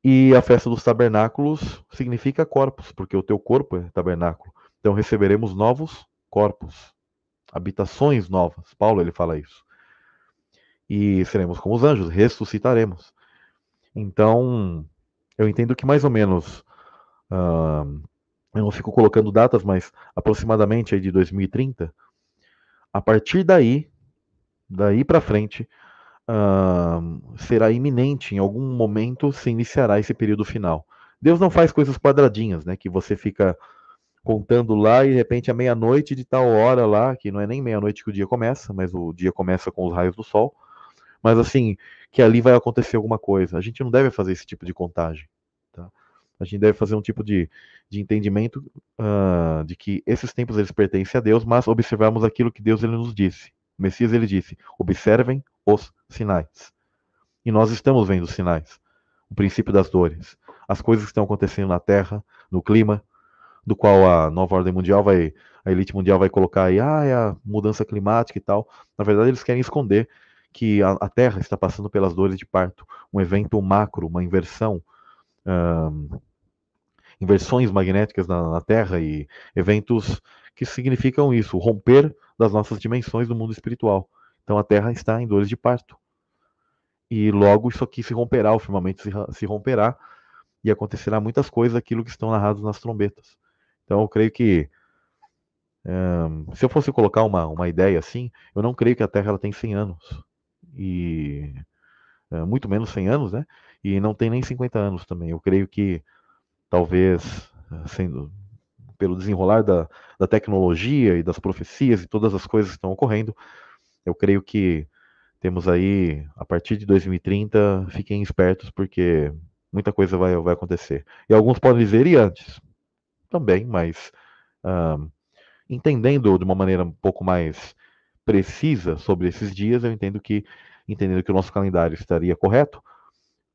E a festa dos tabernáculos significa corpos, porque o teu corpo é tabernáculo. Então, receberemos novos corpos, habitações novas. Paulo ele fala isso. E seremos como os anjos, ressuscitaremos. Então, eu entendo que mais ou menos, uh, eu não fico colocando datas, mas aproximadamente aí de 2030, a partir daí daí para frente, uh, será iminente, em algum momento se iniciará esse período final. Deus não faz coisas quadradinhas, né? Que você fica contando lá e de repente à meia-noite de tal hora lá, que não é nem meia-noite que o dia começa, mas o dia começa com os raios do sol. Mas assim, que ali vai acontecer alguma coisa. A gente não deve fazer esse tipo de contagem. Tá? A gente deve fazer um tipo de, de entendimento uh, de que esses tempos eles pertencem a Deus, mas observarmos aquilo que Deus ele nos disse. Messias ele disse: observem os sinais. E nós estamos vendo os sinais. O princípio das dores, as coisas que estão acontecendo na Terra, no clima, do qual a nova ordem mundial vai, a elite mundial vai colocar aí, ah, é a mudança climática e tal. Na verdade, eles querem esconder que a, a Terra está passando pelas dores de parto, um evento macro, uma inversão, inversões magnéticas na, na Terra e eventos que significam isso, romper das nossas dimensões do mundo espiritual. Então a Terra está em dores de parto. E logo isso aqui se romperá, o firmamento se, romperá e acontecerá muitas coisas aquilo que estão narrados nas trombetas. Então eu creio que um, se eu fosse colocar uma, uma ideia assim, eu não creio que a Terra ela tem 100 anos. E uh, muito menos 100 anos, né? E não tem nem 50 anos também. Eu creio que talvez sendo pelo desenrolar da, da tecnologia e das profecias e todas as coisas que estão ocorrendo, eu creio que temos aí, a partir de 2030, fiquem espertos, porque muita coisa vai, vai acontecer. E alguns podem dizer, e antes? Também, mas uh, entendendo de uma maneira um pouco mais precisa sobre esses dias, eu entendo que, entendendo que o nosso calendário estaria correto,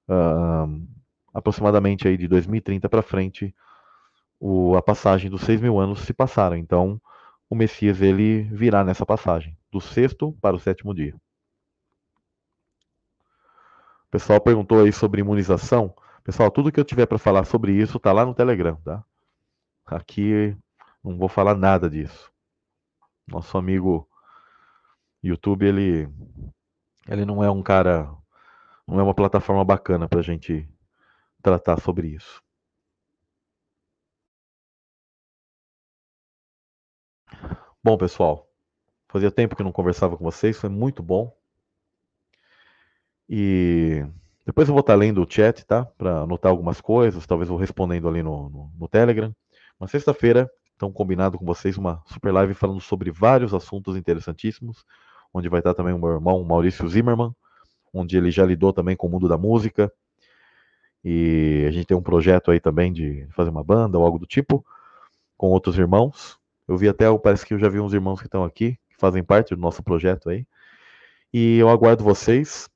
uh, aproximadamente aí de 2030 para frente, o, a passagem dos seis mil anos se passaram. Então, o Messias ele virá nessa passagem, do sexto para o sétimo dia. O pessoal perguntou aí sobre imunização. Pessoal, tudo que eu tiver para falar sobre isso está lá no Telegram, tá? Aqui não vou falar nada disso. Nosso amigo YouTube, ele, ele não é um cara, não é uma plataforma bacana para a gente tratar sobre isso. Bom, pessoal, fazia tempo que não conversava com vocês, foi muito bom. E depois eu vou estar lendo o chat, tá? Para anotar algumas coisas, talvez vou respondendo ali no, no, no Telegram. Mas sexta-feira, então combinado com vocês, uma super live falando sobre vários assuntos interessantíssimos. onde vai estar também o meu irmão Maurício Zimmermann, onde ele já lidou também com o mundo da música. E a gente tem um projeto aí também de fazer uma banda ou algo do tipo, com outros irmãos. Eu vi até, parece que eu já vi uns irmãos que estão aqui, que fazem parte do nosso projeto aí. E eu aguardo vocês.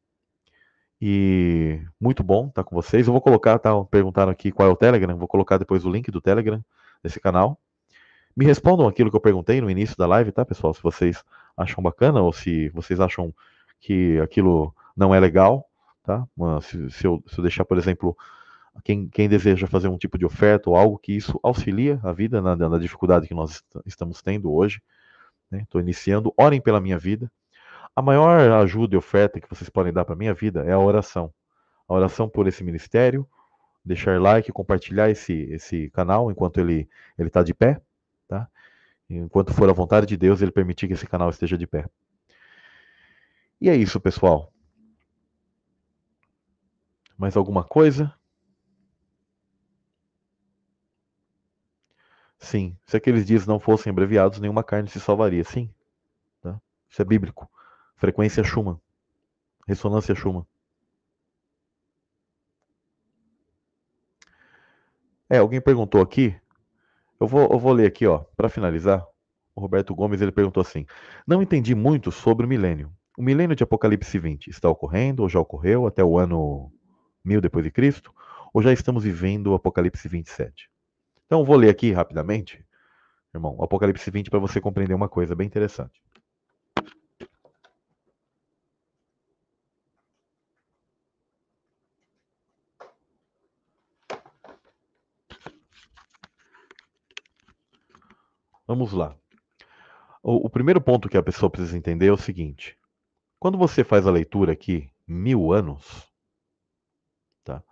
E muito bom estar com vocês. Eu vou colocar, tá? Perguntaram aqui qual é o Telegram. Vou colocar depois o link do Telegram desse canal. Me respondam aquilo que eu perguntei no início da live, tá, pessoal? Se vocês acham bacana ou se vocês acham que aquilo não é legal, tá? Se, se, eu, se eu, deixar, por exemplo, quem, quem, deseja fazer um tipo de oferta ou algo que isso auxilia a vida na, na dificuldade que nós estamos tendo hoje. Estou né? iniciando, orem pela minha vida. A maior ajuda e oferta que vocês podem dar para a minha vida é a oração. A oração por esse ministério, deixar like, compartilhar esse, esse canal enquanto ele está de pé, tá? Enquanto for a vontade de Deus, ele permitir que esse canal esteja de pé. E é isso, pessoal. Mais alguma coisa? Sim, se aqueles dias não fossem abreviados, nenhuma carne se salvaria. Sim, tá? isso é bíblico. Frequência Schumann. Ressonância Schumann. É, alguém perguntou aqui. Eu vou, eu vou ler aqui, ó, para finalizar. O Roberto Gomes ele perguntou assim: Não entendi muito sobre o milênio. O milênio de Apocalipse 20 está ocorrendo ou já ocorreu até o ano 1000 depois de Cristo? Ou já estamos vivendo o Apocalipse 27? Então, vou ler aqui rapidamente, irmão, Apocalipse 20 para você compreender uma coisa bem interessante. Vamos lá. O, o, primeiro ponto que a pessoa precisa entender é o seguinte: quando você faz a leitura aqui, mil anos, tá?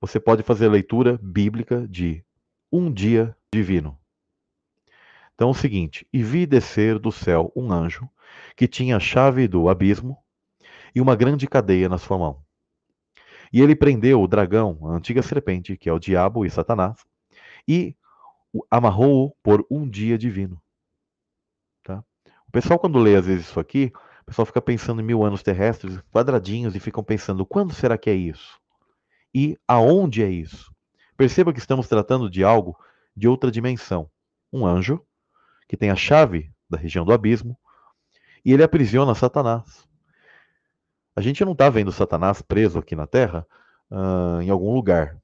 Você pode fazer a leitura bíblica de um dia divino. Então é o seguinte: e vi descer do céu um anjo que tinha a chave do abismo e uma grande cadeia na sua mão. E ele prendeu o dragão, a antiga serpente, que é o diabo e Satanás, e amarrou-o por um dia divino. Tá? O pessoal, quando lê às vezes isso aqui, o pessoal fica pensando em mil anos terrestres, quadradinhos, e ficam pensando, quando será que é isso? E aonde é isso? Perceba que estamos tratando de algo de outra dimensão. Um anjo, que tem a chave da região do abismo, e ele aprisiona Satanás. A gente não está vendo Satanás preso aqui na Terra uh, em algum lugar.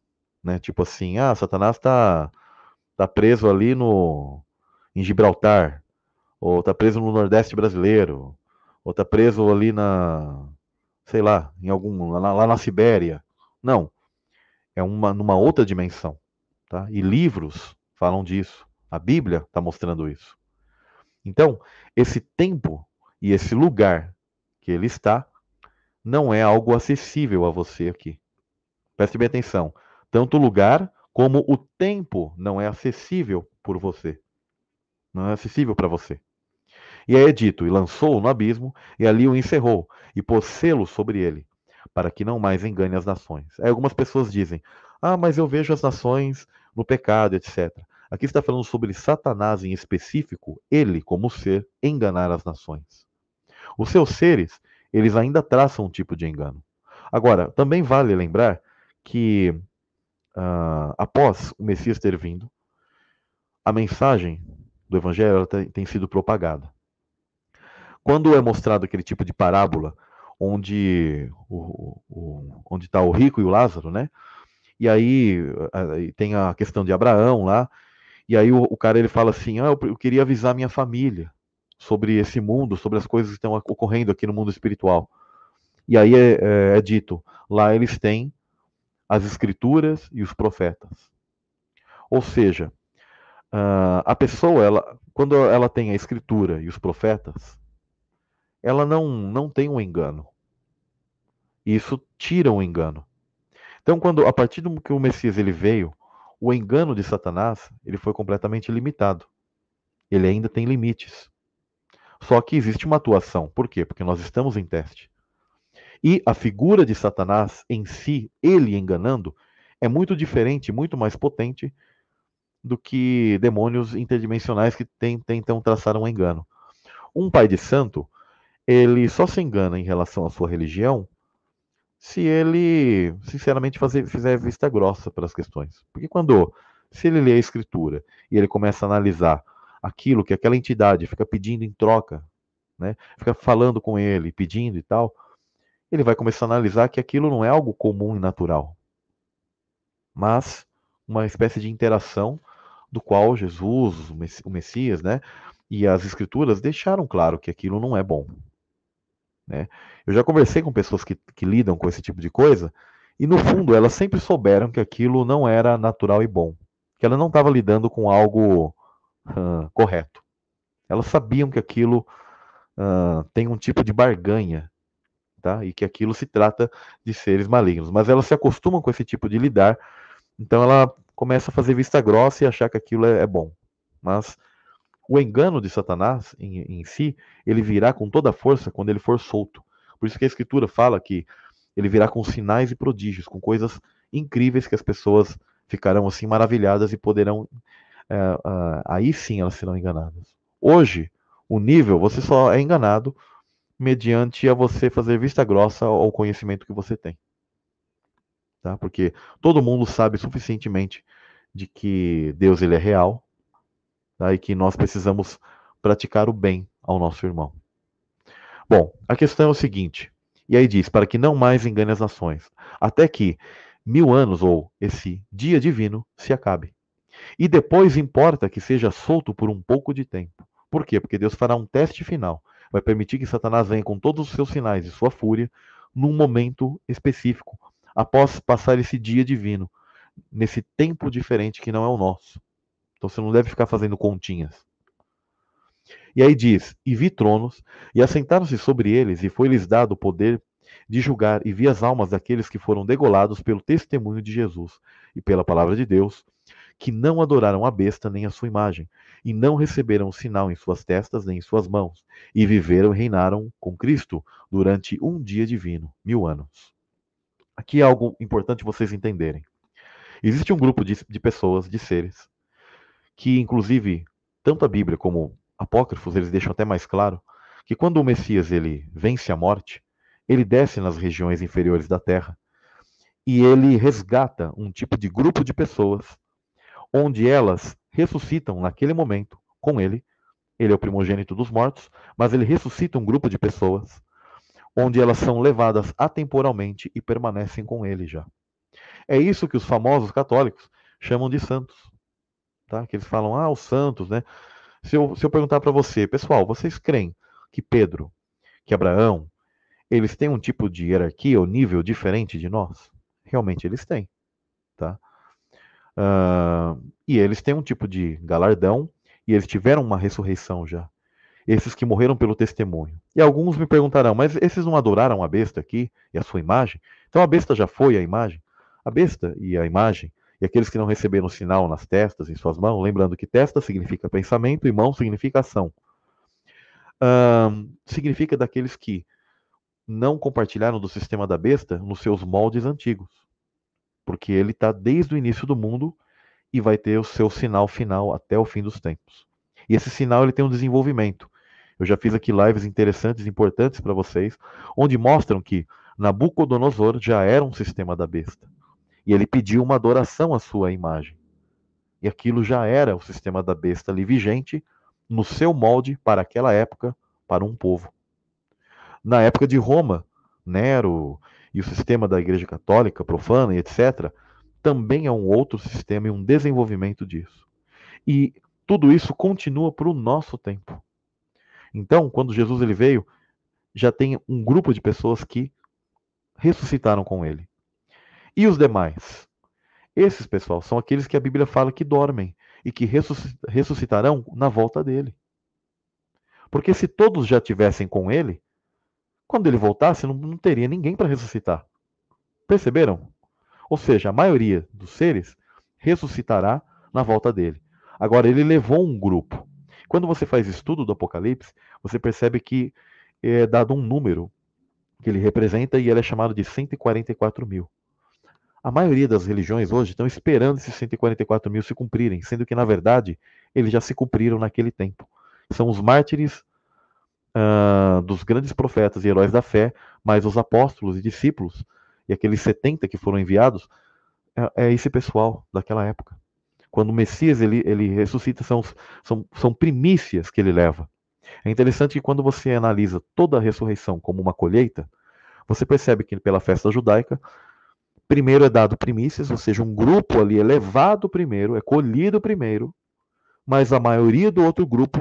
Né? Tipo assim, ah, Satanás está tá preso ali no em Gibraltar, ou tá preso no Nordeste brasileiro, ou tá preso ali na, sei lá, em algum lá, lá na Sibéria. Não, é uma numa outra dimensão, tá? E livros falam disso. A Bíblia está mostrando isso. Então, esse tempo e esse lugar que ele está não é algo acessível a você aqui. Preste bem atenção. Tanto o lugar como o tempo não é acessível por você. Não é acessível para você. E aí é dito, e lançou-o no abismo, e ali o encerrou, e pôs selo sobre ele, para que não mais engane as nações. Aí algumas pessoas dizem, ah, mas eu vejo as nações no pecado, etc. Aqui está falando sobre Satanás em específico, ele, como ser, enganar as nações. Os seus seres, eles ainda traçam um tipo de engano. Agora, também vale lembrar que uh, após o Messias ter vindo, a mensagem do Evangelho tem, tem sido propagada. Quando é mostrado aquele tipo de parábola, onde o, o onde está o rico e o Lázaro, né? E aí, tem a questão de Abraão lá, e aí o, o cara ele fala assim, ah, eu, eu queria avisar minha família sobre esse mundo, sobre as coisas que estão ocorrendo aqui no mundo espiritual. E aí é, é, é dito, lá eles têm as escrituras e os profetas. Ou seja, a pessoa, ela, quando ela tem a escritura e os profetas, ela não, não tem um engano. Isso tira o um engano. Então, quando a partir do que o Messias ele veio, o engano de Satanás ele foi completamente limitado. Ele ainda tem limites. Só que existe uma atuação. Por quê? Porque nós estamos em teste. E a figura de Satanás em si, ele enganando, é muito diferente, muito mais potente do que demônios interdimensionais que tentam traçar um engano. Um pai de santo ele só se engana em relação à sua religião se ele, sinceramente, fazer, fizer vista grossa para as questões. Porque quando, se ele lê a escritura e ele começa a analisar aquilo que aquela entidade fica pedindo em troca, né, fica falando com ele, pedindo e tal, ele vai começar a analisar que aquilo não é algo comum e natural, mas uma espécie de interação do qual Jesus, o Messias, né, e as escrituras deixaram claro que aquilo não é bom. Né? Eu já conversei com pessoas que, que lidam com esse tipo de coisa e, no fundo, elas sempre souberam que aquilo não era natural e bom, que ela não estava lidando com algo uh, correto. Elas sabiam que aquilo uh, tem um tipo de barganha, tá? E que aquilo se trata de seres malignos. Mas elas se acostumam com esse tipo de lidar, então ela começa a fazer vista grossa e achar que aquilo é, é bom. Mas o engano de Satanás em, em, si, ele virá com toda a força quando ele for solto. Por isso que a Escritura fala que ele virá com sinais e prodígios, com coisas incríveis que as pessoas ficarão assim maravilhadas e poderão. É, aí sim elas serão enganadas. Hoje, o nível, você só é enganado mediante a você fazer vista grossa ao conhecimento que você tem. Tá? Porque todo mundo sabe suficientemente de que Deus ele é real, tá? e que nós precisamos praticar o bem ao nosso irmão. Bom, a questão é o seguinte, e aí diz: para que não mais engane as nações, até que mil anos ou esse dia divino se acabe. E depois importa que seja solto por um pouco de tempo. Por quê? Porque Deus fará um teste final. Vai permitir que Satanás venha com todos os seus sinais e sua fúria num momento específico, após passar esse dia divino, nesse tempo diferente que não é o nosso. Então você não deve ficar fazendo continhas. E aí diz: E vi tronos, e assentaram-se sobre eles, e foi-lhes dado o poder de julgar, e vi as almas daqueles que foram degolados pelo testemunho de Jesus e pela palavra de Deus, que não adoraram a besta nem a sua imagem, e não receberam sinal em suas testas nem em suas mãos, e viveram e reinaram com Cristo durante um dia divino, mil anos. Aqui é algo importante vocês entenderem. Existe um grupo de, de pessoas, de seres, que inclusive tanto a Bíblia como apócrifos eles deixam até mais claro que quando o Messias ele vence a morte, ele desce nas regiões inferiores da terra e ele resgata um tipo de grupo de pessoas onde elas ressuscitam naquele momento com ele. Ele é o primogênito dos mortos, mas ele ressuscita um grupo de pessoas onde elas são levadas atemporalmente e permanecem com ele já. É isso que os famosos católicos chamam de santos tá? Que eles falam, ah, os santos, né? Se eu, se eu perguntar para você, pessoal, vocês creem que Pedro, que Abraão, eles têm um tipo de hierarquia ou nível diferente de nós? Realmente eles têm, tá? Uh, e eles têm um tipo de galardão e eles tiveram uma ressurreição já. Esses que morreram pelo testemunho. E alguns me perguntarão, mas esses não adoraram a besta aqui e a sua imagem? Então a besta já foi a imagem? A besta e a imagem e aqueles que não receberam sinal nas testas, em suas mãos, lembrando que testa significa pensamento e mão significa ação. Significa daqueles que não compartilharam do sistema da besta nos seus moldes antigos. Porque ele está desde o início do mundo e vai ter o seu sinal final até o fim dos tempos. E esse sinal ele tem um desenvolvimento. Eu já fiz aqui lives interessantes, importantes para vocês, onde mostram que Nabucodonosor já era um sistema da besta. E ele pediu uma adoração à sua imagem. E aquilo já era o sistema da besta ali vigente, no seu molde, para aquela época, para um povo. Na época de Roma, Nero e o sistema da Igreja Católica, profana e etc., também é um outro sistema e um desenvolvimento disso. E tudo isso continua para o nosso tempo. Então, quando Jesus ele veio, já tem um grupo de pessoas que ressuscitaram com ele. E os demais? Esses, pessoal, são aqueles que a Bíblia fala que dormem e que ressuscitarão na volta dele. Porque se todos já tivessem com ele, quando ele voltasse, não, não teria ninguém para ressuscitar. Perceberam? Ou seja, a maioria dos seres ressuscitará na volta dele. Agora, ele levou um grupo. Quando você faz estudo do Apocalipse, você percebe que é dado um número que ele representa e ele é chamado de 144 mil. A maioria das religiões hoje estão esperando esses 144 mil se cumprirem, sendo que, na verdade, eles já se cumpriram naquele tempo. São os mártires uh, dos grandes profetas e heróis da fé, mais os apóstolos e discípulos, e aqueles 70 que foram enviados, é, é esse pessoal daquela época. Quando o Messias ele, ele ressuscita, são, são, são primícias que ele leva. É interessante que quando você analisa toda a ressurreição como uma colheita, você percebe que pela festa judaica, primeiro é dado primícias, ou seja, um grupo ali é levado primeiro, é colhido primeiro, mas a maioria do outro grupo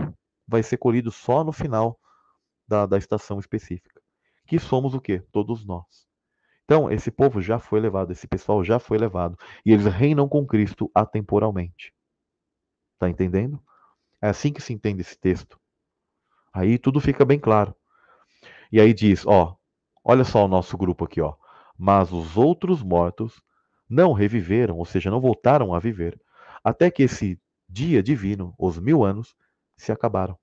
vai ser colhido só no final da, da estação específica. Que somos o quê? Todos nós. Então, esse povo já foi levado, esse pessoal já foi levado. E eles reinam com Cristo atemporalmente. Está entendendo? É assim que se entende esse texto. Aí tudo fica bem claro. E aí diz, ó, olha só o nosso grupo aqui, ó. Mas os outros mortos não reviveram, ou seja, não voltaram a viver, até que esse dia divino, os mil anos, se acabaram.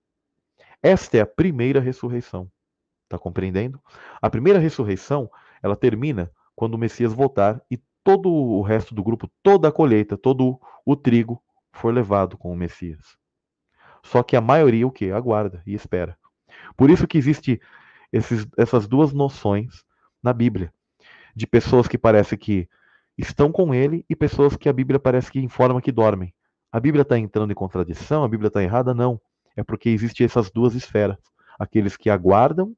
Esta é a primeira ressurreição. Está compreendendo? A primeira ressurreição, ela termina quando o Messias voltar e todo o resto do grupo, toda a colheita, todo o trigo for levado com o Messias. Só que a maioria o que? Aguarda e espera. Por isso que existe esses, essas duas noções na Bíblia, de pessoas que parece que estão com ele e pessoas que a Bíblia parece que informa que dormem. A Bíblia está entrando em contradição? A Bíblia está errada? Não é porque existem essas duas esferas. Aqueles que aguardam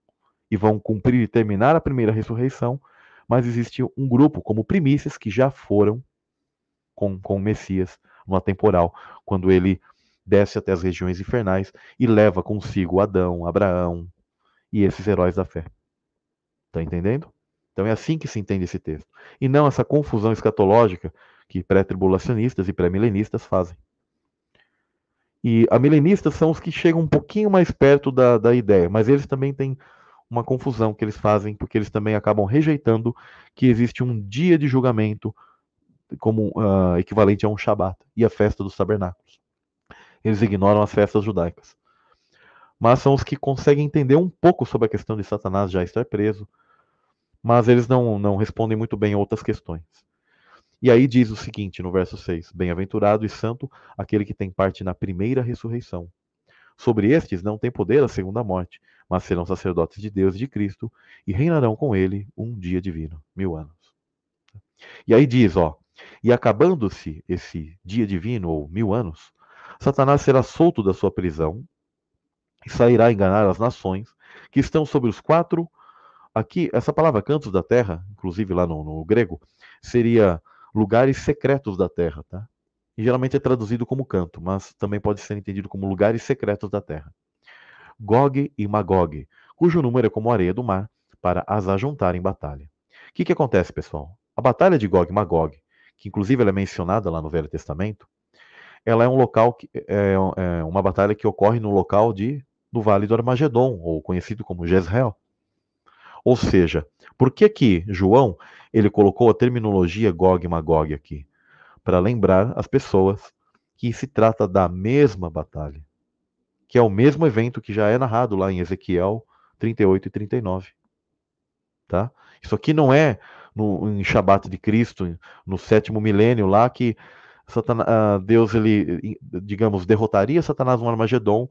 e vão cumprir e terminar a primeira ressurreição, mas existe um grupo, como primícias, que já foram com, com o Messias no atemporal, quando ele desce até as regiões infernais e leva consigo Adão, Abraão e esses heróis da fé. Está entendendo? Então é assim que se entende esse texto. E não essa confusão escatológica que pré-tribulacionistas e pré-milenistas fazem. E a milenistas são os que chegam um pouquinho mais perto da, da ideia, mas eles também têm uma confusão que eles fazem, porque eles também acabam rejeitando que existe um dia de julgamento como uh, equivalente a um Shabat e a festa dos tabernáculos. Eles ignoram as festas judaicas. Mas são os que conseguem entender um pouco sobre a questão de Satanás já estar preso, mas eles não, não respondem muito bem outras questões. E aí diz o seguinte no verso 6: Bem-aventurado e santo aquele que tem parte na primeira ressurreição. Sobre estes não tem poder a segunda morte, mas serão sacerdotes de Deus e de Cristo e reinarão com ele um dia divino, mil anos. E aí diz, ó, e acabando-se esse dia divino ou mil anos, Satanás será solto da sua prisão e sairá a enganar as nações que estão sobre os quatro. Aqui, essa palavra cantos da terra, inclusive lá no, no grego, seria lugares secretos da terra, tá? E geralmente é traduzido como canto, mas também pode ser entendido como lugares secretos da terra. Gog e Magog, cujo número é como areia do mar, para as ajuntar em batalha. O que, que acontece, pessoal? A batalha de Gog e Magog, que inclusive ela é mencionada lá no Velho Testamento, ela é um local que é, é uma batalha que ocorre no local de do Vale do Armagedon, ou conhecido como Jezreel. Ou seja, por que que João ele colocou a terminologia Gog e Magog aqui? Para lembrar as pessoas que se trata da mesma batalha, que é o mesmo evento que já é narrado lá em Ezequiel 38 e 39. Tá? Isso aqui não é no, em Shabat de Cristo, no sétimo milênio lá, que Satanás, ah, Deus, ele, digamos, derrotaria Satanás no Armagedon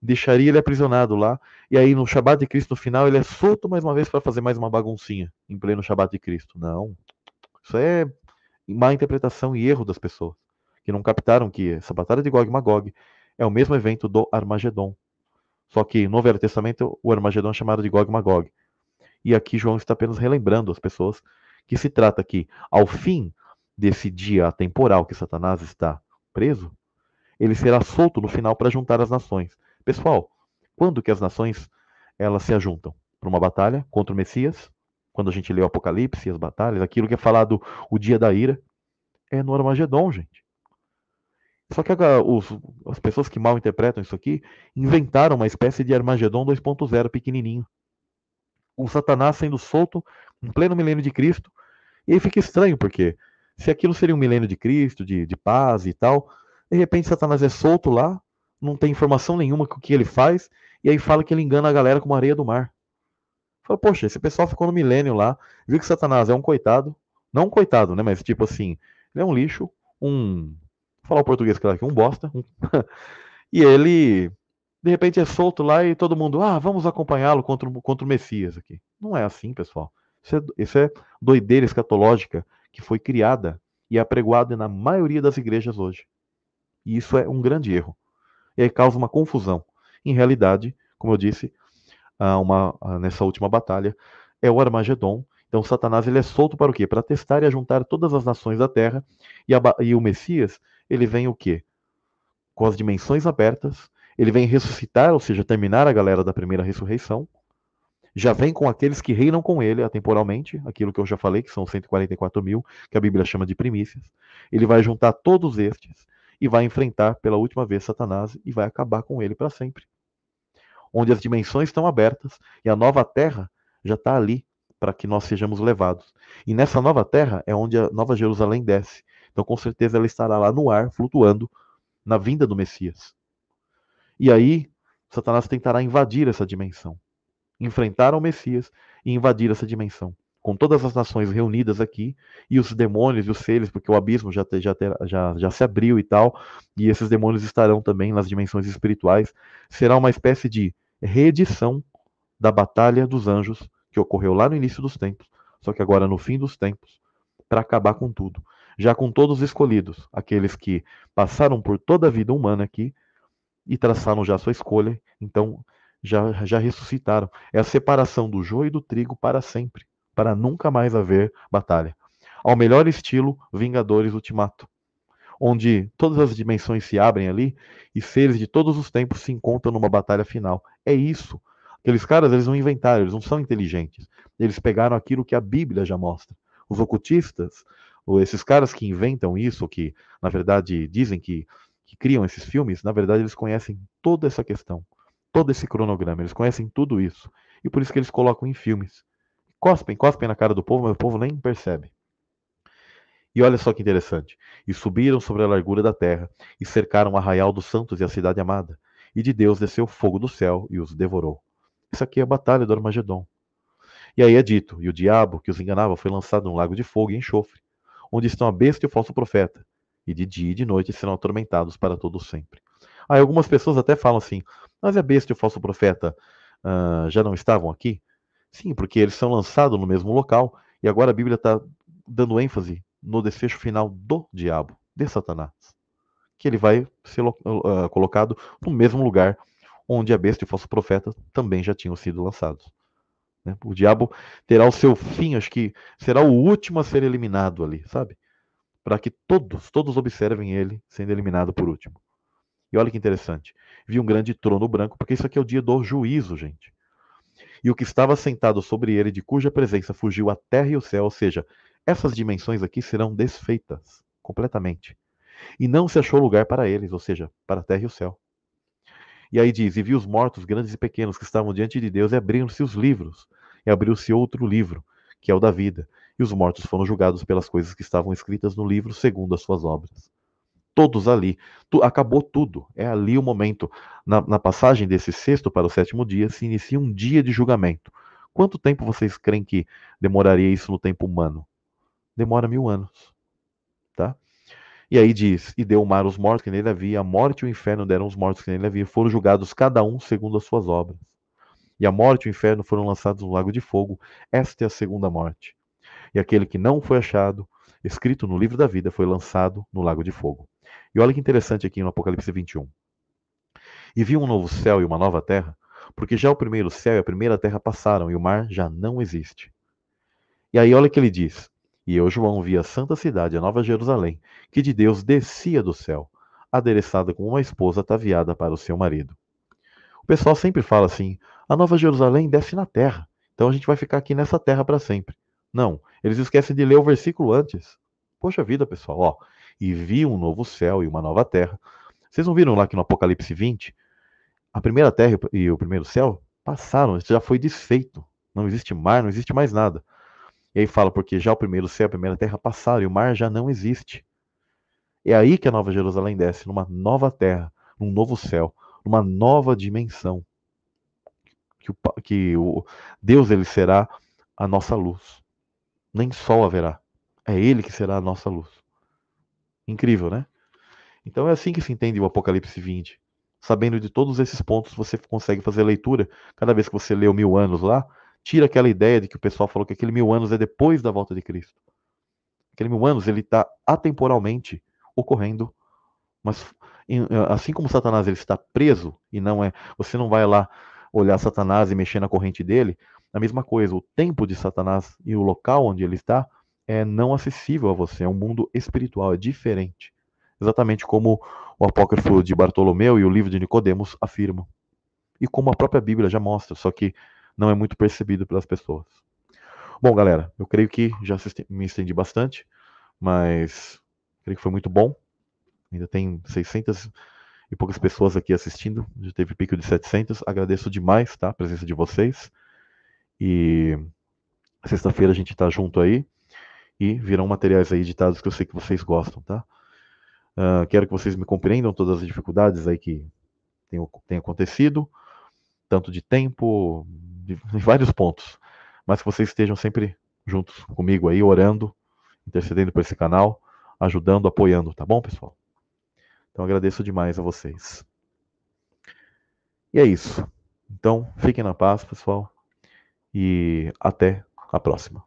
deixaria ele aprisionado lá, e aí no Shabat de Cristo no final ele é solto mais uma vez para fazer mais uma baguncinha em pleno Shabat de Cristo. Não. Isso é má interpretação e erro das pessoas, que não captaram que essa batalha de Gog e Magog é o mesmo evento do Armagedon. Só que no Velho Testamento o Armagedon é chamado de Gog e Magog. E aqui João está apenas relembrando as pessoas que se trata que, ao fim desse dia atemporal que Satanás está preso, ele será solto no final para juntar as nações. Pessoal, quando que as nações elas se ajuntam para uma batalha contra o Messias? Quando a gente lê o Apocalipse, as batalhas, aquilo que é falado o dia da ira, é no Armagedon, gente. Só que os, as pessoas que mal interpretam isso aqui inventaram uma espécie de Armagedon 2.0 pequenininho. O Satanás sendo solto em pleno milênio de Cristo. E aí fica estranho, porque se aquilo seria um milênio de Cristo, de, de paz e tal, de repente Satanás é solto lá, não tem informação nenhuma com o que ele faz, e aí fala que ele engana a galera com uma areia do mar. Fala, poxa, esse pessoal ficou no milênio lá, viu que Satanás é um coitado, não um coitado, né, mas tipo assim, ele é um lixo, um, vou falar o português claro aqui, um bosta, um... [LAUGHS] e ele de repente é solto lá e todo mundo, ah, vamos acompanhá-lo contra, contra o Messias aqui. Não é assim, pessoal. Isso é, isso é doideira escatológica que foi criada e apregoada na maioria das igrejas hoje. E isso é um grande erro. E aí causa uma confusão. Em realidade, como eu disse, uma, nessa última batalha, é o Armagedon. Então Satanás ele é solto para o quê? Para testar e juntar todas as nações da terra. E, a, e o Messias, ele vem o quê? Com as dimensões abertas, ele vem ressuscitar, ou seja, terminar a galera da primeira ressurreição. Já vem com aqueles que reinam com ele atemporalmente, aquilo que eu já falei, que são 144 mil, que a Bíblia chama de primícias. Ele vai juntar todos estes e vai enfrentar pela última vez Satanás e vai acabar com ele para sempre. Onde as dimensões estão abertas e a nova terra já está ali para que nós sejamos levados. E nessa nova terra é onde a nova Jerusalém desce. Então, com certeza, ela estará lá no ar, flutuando na vinda do Messias. E aí, Satanás tentará invadir essa dimensão, enfrentar o Messias e invadir essa dimensão, com todas as nações reunidas aqui e os demônios e os seres, porque o abismo já, já, já, já se abriu e tal, e esses demônios estarão também nas dimensões espirituais. Será uma espécie de reedição da batalha dos anjos que ocorreu lá no início dos tempos, só que agora no fim dos tempos, para acabar com tudo. Já com todos escolhidos, aqueles que passaram por toda a vida humana aqui e traçaram já sua escolha, então já, já ressuscitaram. É a separação do joio e do trigo para sempre, para nunca mais haver batalha. Ao melhor estilo Vingadores Ultimato, onde todas as dimensões se abrem ali e seres de todos os tempos se encontram numa batalha final. É isso. Aqueles caras, eles não inventaram, eles não são inteligentes. Eles pegaram aquilo que a Bíblia já mostra. Os ocultistas, ou esses caras que inventam isso, que na verdade dizem que que criam esses filmes, na verdade, eles conhecem toda essa questão, todo esse cronograma, eles conhecem tudo isso. E por isso que eles colocam em filmes. Cospem, cospem na cara do povo, mas o povo nem percebe. E olha só que interessante. E subiram sobre a largura da terra, e cercaram o arraial dos santos e a cidade amada. E de Deus desceu fogo do céu e os devorou. Isso aqui é a batalha do Armagedon. E aí é dito: e o diabo que os enganava foi lançado num lago de fogo e enxofre, onde estão a besta e o falso profeta, e de dia e de noite serão atormentados para todo sempre. Aí algumas pessoas até falam assim, mas a besta e o falso profeta uh, já não estavam aqui? Sim, porque eles são lançados no mesmo local, e agora a Bíblia está dando ênfase no desfecho final do diabo, de Satanás. Que ele vai ser uh, colocado no mesmo lugar onde a besta e o falso profeta também já tinham sido lançados. Né? O diabo terá o seu fim, acho que será o último a ser eliminado ali, sabe? para que todos, todos observem ele sendo eliminado por último. E olha que interessante. Vi um grande trono branco, porque isso aqui é o dia do juízo, gente. E o que estava sentado sobre ele, de cuja presença fugiu a terra e o céu, ou seja, essas dimensões aqui serão desfeitas completamente. E não se achou lugar para eles, ou seja, para a terra e o céu. E aí diz: E vi os mortos, grandes e pequenos, que estavam diante de Deus, e abriram-se os livros. E abriu-se outro livro, que é o da vida e os mortos foram julgados pelas coisas que estavam escritas no livro segundo as suas obras. Todos ali. Tu, acabou tudo. É ali o momento. Na, na passagem desse sexto para o sétimo dia, se inicia um dia de julgamento. Quanto tempo vocês creem que demoraria isso no tempo humano? Demora mil anos. Tá? E aí diz: E deu o mar os mortos que nele havia, a morte e o inferno deram os mortos que nele havia, foram julgados cada um segundo as suas obras. E a morte e o inferno foram lançados no lago de fogo. Esta é a segunda morte e aquele que não foi achado, escrito no livro da vida, foi lançado no lago de fogo. E olha que interessante aqui no Apocalipse 21. E viu um novo céu e uma nova terra, porque já o primeiro céu e a primeira terra passaram e o mar já não existe. E aí olha que ele diz: E eu, João, vi a santa cidade, a nova Jerusalém, que de Deus descia do céu, adereçada como uma esposa ataviada para o seu marido. O pessoal sempre fala assim: a nova Jerusalém desce na terra, então a gente vai ficar aqui nessa terra para sempre. Não, eles esquecem de ler o versículo antes. Poxa vida, pessoal, ó. E vi um novo céu e uma nova terra. Vocês não viram lá que no Apocalipse 20, a primeira terra e o primeiro céu passaram, já foi desfeito. Não existe mar, não existe mais nada. E aí fala, porque já o primeiro céu e a primeira terra passaram e o mar já não existe. É aí que a Nova Jerusalém desce, numa nova terra, num novo céu, numa nova dimensão. Que o, que o Deus ele será a nossa luz nem sol haverá. É Ele que será a nossa luz. Incrível, né? Então é assim que se entende o Apocalipse 20. sabendo de todos esses pontos, você consegue fazer leitura. Cada vez que você lê o mil anos lá, tira aquela ideia de que o pessoal falou que aquele mil anos é depois da volta de Cristo. Aquele mil anos ele está atemporalmente ocorrendo, mas assim como Satanás ele está preso e não é, você não vai lá olhar Satanás e mexer na corrente dele. A mesma coisa, o tempo de Satanás e o local onde ele está é não acessível a você, é um mundo espiritual, é diferente. Exatamente como o apócrifo de Bartolomeu e o livro de Nicodemos afirmam. E como a própria Bíblia já mostra, só que não é muito percebido pelas pessoas. Bom, galera, eu creio que já me estendi bastante, mas creio que foi muito bom. Ainda tem 600 e poucas pessoas aqui assistindo, já teve pico de 700. Agradeço demais tá, a presença de vocês. E sexta-feira a gente está junto aí e virão materiais aí editados que eu sei que vocês gostam, tá? Uh, quero que vocês me compreendam todas as dificuldades aí que tem, tem acontecido, tanto de tempo, de, vários pontos, mas que vocês estejam sempre juntos comigo aí, orando, intercedendo por esse canal, ajudando, apoiando, tá bom, pessoal? Então agradeço demais a vocês. E é isso. Então, fiquem na paz, pessoal, e até a próxima.